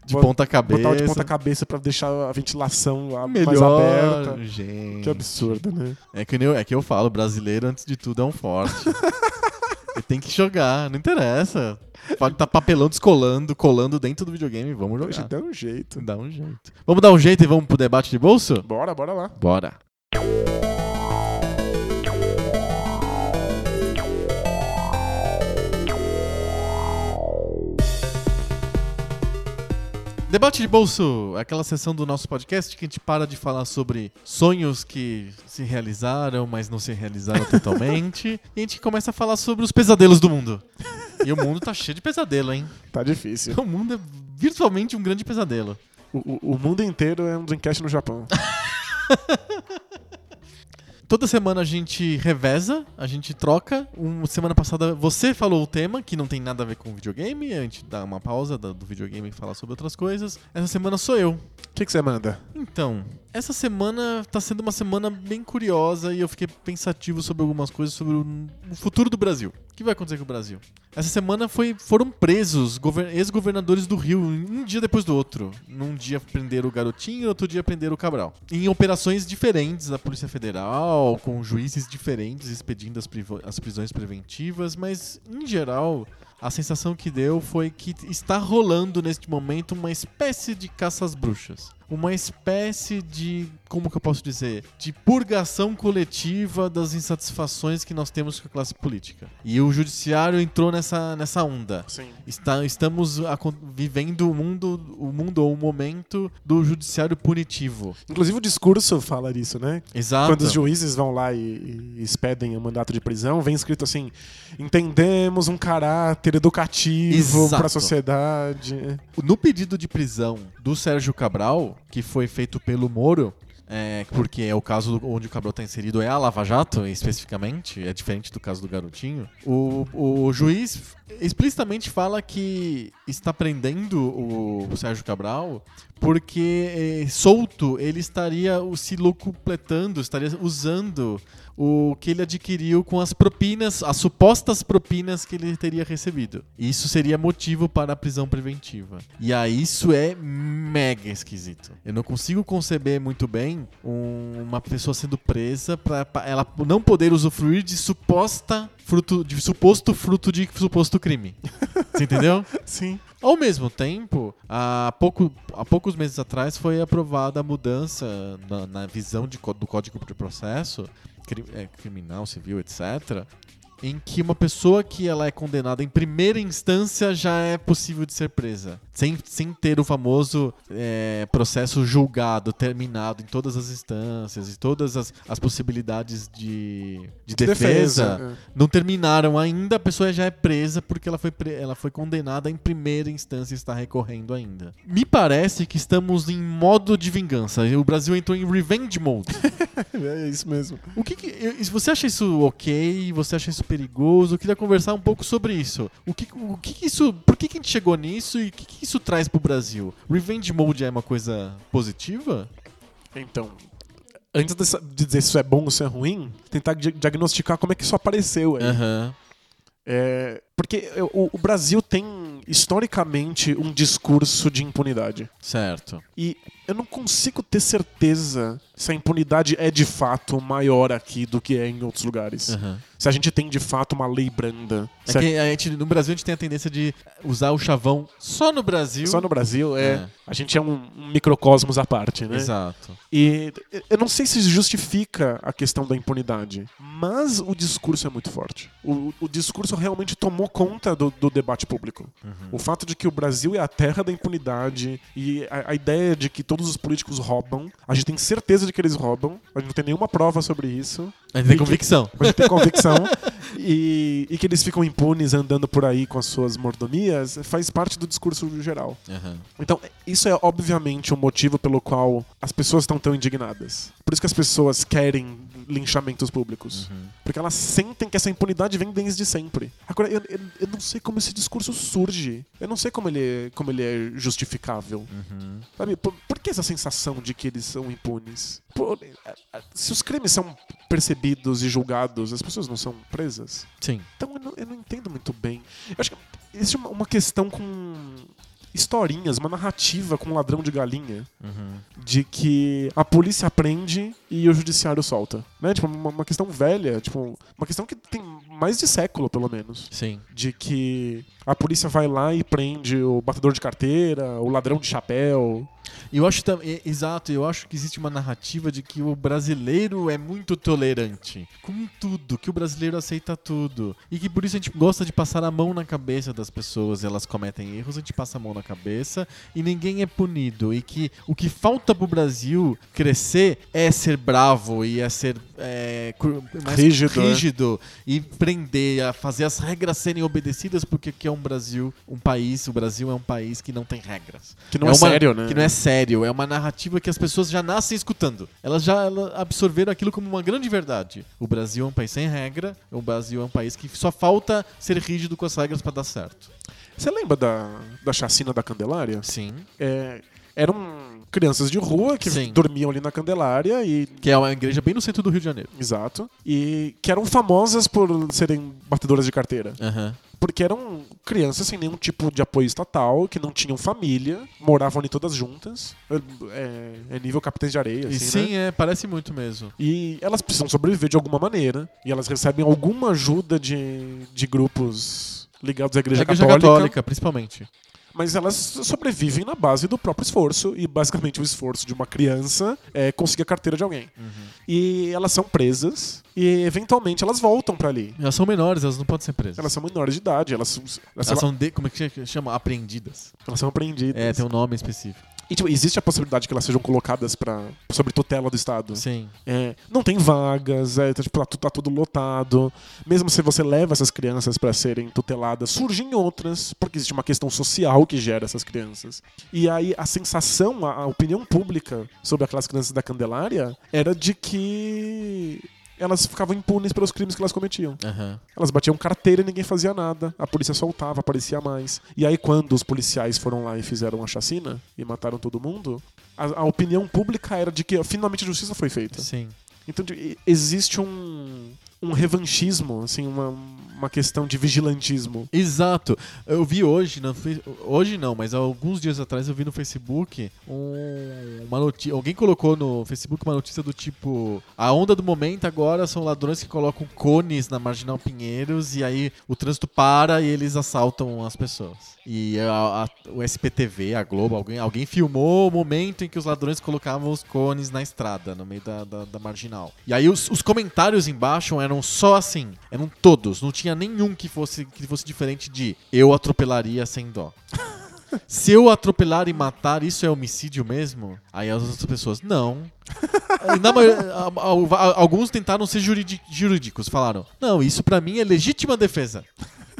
De Bot- ponta cabeça. botava de ponta cabeça pra deixar a ventilação a- mais Melhor, aberta. gente. Que absurdo, né? É que, eu, é que eu falo, brasileiro antes de tudo é um forte. Tem que jogar, não interessa. Pode tá papelão descolando, colando dentro do videogame, vamos Poxa, jogar. dá um jeito. Dá um jeito. Vamos dar um jeito e vamos pro debate de bolso? Bora, bora lá. Bora. Debate de bolso, aquela sessão do nosso podcast que a gente para de falar sobre sonhos que se realizaram, mas não se realizaram totalmente. e a gente começa a falar sobre os pesadelos do mundo. E o mundo tá cheio de pesadelo, hein? Tá difícil. O mundo é virtualmente um grande pesadelo. O, o- o mundo inteiro é um Dreamcast no Japão. Toda semana a gente reveza, a gente troca. Um, semana passada você falou o tema, que não tem nada a ver com videogame. A gente dá uma pausa da- do videogame e fala sobre outras coisas. Essa semana sou eu. O que que você manda? Então, essa semana tá sendo uma semana bem curiosa e eu fiquei pensativo sobre algumas coisas sobre o futuro do Brasil. O que vai acontecer com o Brasil? Essa semana foi, foram presos gover- ex-governadores do Rio, um dia depois do outro. Num dia prenderam o Garotinho, outro dia prenderam o Cabral. Em operações diferentes da Polícia Federal, com juízes diferentes expedindo as, as prisões preventivas, mas em geral a sensação que deu foi que está rolando neste momento uma espécie de caça às bruxas. Uma espécie de, como que eu posso dizer, de purgação coletiva das insatisfações que nós temos com a classe política. E o judiciário entrou nessa, nessa onda. Sim. Está, estamos acon- vivendo o mundo, o mundo ou o momento do judiciário punitivo. Inclusive o discurso fala disso, né? Exato. Quando os juízes vão lá e, e expedem o mandato de prisão, vem escrito assim: entendemos um caráter educativo para a sociedade. No pedido de prisão do Sérgio Cabral, que foi feito pelo Moro, é, porque é o caso onde o Cabral está inserido é a Lava Jato, especificamente, é diferente do caso do Garotinho, o, o juiz explicitamente fala que está prendendo o, Sérgio Cabral porque eh, solto ele estaria se locupletando, estaria usando o que ele adquiriu com as propinas, as supostas propinas que ele teria recebido. Isso seria motivo para a prisão preventiva. E aí isso é mega esquisito. Eu não consigo conceber muito bem um- uma pessoa sendo presa para ela não poder usufruir de suposta fruto de suposto fruto de suposto crime. Você entendeu? Sim. Ao mesmo tempo, há, pouco, há poucos meses atrás foi aprovada a mudança na, na visão de, do Código de Processo cri- é, criminal, civil, etc., em que uma pessoa que ela é condenada em primeira instância já é possível de ser presa, sem, sem ter o famoso é, processo julgado, terminado em todas as instâncias e todas as, as possibilidades de, de defesa é. não terminaram ainda, a pessoa já é presa porque ela foi, ela foi condenada em primeira instância e está recorrendo ainda. Me parece que estamos em modo de vingança. O Brasil entrou em revenge mode. É isso mesmo. O que, que você acha isso ok? Você acha isso perigoso? Eu queria conversar um pouco sobre isso. O que, o que, que isso, por que, que a gente chegou nisso e o que, que isso traz pro Brasil? Revenge mode é uma coisa positiva? Então, antes de dizer se isso é bom ou se é ruim, tentar di- diagnosticar como é que isso apareceu aí. Aham. É, porque o, o Brasil tem, historicamente, um discurso de impunidade. Certo. E eu não consigo ter certeza se a impunidade é de fato maior aqui do que é em outros lugares. Aham. Se a gente tem de fato uma lei branda. É que a gente, no Brasil a gente tem a tendência de usar o chavão só no Brasil. Só no Brasil, é, É. a gente é um, um microcosmos à parte, né? Exato. E eu não sei se justifica a questão da impunidade, mas o discurso é muito forte. O, o discurso realmente tomou conta do, do debate público. O fato de que o Brasil é a terra da impunidade e a, a ideia de que todos os políticos roubam, a gente tem certeza de que eles roubam, a gente não tem nenhuma prova sobre isso. A gente tem E que- convicção. A gente tem convicção e, e que eles ficam impunes andando por aí com as suas mordomias faz parte do discurso geral. Aham. Então, isso é obviamente o motivo pelo qual as pessoas estão tão indignadas. Por isso que as pessoas querem linchamentos públicos. Porque elas sentem que essa impunidade vem desde sempre. Agora, eu, eu, eu não sei como esse discurso surge. Eu não sei como ele, como ele é justificável. Uhum. Sabe, por, por que essa sensação de que eles são impunes? Por- se os crimes são percebidos e julgados, as pessoas não são presas? Sim. Então eu não, eu não entendo muito bem. Eu acho que existe uma, uma questão com historinhas, uma narrativa com ladrão de galinha Uhum. de que a polícia prende e o judiciário solta. Né? Tipo, uma, uma questão velha, tipo, uma questão que tem mais de século, pelo menos. Sim. De que a polícia vai lá e prende o batedor de carteira, o ladrão de chapéu. E eu acho também, exato, eu acho que existe uma narrativa de que o brasileiro é muito tolerante com tudo, que o brasileiro aceita tudo. E que por isso a gente gosta de passar a mão na cabeça das pessoas, elas cometem erros, a gente passa a mão na cabeça e ninguém é punido. E que o que falta pro Brasil crescer é ser bravo e é ser é, mais Rígido, né? rígido e prender, a fazer as regras serem obedecidas, porque aqui é um Brasil, um país, o Brasil é um país que não tem regras. Que não é, uma- sério, né? Que não é sério, é uma narrativa que as pessoas já nascem escutando. Elas já absorveram aquilo como uma grande verdade. O Brasil é um país sem regra, o Brasil é um país que só falta ser rígido com as regras pra dar certo. Você lembra da, da chacina da Candelária? Sim. É, eram crianças de rua que Sim. dormiam ali na Candelária e. Que é uma igreja bem no centro do Rio de Janeiro. Exato. E que eram famosas por serem batedoras de carteira. Aham. Porque eram crianças sem nenhum tipo de apoio estatal, que não tinham família, moravam ali todas juntas. É, é nível capitães de areia, E assim, sim, né? é, parece muito mesmo. E elas precisam sobreviver de alguma maneira. E elas recebem alguma ajuda de, de grupos ligados à Igreja, igreja católica, católica, principalmente. Mas elas sobrevivem na base do próprio esforço. E basicamente o esforço de uma criança é conseguir a carteira de alguém. E elas são presas. E eventualmente elas voltam pra ali. Elas são menores, elas não podem ser presas. Elas são menores de idade. Elas, elas, Elas são, de, como é que chama? Apreendidas. elas são apreendidas. É, tem um nome específico. E tipo, existe a possibilidade que elas sejam colocadas para sob tutela do Estado. Sim. É, não tem vagas, é, tá, tipo, tá tudo lotado. Mesmo se você leva essas crianças para serem tuteladas, surgem outras, porque existe uma questão social que gera essas crianças. E aí a sensação, a, a opinião pública sobre aquelas crianças da Candelária era de que elas ficavam impunes pelos crimes que elas cometiam. Aham. Elas batiam carteira e ninguém fazia nada. A polícia soltava, aparecia mais. E aí, quando os policiais foram lá e fizeram a chacina e mataram todo mundo, a, a opinião pública era de que finalmente a justiça foi feita. Sim. Então existe um, um revanchismo, assim, uma, uma questão de vigilantismo. Exato. Eu vi hoje, Fe- hoje não, mas alguns dias atrás eu vi no Facebook um- uma notícia. Alguém colocou no Facebook uma notícia do tipo: a onda do momento agora são ladrões que colocam cones na Marginal Pinheiros e aí o trânsito para e eles assaltam as pessoas. E a- a- o SPTV, a Globo, alguém, alguém filmou o momento em que os ladrões colocavam os cones na estrada, no meio da, da, da marginal. E aí os, os comentários embaixo eram só assim, eram todos, não tinha nenhum que fosse, que fosse diferente de eu atropelaria sem dó. Se eu atropelar e matar, isso é homicídio mesmo? Aí as outras pessoas, não. Maioria- alguns tentaram ser jurídicos, falaram, não, isso pra mim é legítima defesa.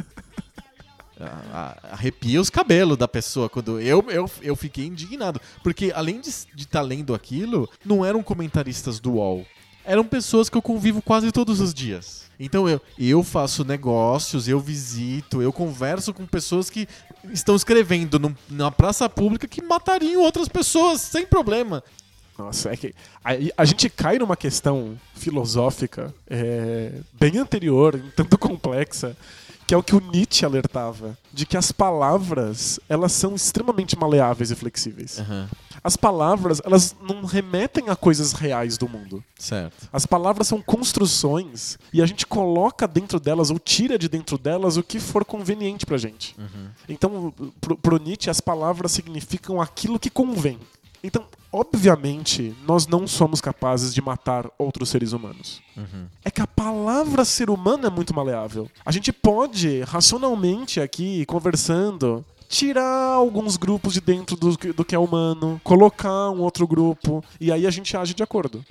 Arrepia os cabelos da pessoa quando eu, eu, eu fiquei indignado. Porque além de estar lendo aquilo, não eram comentaristas do UOL. Eram pessoas que eu convivo quase todos os dias. Então eu, eu faço negócios, eu visito, eu converso com pessoas que estão escrevendo num- na praça pública que matariam outras pessoas sem problema. Nossa, é que a, a gente cai numa questão filosófica é, bem anterior, um tanto complexa, que é o que o Nietzsche alertava, de que as palavras elas são extremamente maleáveis e flexíveis. As palavras elas não remetem a coisas reais do mundo. Certo. As palavras são construções e a gente coloca dentro delas ou tira de dentro delas o que for conveniente pra gente. Então, pro, pro Nietzsche, as palavras significam aquilo que convém. Então, obviamente, nós não somos capazes de matar outros seres humanos. É que a palavra ser humano é muito maleável. A gente pode, racionalmente aqui, conversando, tirar alguns grupos de dentro do, que- do que é humano, colocar um outro grupo, e aí a gente age de acordo.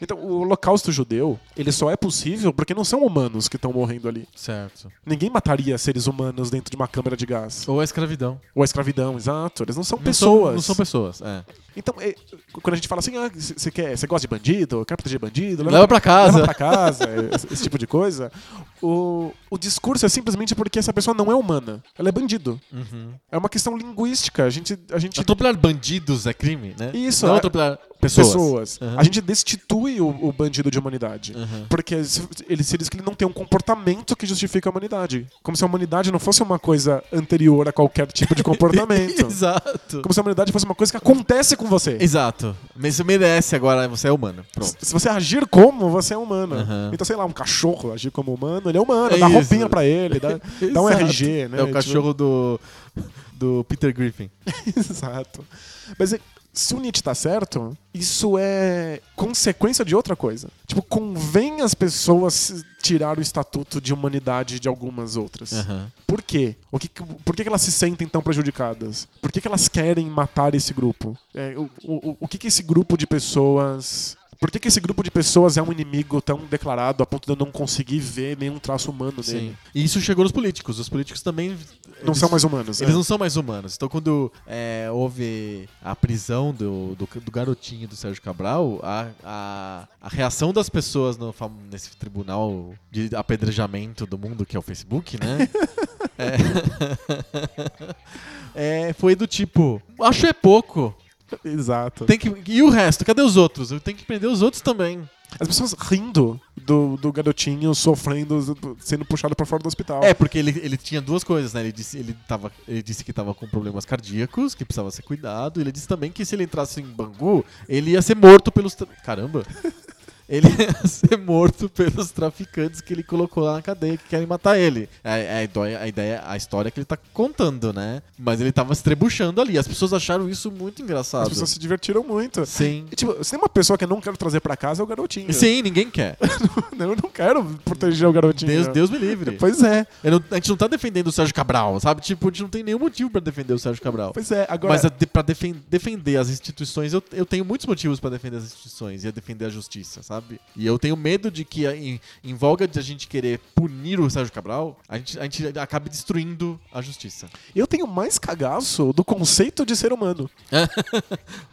Então, o holocausto judeu, ele só é possível porque não são humanos que estão morrendo ali. Certo. Ninguém mataria seres humanos dentro de uma câmara de gás. Ou a escravidão. Ou a escravidão, exato. Eles não são Não pessoas. são- Não são pessoas, é. Então, é, quando a gente fala assim, ah, você quer, você gosta de bandido, quer proteger bandido, Leva pra casa. leva pra casa, esse, esse tipo de coisa. O, o discurso é simplesmente porque essa pessoa não é humana. Ela é bandido. Uhum. É uma questão linguística. A gente. A gente Atropelar bandidos é crime, né? Isso, Não é- atropelar pessoas. pessoas. Uhum. A gente destitui o, o bandido de humanidade. Uhum. Porque ele se diz que ele não tem um comportamento que justifica a humanidade. Como se a humanidade não fosse uma coisa anterior a qualquer tipo de comportamento. Exato. Como se a humanidade fosse uma coisa que acontece com você. Exato. Mas você merece agora, você é humano. Pronto. Se você agir como, você é humano. Uhum. Então, sei lá, um cachorro agir como humano, ele é humano, É dá isso. roupinha pra ele, dá, dá um. RG, né? É o Tipo, cachorro do, do Peter Griffin. Exato. Mas se o Nietzsche tá certo, isso é consequência de outra coisa. Tipo, convém as pessoas tirar o estatuto de humanidade de algumas outras. Aham. Por quê? O que, por que, elas se sentem tão prejudicadas? Por que, que elas querem matar esse grupo? É, o, o, o que, que esse grupo de pessoas. Por que, que esse grupo de pessoas é um inimigo tão declarado a ponto de eu não conseguir ver nenhum traço humano Sim. nele? E isso chegou nos políticos. Os políticos também. Não eles- são mais humanos. Eles é. não são mais humanos. Então, quando é, houve a prisão do, do, do garotinho do Sérgio Cabral, a, a, a reação das pessoas no, nesse tribunal de apedrejamento do mundo, que é o Facebook, né? é, é, foi do tipo: acho é pouco. Exato. Tem que, e o resto? Cadê os outros? Eu tenho que prender os outros também. As pessoas rindo do, do garotinho sofrendo, sendo puxado pra fora do hospital. É, porque ele, ele tinha duas coisas, né? Ele disse, ele, tava, ele disse que tava com problemas cardíacos, que precisava ser cuidado. E ele disse também que se ele entrasse em Bangu, ele ia ser morto pelos. Caramba! Ele ia ser morto pelos traficantes que ele colocou lá na cadeia que querem matar ele. É, é a, ideia, a ideia, a história que ele tá contando, né? Mas ele tava se trebuchando ali. As pessoas acharam isso muito engraçado. As pessoas se divertiram muito. Sim. E, tipo, se tem uma pessoa que eu não quero trazer pra casa, é o garotinho. Sim, ninguém quer. Eu não quero proteger o garotinho. Deus, Deus me livre. Pois é, não- a gente não tá defendendo o Sérgio Cabral, sabe? Tipo, a gente não tem nenhum motivo pra defender o Sérgio Cabral. pois é. Agora, Mas a de, pra defen- defender as instituições, eu, eu tenho muitos motivos pra defender as instituições e defender a justiça, sabe? E eu tenho medo de que, em, em volga de a gente querer punir o Sérgio Cabral, a gente, a gente acabe destruindo a justiça. eu tenho mais cagaço do conceito de ser humano.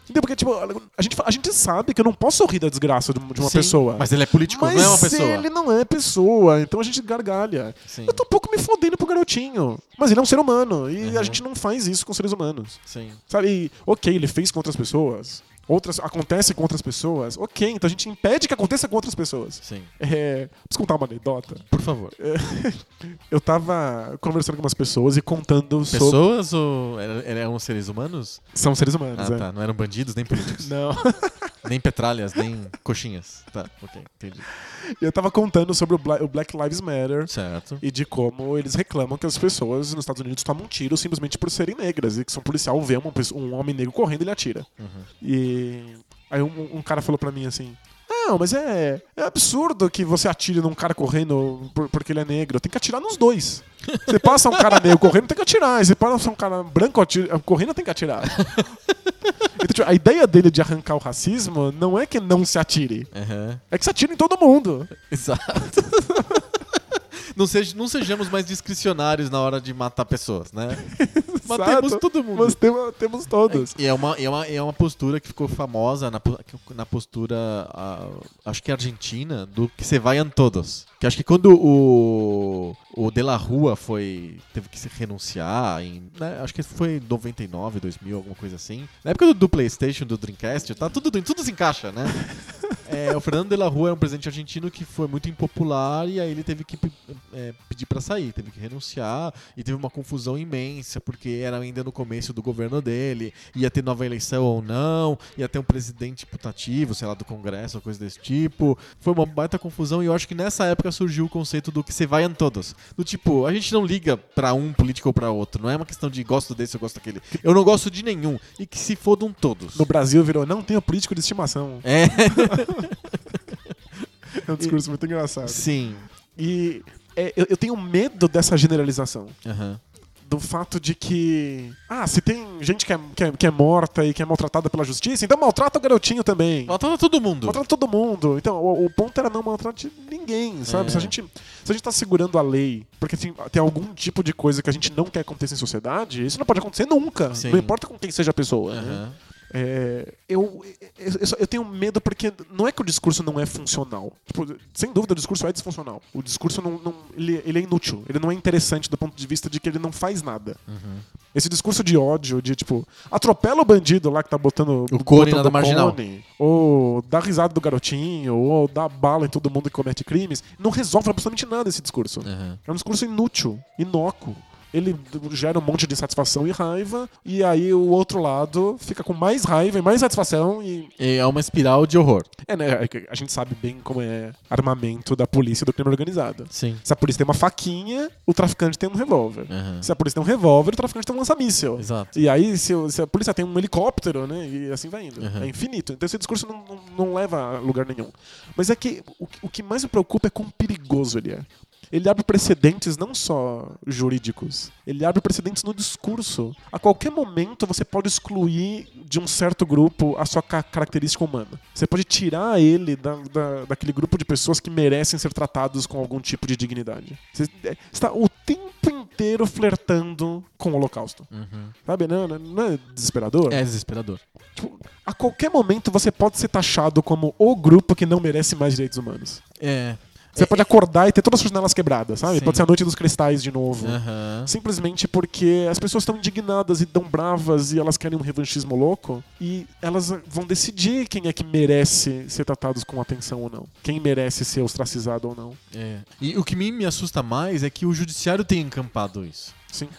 Entendeu? Porque, tipo, a gente, a gente sabe que eu não posso rir da desgraça de uma de uma Sim, pessoa. Mas ele é político, Mas não é uma pessoa. ele não é pessoa, então a gente gargalha. Sim, Eu tô um pouco me fodendo pro garotinho. Mas ele é um ser humano. E Uhum. a gente não faz isso com seres humanos. sim. Sabe? E, ok, ele fez com outras pessoas. Outras, acontece com outras pessoas. Ok, então a gente impede que aconteça com outras pessoas. Sim. É, preciso contar uma anedota. Por favor. Eu tava conversando com umas pessoas e contando sobre. Pessoas ou eram, seres humanos? São seres humanos, Ah, é. tá. Não eram bandidos, nem políticos. Não. nem petralhas, nem coxinhas. Tá, ok, entendi. Eu tava contando sobre o Bla- o Black Lives Matter. Certo. E de como eles reclamam que as pessoas nos Estados Unidos tomam tiro simplesmente por serem negras. E que se um policial vê pessoa- um homem negro correndo, ele atira. Uhum. E aí um, um cara falou pra mim assim: Não, mas é, é absurdo que você atire num cara correndo por- porque ele é negro. Tem que atirar nos dois. Você passa um cara negro correndo, tem que atirar. Você passa um cara branco atira- correndo, tem que atirar. Então, tipo, a ideia dele de arrancar o racismo não é que não se atire. Aham. É que se atire em todo mundo. Exato. não, não sejamos mais discricionários na hora de matar pessoas, né? Matemos todo mundo. Mas temos, temos todos. E é uma, é, uma, é uma postura que ficou famosa na, na postura, ah, acho que argentina, do que se vaiam todos. Que acho que quando o, o De La Rua foi, teve que se renunciar, em, né, acho que foi em 99, 2000, alguma coisa assim. Na época do, do Playstation, do Dreamcast, tá, tudo, tudo se encaixa, né? É, o Fernando de la Rua era um presidente argentino que foi muito impopular e aí ele teve que é, pedir pra sair, teve que renunciar e teve uma confusão imensa porque era ainda no começo do governo dele, ia ter nova eleição ou não, ia ter um presidente putativo, sei lá, do Congresso coisa desse tipo. Foi uma baita confusão e eu acho que nessa época surgiu o conceito do que se vaiam todos. Do tipo, a gente não liga pra um político ou pra outro, não é uma questão de gosto desse ou gosto daquele. Eu não gosto de nenhum e que se fodam todos. No Brasil virou, não tenho político de estimação. É, É um discurso muito engraçado. sim. E é, eu, eu tenho medo dessa generalização. Aham. Do fato de que. Ah, se tem gente que é, que é, que é morta e que é maltratada pela justiça, então maltrata o garotinho também. Maltrata todo mundo. Maltrata todo mundo. Então, o, o ponto era não maltratar ninguém, sabe? É. Se, a gente, se a gente tá segurando a lei porque tem, tem algum tipo de coisa que a gente não quer acontecer em sociedade, isso não pode acontecer nunca. Sim. Não importa com quem seja a pessoa. né? É, eu, eu, eu tenho medo porque não é que o discurso não é funcional. Tipo, sem dúvida, o discurso é disfuncional. O discurso não, não- ele, ele é inútil. Ele não é interessante do ponto de vista de que ele não faz nada. Esse discurso de ódio, de tipo, atropela o bandido lá que tá botando O cone na marginal. cone, ou dá risada do garotinho, ou dá bala em todo mundo que comete crimes, não resolve absolutamente nada esse discurso. Uhum. É um discurso inútil, inócuo. Ele gera um monte de insatisfação e raiva, e aí o outro lado fica com mais raiva e mais satisfação. E é uma espiral de horror. é, né? é A gente sabe bem como é armamento da polícia e do crime organizado. Sim. Se a polícia tem uma faquinha, o traficante tem um revólver. Uhum. Se a polícia tem um revólver, o traficante tem um lança-míssel. Exato. E aí, se, se a polícia tem um helicóptero, né? E assim vai indo. Uhum. É infinito. Então esse discurso não, não, não leva a lugar nenhum. Mas é que o, o que mais me preocupa é quão perigoso ele é. Ele abre precedentes não só jurídicos, ele abre precedentes no discurso. A qualquer momento você pode excluir de um certo grupo a sua ca- característica humana. Você pode tirar ele da, da- daquele grupo de pessoas que merecem ser tratados com algum tipo de dignidade. Você é, está o tempo inteiro flertando com o holocausto. Uhum. Sabe, não, não- não é desesperador? É desesperador. Tipo, a qualquer momento você pode ser taxado como o grupo que não merece mais direitos humanos. É. Você pode acordar e ter todas as janelas quebradas, sabe? Sim. Pode ser a noite dos cristais de novo. Aham. Simplesmente porque as pessoas estão indignadas e tão bravas e elas querem um revanchismo louco e elas vão decidir quem é que merece ser tratados com atenção ou não. Quem merece ser ostracizado ou não. É. E o que me, me assusta mais é que o judiciário tem encampado isso. Sim.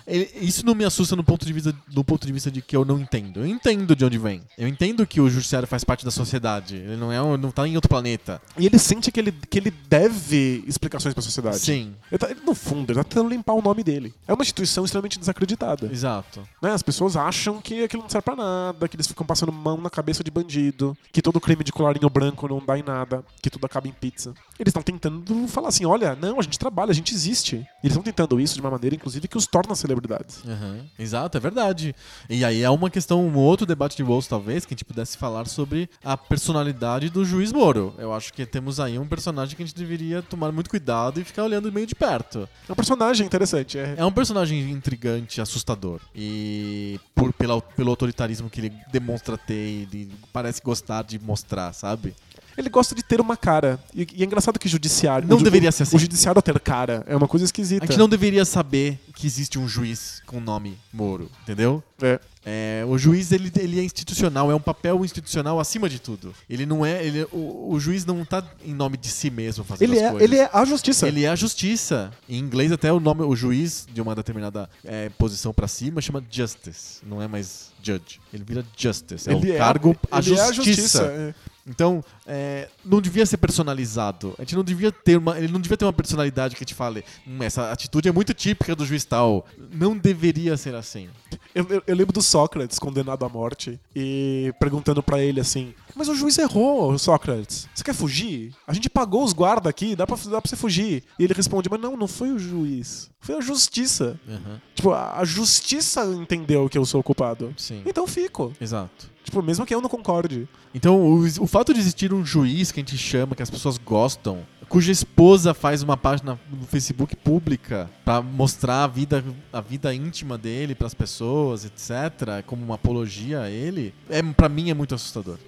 Isso não me assusta no ponto, de vista, no ponto de vista de que eu não entendo. Eu entendo de onde vem. Eu entendo que o judiciário faz parte da sociedade. Ele não é um- não tá em outro planeta. E ele sente que ele, que ele deve explicações pra sociedade. Sim, Ele tá- ele, no fundo, ele tá tentando limpar o nome dele. É uma instituição extremamente desacreditada. exato. né? As pessoas acham que aquilo não serve pra nada, que eles ficam passando mão na cabeça de bandido, que todo crime de colarinho branco não dá em nada, que tudo acaba em pizza. Eles estão tentando falar assim: olha, não, a gente trabalha, a gente existe. E eles estão tentando isso de uma maneira, inclusive, que os torna celebridades. Aham, Exato, é verdade. E aí é uma questão, um outro debate de bolso, talvez, que a gente pudesse falar sobre a personalidade do juiz Moro. Eu acho que temos aí um personagem que a gente deveria tomar muito cuidado e ficar olhando meio de perto. É um personagem interessante. É, É um personagem intrigante, assustador. E por, pela, pelo autoritarismo que ele demonstra ter, ele parece gostar de mostrar, sabe? Ele gosta de ter uma cara. E, e é engraçado que judiciário. Não o deveria ser assim. O judiciário ter cara é uma coisa A esquisita. gente não deveria saber que existe um juiz com o nome Moro, entendeu? É. É, o juiz ele, ele é institucional, é um papel institucional acima de tudo. Ele não é, ele, o, o juiz não tá em nome de si mesmo fazendo Ele as é, coisas. ele é a justiça. Ele é a justiça. Em inglês até o nome, o juiz de uma determinada é, posição pra cima chama justice, não é mais judge. Ele vira justice, é o cargo a ele é justiça. é. Então, é, não devia ser personalizado. A gente não devia ter uma, ele não devia ter uma personalidade que gente fale, hum, essa atitude é muito típica do juiz tal. Não deveria ser assim. Eu, eu- eu lembro do Sócrates condenado à morte e perguntando pra ele assim: Mas o juiz errou, Sócrates. Você quer fugir? A gente pagou os guardas aqui, dá pra, dá pra você fugir. E ele responde: Mas não, não foi o juiz. Foi a justiça. Aham, Tipo, a, a justiça entendeu que eu sou o culpado. Sim. Então fico. Exato. Tipo, mesmo que eu não concorde. Então, o, o fato de existir um juiz que a gente chama, que as pessoas gostam, cuja esposa faz uma página no Facebook pública pra mostrar a vida, a vida íntima dele pras pessoas, etc., como uma apologia a ele, é, para mim é muito assustador.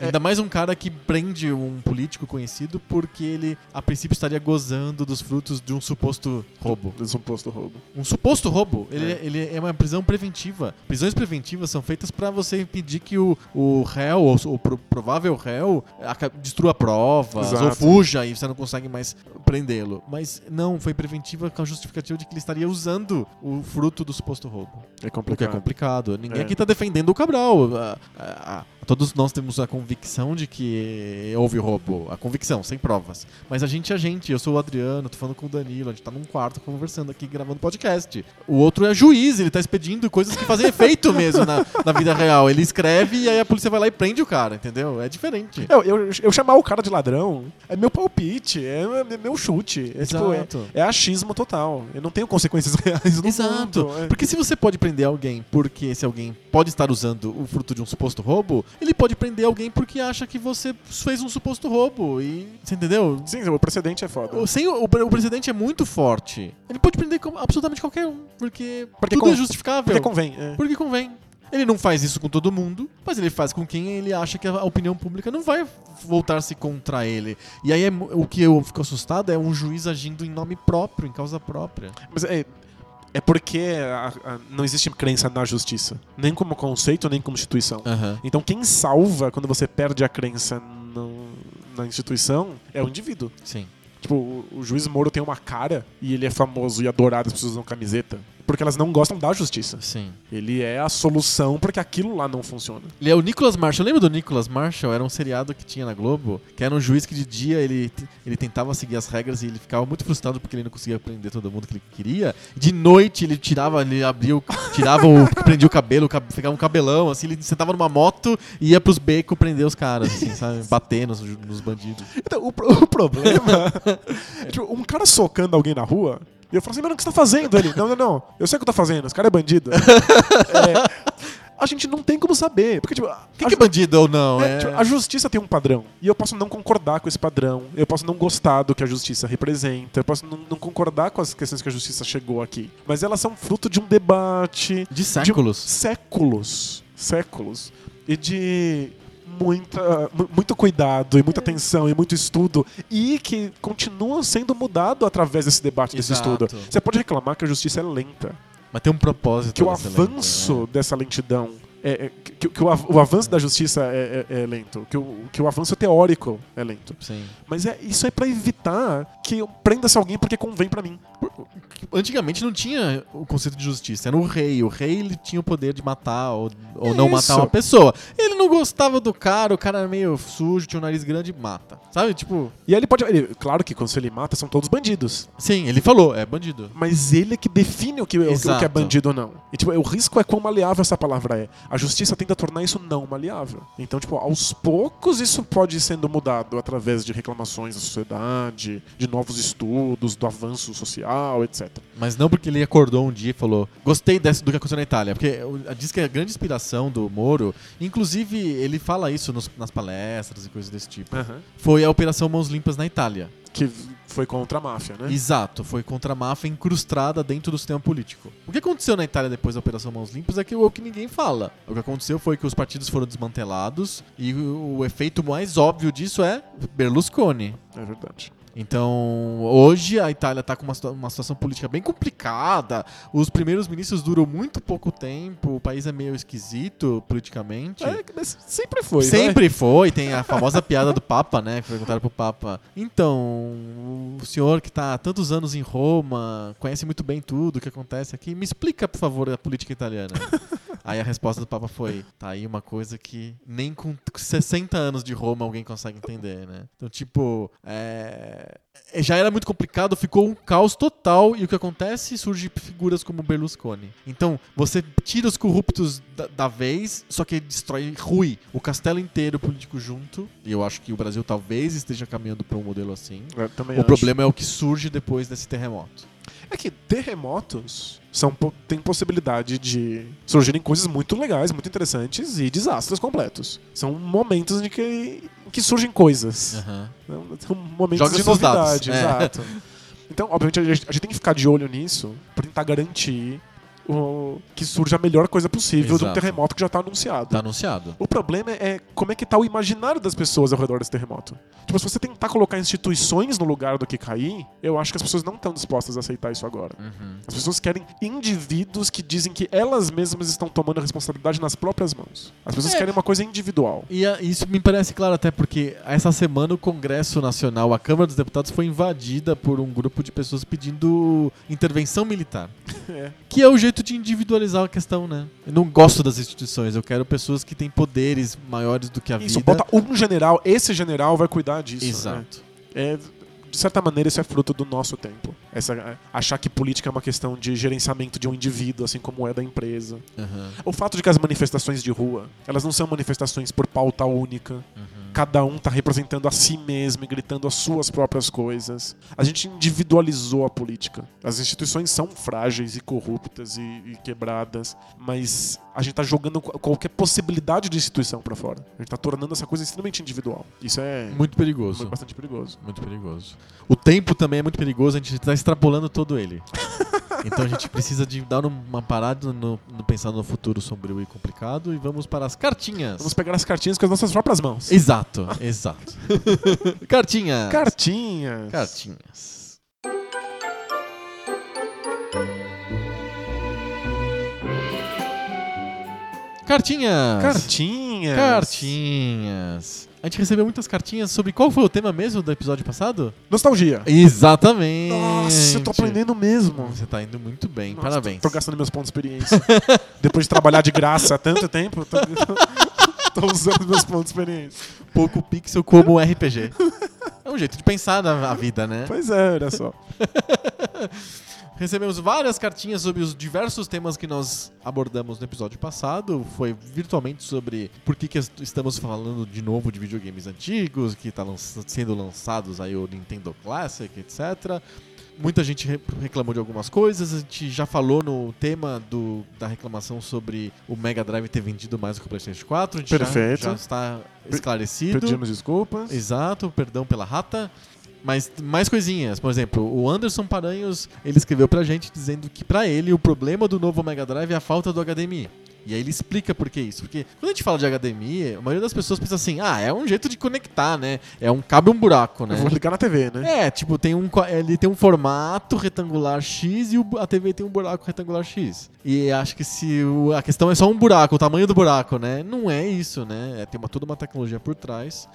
É, Ainda mais um cara que prende um político conhecido porque ele, a princípio, estaria gozando dos frutos de um suposto roubo. do suposto roubo. Um suposto roubo. Ele É. é. ele é uma prisão preventiva. Prisões preventivas são feitas pra você impedir que o, o réu, ou o pro- provável réu, destrua provas Exato. ou fuja e você não consegue mais prendê-lo. Mas não, foi preventiva com a justificativa de que ele estaria usando o fruto do suposto roubo. É O que é complicado. complicado. Ninguém É. aqui tá defendendo o Cabral. A- a- a- todos nós temos a convicção de que houve roubo. A convicção, sem provas. Mas a gente é a gente. Eu sou o Adriano, tô falando com o Danilo. A gente tá num quarto conversando aqui, gravando podcast. O outro é juiz, ele tá expedindo coisas que fazem efeito mesmo na, na vida real. Ele escreve e aí a polícia vai lá e prende o cara, entendeu? É diferente. Eu, eu, eu chamar o cara de ladrão é meu palpite, é, é meu chute. É, tipo, é, é achismo total. Eu não tenho consequências reais no Exato. mundo. É. Porque se você pode prender alguém porque esse alguém pode estar usando o fruto de um suposto roubo, ele pode prender alguém porque acha que você fez um suposto roubo. E. Você entendeu? Sim, o precedente é foda. O, sem, o, o presidente é muito forte. Ele pode prender absolutamente qualquer um, porque, Porque tudo é justificável. Porque convém. é. Porque convém. Ele não faz isso com todo mundo, mas ele faz com quem ele acha que a opinião pública não vai voltar-se contra ele. E aí é o que eu fico assustado é um juiz agindo em nome próprio, em causa própria. Mas é, é porque a- a- não existe crença na justiça. Nem como conceito, nem como instituição. Aham. Então quem salva quando você perde a crença no- na instituição é o indivíduo. Sim. Tipo, o, o juiz Moro tem uma cara e ele é famoso e adorado, as pessoas usam camiseta. Porque elas não gostam da justiça. Sim. Ele é a solução porque aquilo lá não funciona. Ele é o Nicholas Marshall. Lembra do Nicholas Marshall? Era um seriado que tinha na Globo, que era um juiz que de dia ele, ele tentava seguir as regras e ele ficava muito frustrado porque ele não conseguia prender todo mundo que ele queria. De noite ele tirava, ele abria, o- tirava o, prendia o cabelo, ficava um cabelão, assim, ele sentava numa moto e ia pros becos prender os caras, assim, sabe? Bater nos, nos bandidos. Então, o, o problema. tipo, um cara socando alguém na rua. E eu falo assim, mano, o que você tá fazendo? Ele, não, não, não. Eu sei o que eu tô fazendo, esse cara é bandido. É, a gente não tem como saber. Porque, tipo, O que, a que é bandido ou não? é, É, tipo, a justiça tem um padrão. E eu posso não concordar com esse padrão. Eu posso não gostar do que a justiça representa. Eu posso não, não concordar com as questões que a justiça chegou aqui. Mas elas são fruto de um debate. De séculos. séculos. Séculos. E de muita, mu- muito cuidado e muita atenção e muito estudo e que continua sendo mudado através desse debate, desse Exato. estudo. Você pode reclamar que a justiça é lenta, Mas tem um propósito. que o avanço lei, né? dessa lentidão é, é- que, que o, av- o avanço da justiça é, é- é lento, que o, que o avanço teórico é lento. Sim. Mas é, isso é pra evitar que prenda-se alguém porque convém pra mim. Antigamente não tinha o conceito de justiça, era o rei. O rei ele tinha o poder de matar ou, ou não Isso. matar uma pessoa. Ele não gostava do cara, o cara era meio sujo, tinha um nariz grande, mata. Sabe? Tipo, E aí ele pode. ele- claro que quando ele mata, são todos bandidos. sim, ele falou, é bandido. Mas ele é que define o que, o o que é bandido ou não. E tipo, o risco é quão maleável essa palavra é. A justiça tenta tornar isso não maleável. Então, tipo, aos poucos isso pode ir sendo mudado através de reclamações da sociedade, de novos estudos, do avanço social, etc. Mas não porque ele acordou um dia e falou, gostei desse, do que aconteceu na Itália. Porque diz que a grande inspiração do Moro, inclusive ele fala isso nos- nas palestras e coisas desse tipo, foi a Operação Mãos Limpas na Itália. Que foi contra a máfia, né? Exato, foi contra a máfia incrustada dentro do sistema político. O que aconteceu na Itália depois da Operação Mãos Limpas é que o que ninguém fala. O que aconteceu foi que os partidos foram desmantelados e o, o efeito mais óbvio disso é Berlusconi. É verdade. Então, hoje a Itália está com uma, uma situação política bem complicada. Os primeiros ministros duram muito pouco tempo, o país é meio esquisito politicamente. É, mas sempre foi. né? Sempre foi, tem a famosa piada do Papa, né? Que perguntaram pro Papa. Então, o senhor que tá há tantos anos em Roma, conhece muito bem tudo o que acontece aqui, me explica, por favor, a política italiana. aí a resposta do Papa foi: tá aí uma coisa que nem com 60 anos de Roma alguém consegue entender, né? Então, tipo, é. Já era muito complicado, ficou um caos total e o que acontece? Surge figuras como Berlusconi. Então, você tira os corruptos da, da vez, só que destrói Rui, o castelo inteiro político junto. E eu acho que o Brasil talvez esteja caminhando para um modelo assim. O acho. problema é o que surge depois desse terremoto. É que terremotos são, têm possibilidade de surgirem coisas muito legais, muito interessantes e desastres completos. São momentos em que, em que surgem coisas. Não, São momentos Joga de seus dados, novidade, é. exato. Então, obviamente, a gente, a gente tem que ficar de olho nisso pra tentar garantir o, que surja a melhor coisa possível de um Exato. terremoto que já tá anunciado. Tá anunciado. O problema é como é que tá o imaginário das pessoas ao redor desse terremoto. Tipo, se você tentar colocar instituições no lugar do que cair, eu acho que as pessoas não estão dispostas a aceitar isso agora. Uhum. As pessoas querem indivíduos que dizem que elas mesmas estão tomando a responsabilidade nas próprias mãos. As pessoas É. querem uma coisa individual. E a- isso me parece claro até porque essa semana o Congresso Nacional, a Câmara dos Deputados, foi invadida por um grupo de pessoas pedindo intervenção militar. É. Que é o jeito de individualizar a questão, né? Eu não gosto das instituições, eu quero pessoas que têm poderes maiores do que a Isso, vida. bota um general, esse general vai cuidar disso. né? Exato. É, de certa maneira, isso é fruto do nosso tempo. Essa, é, achar que política é uma questão de gerenciamento de um indivíduo, assim como é da empresa. Aham, O fato de que as manifestações de rua, elas não são manifestações por pauta única. uhum. Cada um tá representando a si mesmo e gritando as suas próprias coisas. A gente individualizou a política. As instituições são frágeis e corruptas e, e quebradas, mas a gente tá jogando qu- qualquer possibilidade de instituição pra fora. A gente tá tornando essa coisa extremamente individual. Isso é Muito perigoso. bastante perigoso. Muito perigoso. O tempo também é muito perigoso, a gente tá extrapolando todo ele. Então a gente precisa de dar uma parada no, no pensar no futuro sombrio e complicado e vamos para as cartinhas. Vamos pegar as cartinhas com as nossas próprias mãos. Exato, exato. cartinhas. Cartinhas. Cartinhas. Cartinhas. Cartinhas. Cartinhas. A gente recebeu muitas cartinhas sobre qual foi o tema mesmo do episódio passado? Nostalgia. Exatamente. Nossa, eu tô aprendendo mesmo. Você tá indo muito bem, Nossa, parabéns. Tô, tô gastando meus pontos de experiência. Depois de trabalhar de graça há tanto tempo, tô, tô usando meus pontos de experiência. Pouco pixel como RPG. É um jeito de pensar na a vida, né? Pois é, olha só. Recebemos várias cartinhas sobre os diversos temas que nós abordamos no episódio passado. Foi virtualmente sobre por que, que est- estamos falando de novo de videogames antigos, que estão sendo lançados aí o Nintendo Classic, etc. Muita gente re- reclamou de algumas coisas. A gente já falou no tema do, da reclamação sobre o Mega Drive ter vendido mais do que o PlayStation 4. A gente já- Perfeito. Já, está esclarecido. Pedimos desculpas. Exato, perdão pela rata. Mas mais coisinhas, por exemplo, o Anderson Paranhos, ele escreveu pra gente dizendo que pra ele o problema do novo Mega Drive é a falta do HDMI. E aí ele explica por que isso. Porque quando a gente fala de HDMI, a maioria das pessoas pensa assim, ah, é um jeito de conectar, né? É um cabo e um buraco, né? Eu vou ligar na TV, né? É, tipo, tem um, ele tem um formato retangular X e a TV tem um buraco retangular X. E acho que se o- a questão é só um buraco, o tamanho do buraco, né? Não é isso, né? É, tem uma, toda uma tecnologia por trás.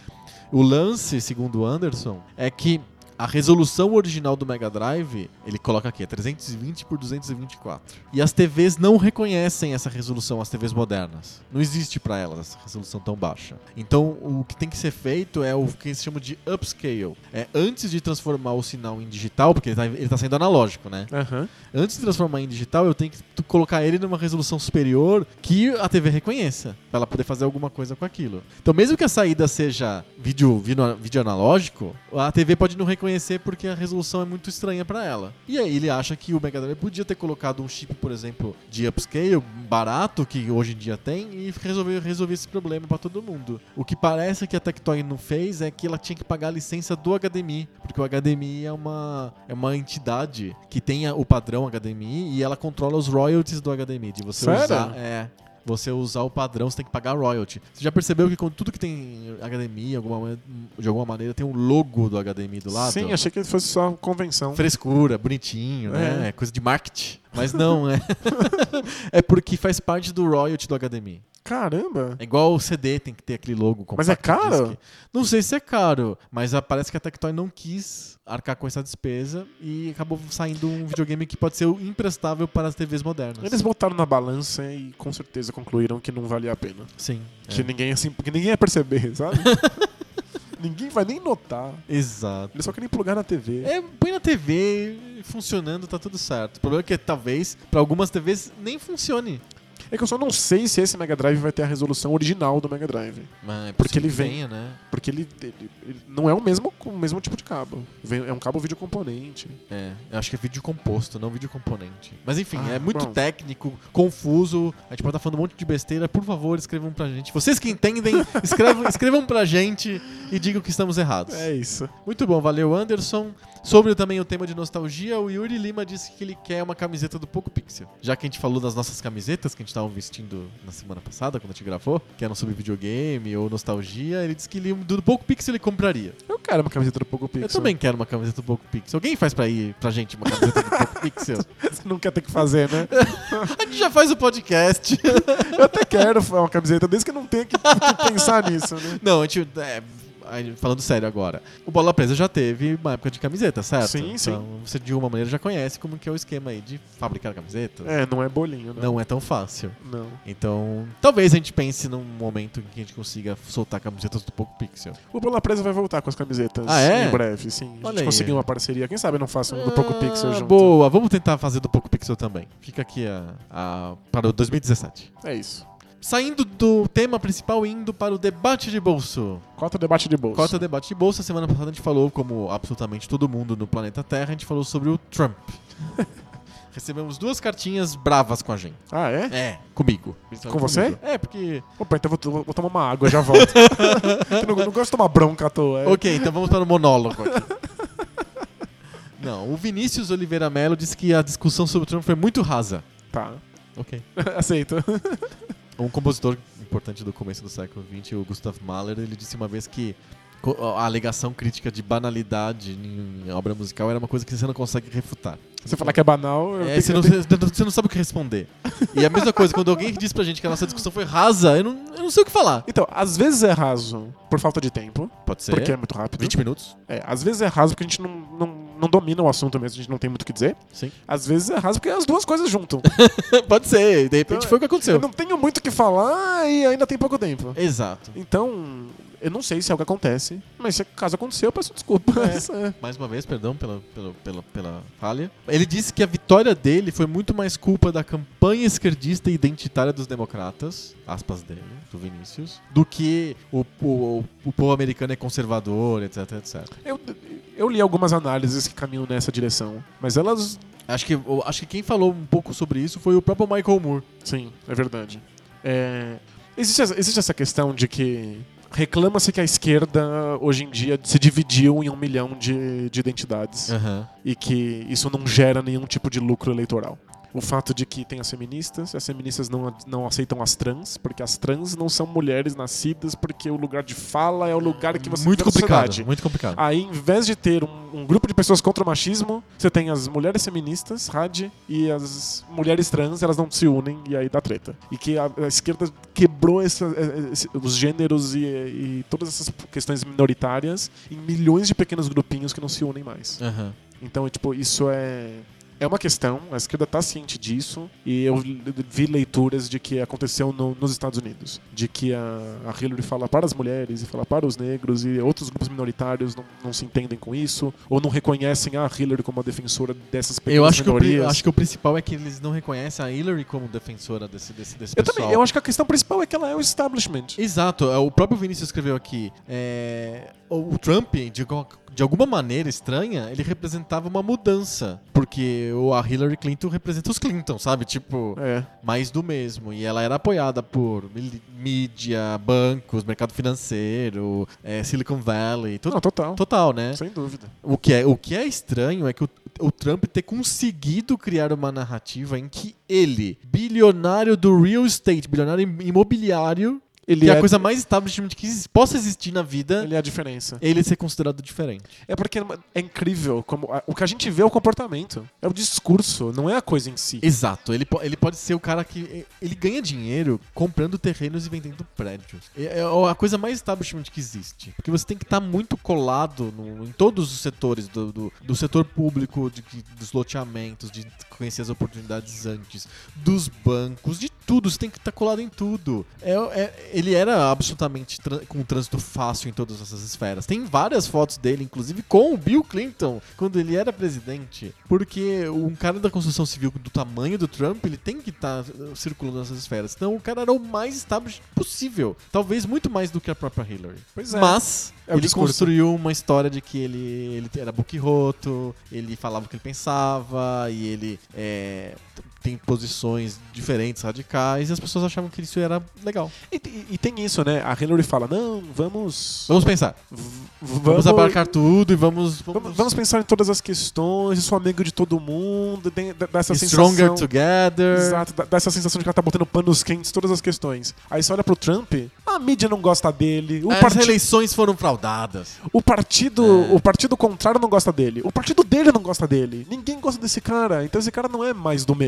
O lance, segundo Anderson, é que a resolução original do Mega Drive, ele coloca aqui, é 320 por 224. E as TVs não reconhecem essa resolução, as TVs modernas. Não existe pra elas essa resolução tão baixa. Então, o que tem que ser feito é o que eles chamam de upscale. É antes de transformar o sinal em digital, porque ele tá, ele tá sendo analógico, né? Aham. Antes de transformar em digital, eu tenho que colocar ele numa resolução superior que a TV reconheça, pra ela poder fazer alguma coisa com aquilo. Então, mesmo que a saída seja vídeo, vídeo, vídeo analógico, a TV pode não reconhecer porque a resolução é muito estranha pra ela. E aí ele acha que o Mega Drive podia ter colocado um chip, por exemplo, de upscale barato que hoje em dia tem e resolver resolver esse problema pra todo mundo. O que parece que a Tectoy não fez é que ela tinha que pagar a licença do HDMI, porque o HDMI é uma é uma entidade que tem o padrão HDMI e ela controla os royalties do HDMI, de você Sério? usar, é, você usar o padrão, você tem que pagar royalty. Você já percebeu que com tudo que tem HDMI, alguma ma- de alguma maneira, tem um logo do HDMI do lado? Sim, achei que fosse só convenção. Frescura, bonitinho, né? É. É coisa de marketing. Mas não, é. é porque faz parte do royalty do HDMI. Caramba. É igual o CD, tem que ter aquele logo Mas é caro? disc. Não sei se é caro, mas parece que a Tectoy não quis arcar com essa despesa e acabou saindo um videogame que pode ser imprestável para as TVs modernas. Eles botaram na balança e com certeza concluíram que não valia a pena. Sim. Que é. ninguém assim, porque ninguém ia perceber, sabe? ninguém vai nem notar. Exato. Eles só querem plugar na TV. É, põe na TV funcionando, tá tudo certo. O problema é que talvez para algumas TVs nem funcione. É que eu só não sei se esse Mega Drive vai ter a resolução original do Mega Drive. Mas é Porque ele vem- venha, né? Porque ele, ele- ele não é o mesmo, o mesmo tipo de cabo. Vem- É um cabo vídeo componente. É, eu acho que é vídeo composto, não vídeo componente. Mas enfim, Ah, é muito bom. técnico, confuso. A gente pode estar falando um monte de besteira. Por favor, escrevam pra gente. Vocês que entendem, escrevam, escrevam pra gente e digam que estamos errados. É isso. Muito bom, valeu, Anderson. Sobre também o tema de nostalgia, o Yuri Lima disse que ele quer uma camiseta do Poco Pixel. Já que a gente falou das nossas camisetas que a gente estava vestindo na semana passada, quando a gente gravou, que eram sobre videogame ou nostalgia, ele disse que ele, do Poco Pixel ele compraria. Eu quero uma camiseta do Poco Pixel. Eu também quero uma camiseta do Poco Pixel. Alguém faz pra ir pra gente uma camiseta do Poco Pixel? Você não quer ter que fazer, né? A gente já faz o podcast. Eu até quero uma camiseta, desde que eu não tenha que, que pensar nisso, né? Não, a gente. é, falando sério agora. O Bola Presa já teve uma época de camiseta, certo? Sim, sim. Então você de alguma maneira já conhece como que é o esquema aí de fabricar camisetas. É, não é bolinho, não. Não é tão fácil. Não. Então, talvez a gente pense num momento em que a gente consiga soltar camisetas do Poco Pixel. O Bola Presa vai voltar com as camisetas Ah, é? em breve, sim. A gente aí. conseguiu uma parceria. Quem sabe não faça um do Poco Pixel Ah, junto. Boa, vamos tentar fazer do Poco Pixel também. Fica aqui a, a- para o 2017. É isso. Saindo do tema principal e indo para o debate de bolso. Cota debate de bolsa. Cota debate de bolsa. Semana passada a gente falou, como absolutamente todo mundo no planeta Terra, a gente falou sobre o Trump. Recebemos duas cartinhas bravas com a gente. Ah, é? É, comigo. Com você? Comigo. É, porque. Opa, então eu vou, vou tomar uma água, já volto. eu não, não gosto de tomar bronca à toa. é. Ok, então vamos para o monólogo aqui. Não, o Vinícius Oliveira Mello disse que a discussão sobre o Trump foi muito rasa. Tá. Ok. Aceito. Um compositor importante do começo do século XX, o Gustav Mahler, ele disse uma vez que a alegação crítica de banalidade em obra musical era uma coisa que você não consegue refutar. Você falar que é banal, eu É, você, não, você não sabe o que responder. E a mesma coisa, quando alguém diz pra gente que a nossa discussão foi rasa, eu não, eu não sei o que falar. Então, às vezes é raso por falta de tempo, Pode ser. porque é muito rápido. 20 minutos. É, às vezes é raso porque a gente não, não, não domina o assunto mesmo, a gente não tem muito o que dizer. Sim. Às vezes é raso porque as duas coisas juntam. Pode ser. De repente Então, foi o que aconteceu. Eu não tenho muito o que falar e ainda tem pouco tempo. Exato. Então, eu não sei se é o que acontece, mas se caso aconteceu, eu peço desculpas. É. Mais uma vez, perdão pela, pela, pela, pela falha. Ele disse que a vitória dele foi muito mais culpa da campanha esquerdista e identitária dos democratas, aspas dele, do Vinícius, do que o, o, o povo americano é conservador, etc, etc. Eu, eu li algumas análises que caminham nessa direção, mas elas. Acho que, acho que quem falou um pouco sobre isso foi o próprio Michael Moore. Sim, é verdade. É, existe, existe essa questão de que reclama-se que a esquerda hoje em dia se dividiu em um milhão de, de identidades Aham. e que isso não gera nenhum tipo de lucro eleitoral. O fato de que tem as feministas, as feministas não, não aceitam as trans, porque as trans não são mulheres nascidas, porque o lugar de fala é o lugar que você muito complicado, muito complicado. Aí, em vez de ter um, um grupo de pessoas contra o machismo, você tem as mulheres feministas, RAD, e as mulheres trans, elas não se unem e aí dá treta. E que a, a esquerda quebrou essa- eh, esse- os gêneros e, e todas essas questões minoritárias em milhões de pequenos grupinhos que não se unem mais. Aham. Então, tipo, isso é. É uma questão, a esquerda está ciente disso, e eu vi leituras de que aconteceu no- nos Estados Unidos. De que a, a Hillary fala para as mulheres e fala para os negros, e outros grupos minoritários não, não se entendem com isso, ou não reconhecem a Hillary como a defensora dessas pequenas Eu acho que, o, minorias. acho que o principal é que eles não reconhecem a Hillary como defensora desse, desse, desse Eu pessoal. também, eu acho que a questão principal é que ela é o establishment. Exato, é, o próprio Vinícius escreveu aqui. é, o Trump, de, de alguma maneira estranha, ele representava uma mudança. Porque o- a Hillary Clinton representa os Clinton, sabe? Tipo, É. mais do mesmo. E ela era apoiada por mídia, bancos, mercado financeiro, é, Silicon Valley, tudo. Não, total. Total, né? Sem dúvida. O que é, o que é estranho é que o, o Trump ter conseguido criar uma narrativa em que ele, bilionário do real estate, bilionário im- imobiliário, Ele que é é, a coisa mais establishment que possa existir na vida, ele é a diferença. ele ser considerado diferente. É porque é incrível como o que a gente vê é o comportamento, é o discurso, não é a coisa em si. Exato, ele, ele pode ser o cara que. Ele ganha dinheiro comprando terrenos e vendendo prédios. É, é a coisa mais establishment que existe. Porque você tem que estar muito colado no- em todos os setores do, do, do setor público, de, dos loteamentos, de conhecer as oportunidades antes, dos bancos, de tudo. Você tem que estar colado em tudo. É, é- ele era absolutamente com um trânsito fácil em todas essas esferas. Tem várias fotos dele, inclusive com o Bill Clinton, quando ele era presidente. Porque um cara da construção civil do tamanho do Trump, ele tem que estar circulando nessas esferas. Então o cara era o mais estável possível. Talvez muito mais do que a própria Hillary. Pois é. Mas É ele discurso. construiu uma história de que ele, ele era boquiroto, ele falava o que ele pensava, e ele é, tem posições diferentes, radicais, e as pessoas achavam que isso era legal. E, e- e tem isso, né? A Hillary fala: não, vamos. Vamos pensar. v- Vamos, abarcar tudo e vamos. Vamos, vamos pensar em todas as questões, eu sou amigo de todo mundo, tem- dá- dá essa Stronger sensação. together. Exato, dá, dá essa sensação de que ela tá botando panos quentes todas as questões. Aí você olha pro Trump, a mídia não gosta dele, As parti eleições foram fraudadas. o partido É. o partido contrário não gosta dele, o partido dele não gosta dele, ninguém gosta desse cara, então esse cara não é mais do mesmo.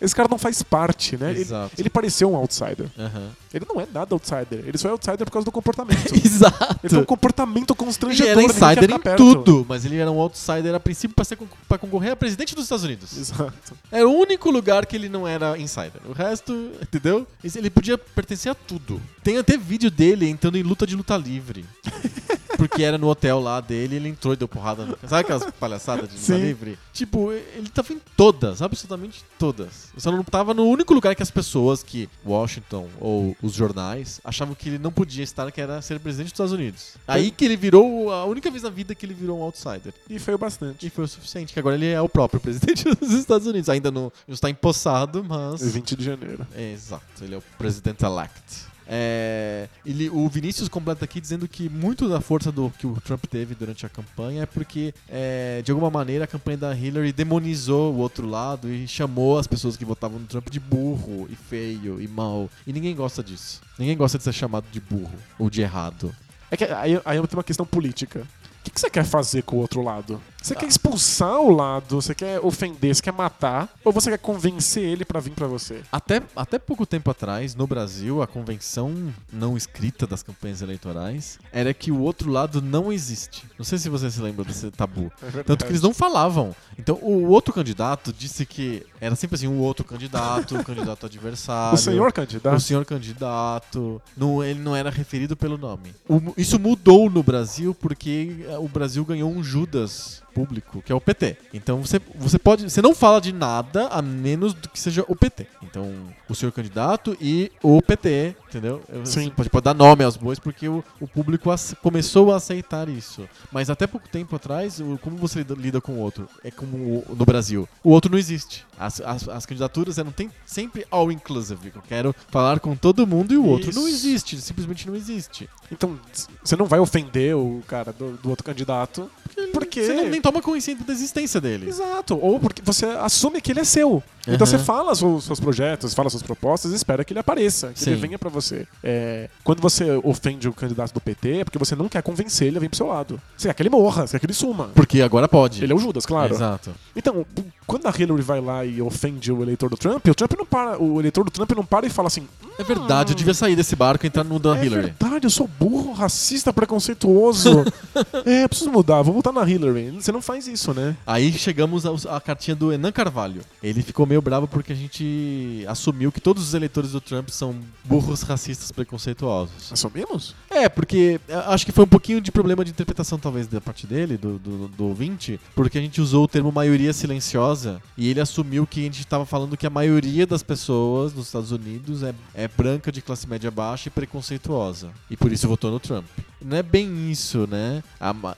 Esse cara não faz parte, né? Ele, Exato. ele pareceu um outsider. Aham. Ele não é nada outsider, ele só é outsider por causa do comportamento. Exato. Ele tem um comportamento Ele constrangedor. era ninguém quer insider em perto. tudo, mas ele era um outsider a princípio con- pra concorrer a presidente dos Estados Unidos. Exato. Era o único lugar que ele não era insider. O resto, entendeu? Ele podia pertencer a tudo. Tem até vídeo dele entrando em luta de luta livre. Porque era no hotel lá dele, ele entrou e deu porrada. No... Sabe aquelas palhaçadas de luta Sim. livre? Tipo, ele tava em todas, absolutamente todas. Só não tava no único lugar que as pessoas que Washington ou os jornais achavam que ele não podia estar, que era ser presidente dos Estados Unidos. Aí que ele virou a única vez na vida que ele virou um outsider. E foi o bastante. E foi o suficiente, que agora ele é o próprio presidente dos Estados Unidos. Ainda não, não está empossado, mas. 20 de janeiro. É, exato, ele é o presidente elect. É, ele, o Vinícius completa aqui dizendo que muito da força do que o Trump teve durante a campanha é porque, é, de alguma maneira, a campanha da Hillary demonizou o outro lado e chamou as pessoas que votavam no Trump de burro e feio e mal. E ninguém gosta disso. Ninguém gosta de ser chamado de burro ou de errado. É que aí, aí tem uma questão política. O que, que você quer fazer com o outro lado? Você quer expulsar o lado, você quer ofender, você quer matar, ou você quer convencer ele pra vir pra você? Até, até pouco tempo atrás, no Brasil, a convenção não escrita das campanhas eleitorais era que o outro lado não existe. Não sei se você se lembra desse tabu. É Tanto que eles não falavam. Então, o outro candidato disse que era sempre assim: o outro candidato, o candidato adversário. O senhor candidato. O senhor candidato. Não, ele não era referido pelo nome. O- isso mudou no Brasil porque o Brasil ganhou um Judas público, que é o PT. Então você, você pode. Você não fala de nada a menos do que seja o PT. Então, o senhor candidato e o PT, entendeu? Sim. Pode, pode dar nome aos bois porque o, o público começou a aceitar isso. Mas até pouco tempo atrás, o- como você lida, lida com o outro? É como o- no Brasil. O outro não existe. As, as, as candidaturas eram tem, sempre all inclusive. Eu quero falar com todo mundo e o outro não existe. Simplesmente não existe. Então, você não vai ofender o cara do, do outro candidato. Porque. Você não, nem toma consciência da existência dele. Exato. Ou porque você assume que ele é seu. Então Aham. você fala os seus projetos, fala suas propostas e espera que ele apareça, que ele Sim. venha pra você. É, quando você ofende o candidato do PT, é porque você não quer convencer ele a vir pro seu lado. Você quer que ele morra, você quer que ele suma. Porque agora pode. Ele é o Judas, claro. Exato. Então, quando a Hillary vai lá e ofende o eleitor do Trump, o Trump não para, o eleitor do Trump não para e fala assim: É verdade, eu devia sair desse barco e entrar no da é Hillary. verdade, eu sou burro, racista, preconceituoso. é, preciso mudar, vou votar na Hillary. Você não faz isso, né? Aí chegamos à cartinha do Enan Carvalho. Ele ficou meio bravo porque a gente assumiu que todos os eleitores do Trump são burros, racistas, preconceituosos. Assumimos? É, porque eu acho que foi um pouquinho de problema de interpretação, talvez, da parte dele, do, do, do ouvinte, porque a gente usou o termo maioria silenciosa e ele assumiu que a gente estava falando que a maioria das pessoas nos Estados Unidos é, é branca, de classe média baixa e preconceituosa. E por isso votou no Trump. Não é bem isso, né?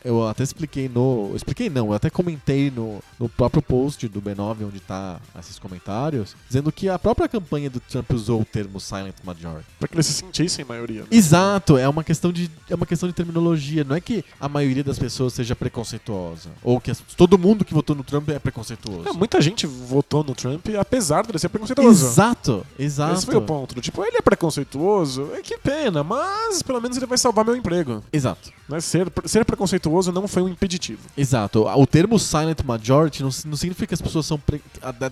Eu até expliquei no. Expliquei não, eu até comentei no, no próprio post do B9, onde tá esses comentários, dizendo que a própria campanha do Trump usou o termo silent majority. Pra que ele se sentisse em maioria. né? Exato, é uma questão de é uma questão de terminologia. Não é que a maioria das pessoas seja preconceituosa ou que todo mundo que votou no Trump é preconceituoso. É, muita gente votou no Trump apesar dele ser preconceituoso. Exato, exato. Esse foi o ponto. Tipo, ele é preconceituoso, é que pena, mas pelo menos ele vai salvar meu emprego. Exato. Né? Ser, ser preconceituoso não foi um impeditivo. Exato. O termo silent majority não, não significa que as pessoas são pre-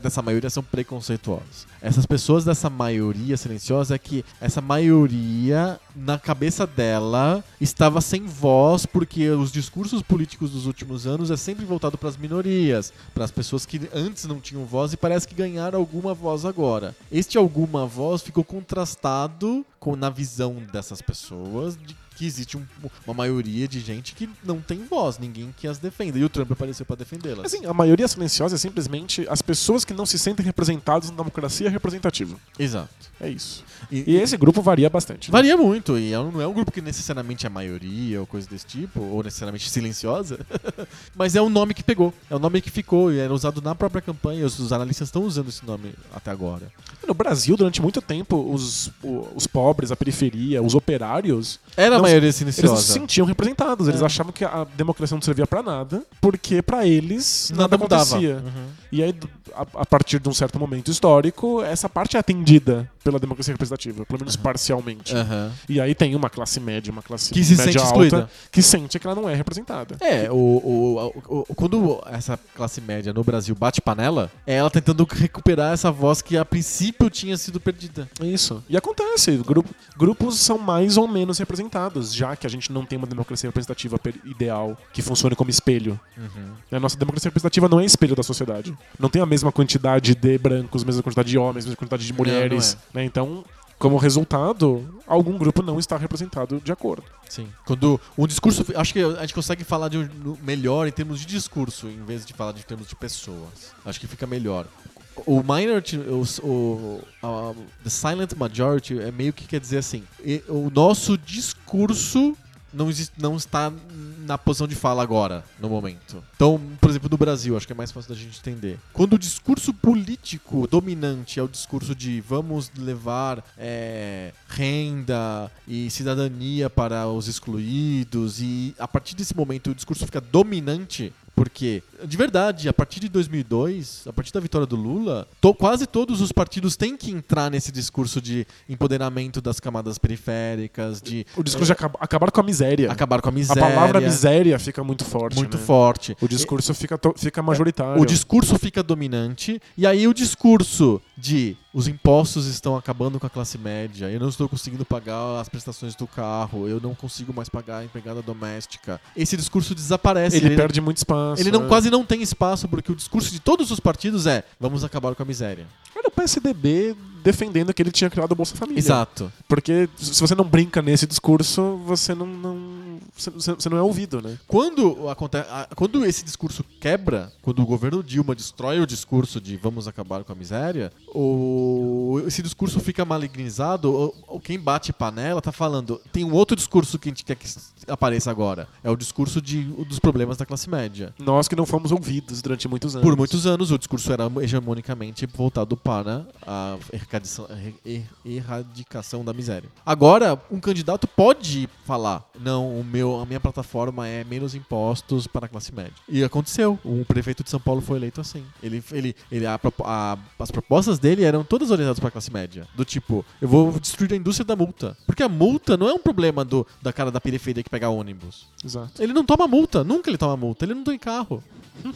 dessa maioria são preconceituosas. Essas pessoas dessa maioria silenciosa é que essa maioria na cabeça dela estava sem voz porque os discursos políticos dos últimos anos é sempre voltado para as minorias, para as pessoas que antes não tinham voz e parece que ganharam alguma voz agora. Este alguma voz ficou contrastado com na visão dessas pessoas de que existe um- uma maioria de gente que não tem voz, ninguém que as defenda. E o Trump apareceu para defendê-las. Assim, a maioria silenciosa é simplesmente as pessoas que não se sentem representadas na democracia representativa. Exato. É isso. E, E esse grupo varia bastante. né? varia muito, e é não é um grupo que necessariamente é maioria ou coisa desse tipo, ou necessariamente silenciosa, mas é um nome que pegou, é um nome que ficou e era usado na própria campanha. Os, os analistas estão usando esse nome até agora. No Brasil, durante muito tempo, os, o- os pobres, a periferia, os operários, Era a Não, maioria eles se silenciosa. sentiam representados. Eles É. achavam que a democracia não servia pra nada, porque pra eles nada, Nada mudava. acontecia. Uhum. E aí, a, a partir de um certo momento histórico, essa parte é atendida pela democracia representativa, pelo menos parcialmente. Aham. E aí tem uma classe média, uma classe Que se média sente alta, excluída. que sente que ela não é representada. É, o, o, o- quando essa classe média no Brasil bate panela, é ela tentando recuperar essa voz que a princípio tinha sido perdida. Isso. E acontece. Grupo, grupos são mais ou menos representados, já que a gente não tem uma democracia representativa ideal que funcione como espelho. A nossa democracia representativa não é espelho da sociedade. Não tem a mesma quantidade de brancos, a mesma quantidade de homens, a mesma quantidade de Não, mulheres. não né? Então, como resultado, algum grupo não está representado de acordo. Sim. Quando um discurso. Acho que a gente consegue falar de melhor em termos de discurso, em vez de falar de termos de pessoas. Acho que fica melhor. O minority, o, o a- the silent majority é meio que quer dizer assim, o nosso discurso não, existe, não está na posição de fala agora, no momento. Então, por exemplo, no Brasil, acho que é mais fácil da gente entender. Quando o discurso político dominante é o discurso de vamos levar é, renda e cidadania para os excluídos, e a partir desse momento o discurso fica dominante, porque, de verdade, a partir de 2002, a partir da vitória do Lula, to- quase todos os partidos têm que entrar nesse discurso de empoderamento das camadas periféricas, de O discurso de acab- acabar com a miséria. acabar com a A miséria. palavra miséria fica muito forte. muito né? forte. O discurso fica, to- fica majoritário. O discurso fica dominante, e aí o discurso de os impostos estão acabando com a classe média, eu não estou conseguindo pagar as prestações do carro, eu não consigo mais pagar a empregada doméstica. Esse discurso desaparece. Ele perde muito espaço. Ele não, quase não tem espaço, porque o discurso de todos os partidos é vamos acabar com a miséria. PSDB defendendo que ele tinha criado o Bolsa Família. Exato. Porque se você não brinca nesse discurso, você não, não- você- não é ouvido, né? Quando, aconte- a- quando esse discurso quebra, quando o governo Dilma destrói o discurso de vamos acabar com a miséria, o, esse discurso fica malignizado, ou, ou quem bate panela tá falando, tem um outro discurso que a gente quer que apareça agora. É o discurso de, dos problemas da classe média. Nós que não fomos ouvidos durante muitos anos. Por muitos anos o discurso era hegemonicamente voltado para a erradicação, er- erradicação da miséria. Agora, um candidato pode falar: não, o meu, a minha plataforma é menos impostos para a classe média. E aconteceu. O prefeito de São Paulo foi eleito assim. Ele, ele, ele, a a- as propostas dele eram todas orientadas para a classe média. Do tipo, eu vou destruir a indústria da multa. Porque a multa não é um problema do, da cara da periferia que pega ônibus. Exato. Ele não toma multa, nunca ele toma multa, ele não tem carro.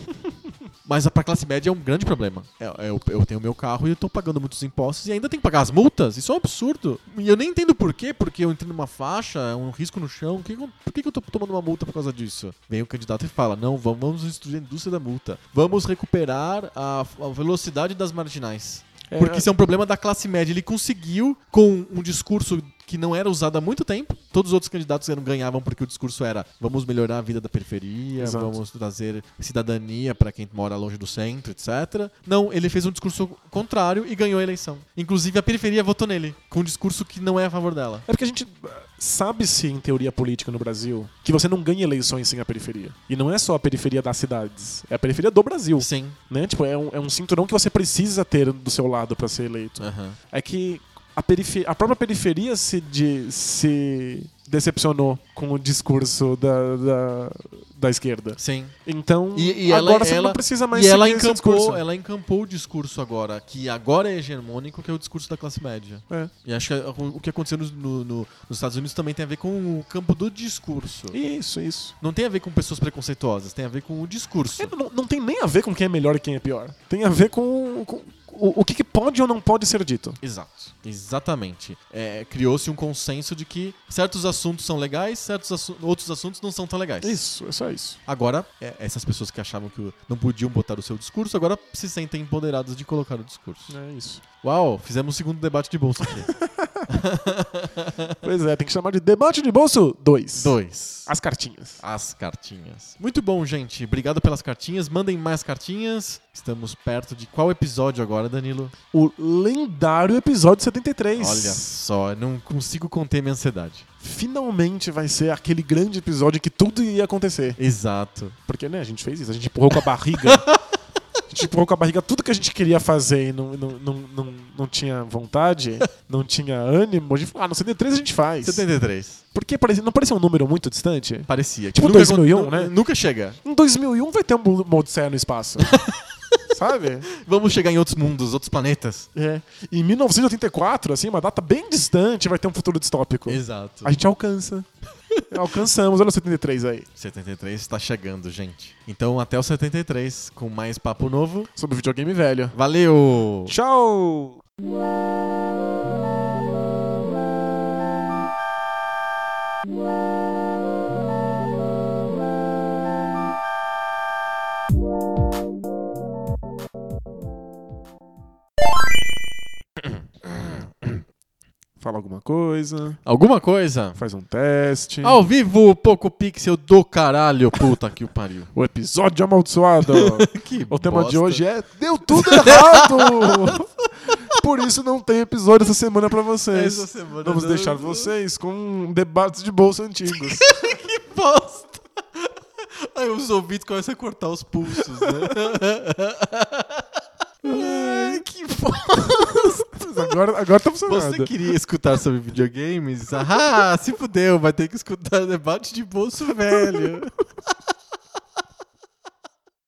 Mas pra classe média é um grande problema. É, Eu, eu tenho meu carro e eu tô pagando muitos impostos e ainda tenho que pagar as multas. Isso é um absurdo. E eu nem entendo por quê, porque eu entrei numa faixa, um risco no chão. Que, por que, que eu tô tomando uma multa por causa disso? Vem o candidato e fala: não, vamos, vamos destruir a indústria da multa. Vamos recuperar a, a velocidade das marginais. É, Porque isso é um problema da classe média. Ele conseguiu, com um discurso que não era usado há muito tempo, todos os outros candidatos eram, ganhavam porque o discurso era vamos melhorar a vida da periferia, Exato. vamos trazer cidadania para quem mora longe do centro, etc. Não, ele fez um discurso contrário e ganhou a eleição. Inclusive a periferia votou nele, com um discurso que não é a favor dela. É porque a gente uh, sabe-se em teoria política no Brasil que você não ganha eleições sem a periferia. E não é só a periferia das cidades, é a periferia do Brasil. Sim. Né? Tipo, é um, é um cinturão que você precisa ter do seu lado para ser eleito. Aham. É que a, a própria periferia se, de- se decepcionou com o discurso da, da, da esquerda. Sim. Então, E, e ela, agora você ela- não precisa mais e ela encampou, ela encampou o discurso agora, que agora é hegemônico, que é o discurso da classe média. É. E acho que o que aconteceu no- no- nos Estados Unidos também tem a ver com o campo do discurso. Isso, isso. Não tem a ver com pessoas preconceituosas, tem a ver com o discurso. É, não, não tem nem a ver com quem é melhor e quem é pior. Tem a ver com, com o, o que, que pode ou não pode ser dito. Exato, exatamente. É, Criou-se um consenso de que certos assuntos são legais, certos assu- outros assuntos não são tão legais. Isso, é só isso. Agora, é, essas pessoas que achavam que não podiam botar o seu discurso, agora se sentem empoderadas de colocar o discurso. É isso. Uau, fizemos o segundo debate de bolsa aqui. Pois é, tem que chamar de debate de bolso 2. Dois. As cartinhas. As cartinhas. Muito bom, gente. Obrigado pelas cartinhas. Mandem mais cartinhas. Estamos perto de qual episódio agora, Danilo? O lendário episódio 73. Olha só, não consigo conter minha ansiedade. Finalmente vai ser aquele grande episódio que tudo ia acontecer. Exato. Porque, né, a gente fez isso. A gente empurrou com a barriga. Gente empurrou com a barriga tudo que a gente queria fazer e não, não, não, não, não tinha vontade, não tinha ânimo. A gente falou, ah, no CD3 a gente faz. 73. Porque parecia, não parecia um número muito distante? Parecia. Tipo Nunca 2001, acon- né? nu- Nunca chega. Em 2001 vai ter um uma Odisseia no espaço. Sabe? Vamos chegar em outros mundos, outros planetas. É. Em 1984, assim, uma data bem distante, vai ter um futuro distópico. Exato. A gente alcança. Alcançamos, olha o 73 aí. 73 está chegando, gente. Então até o 73, com mais papo novo. Sobre videogame velho. Valeu! Tchau! Fala alguma coisa, Alguma coisa? faz um teste. Ao vivo, Poco Pixel do caralho, puta que o pariu. O episódio amaldiçoado. Que o tema de bosta. hoje é Deu tudo errado! Por isso não tem episódio essa semana pra vocês. Essa semana Vamos não- deixar vocês com debates de bolsa antigos. Que bosta! Aí os ouvidos começam a cortar os pulsos, né? Ai, que bosta! Agora, agora tá funcionando. Você queria escutar sobre videogames? Ah, se fudeu, vai ter que escutar debate de bolso velho.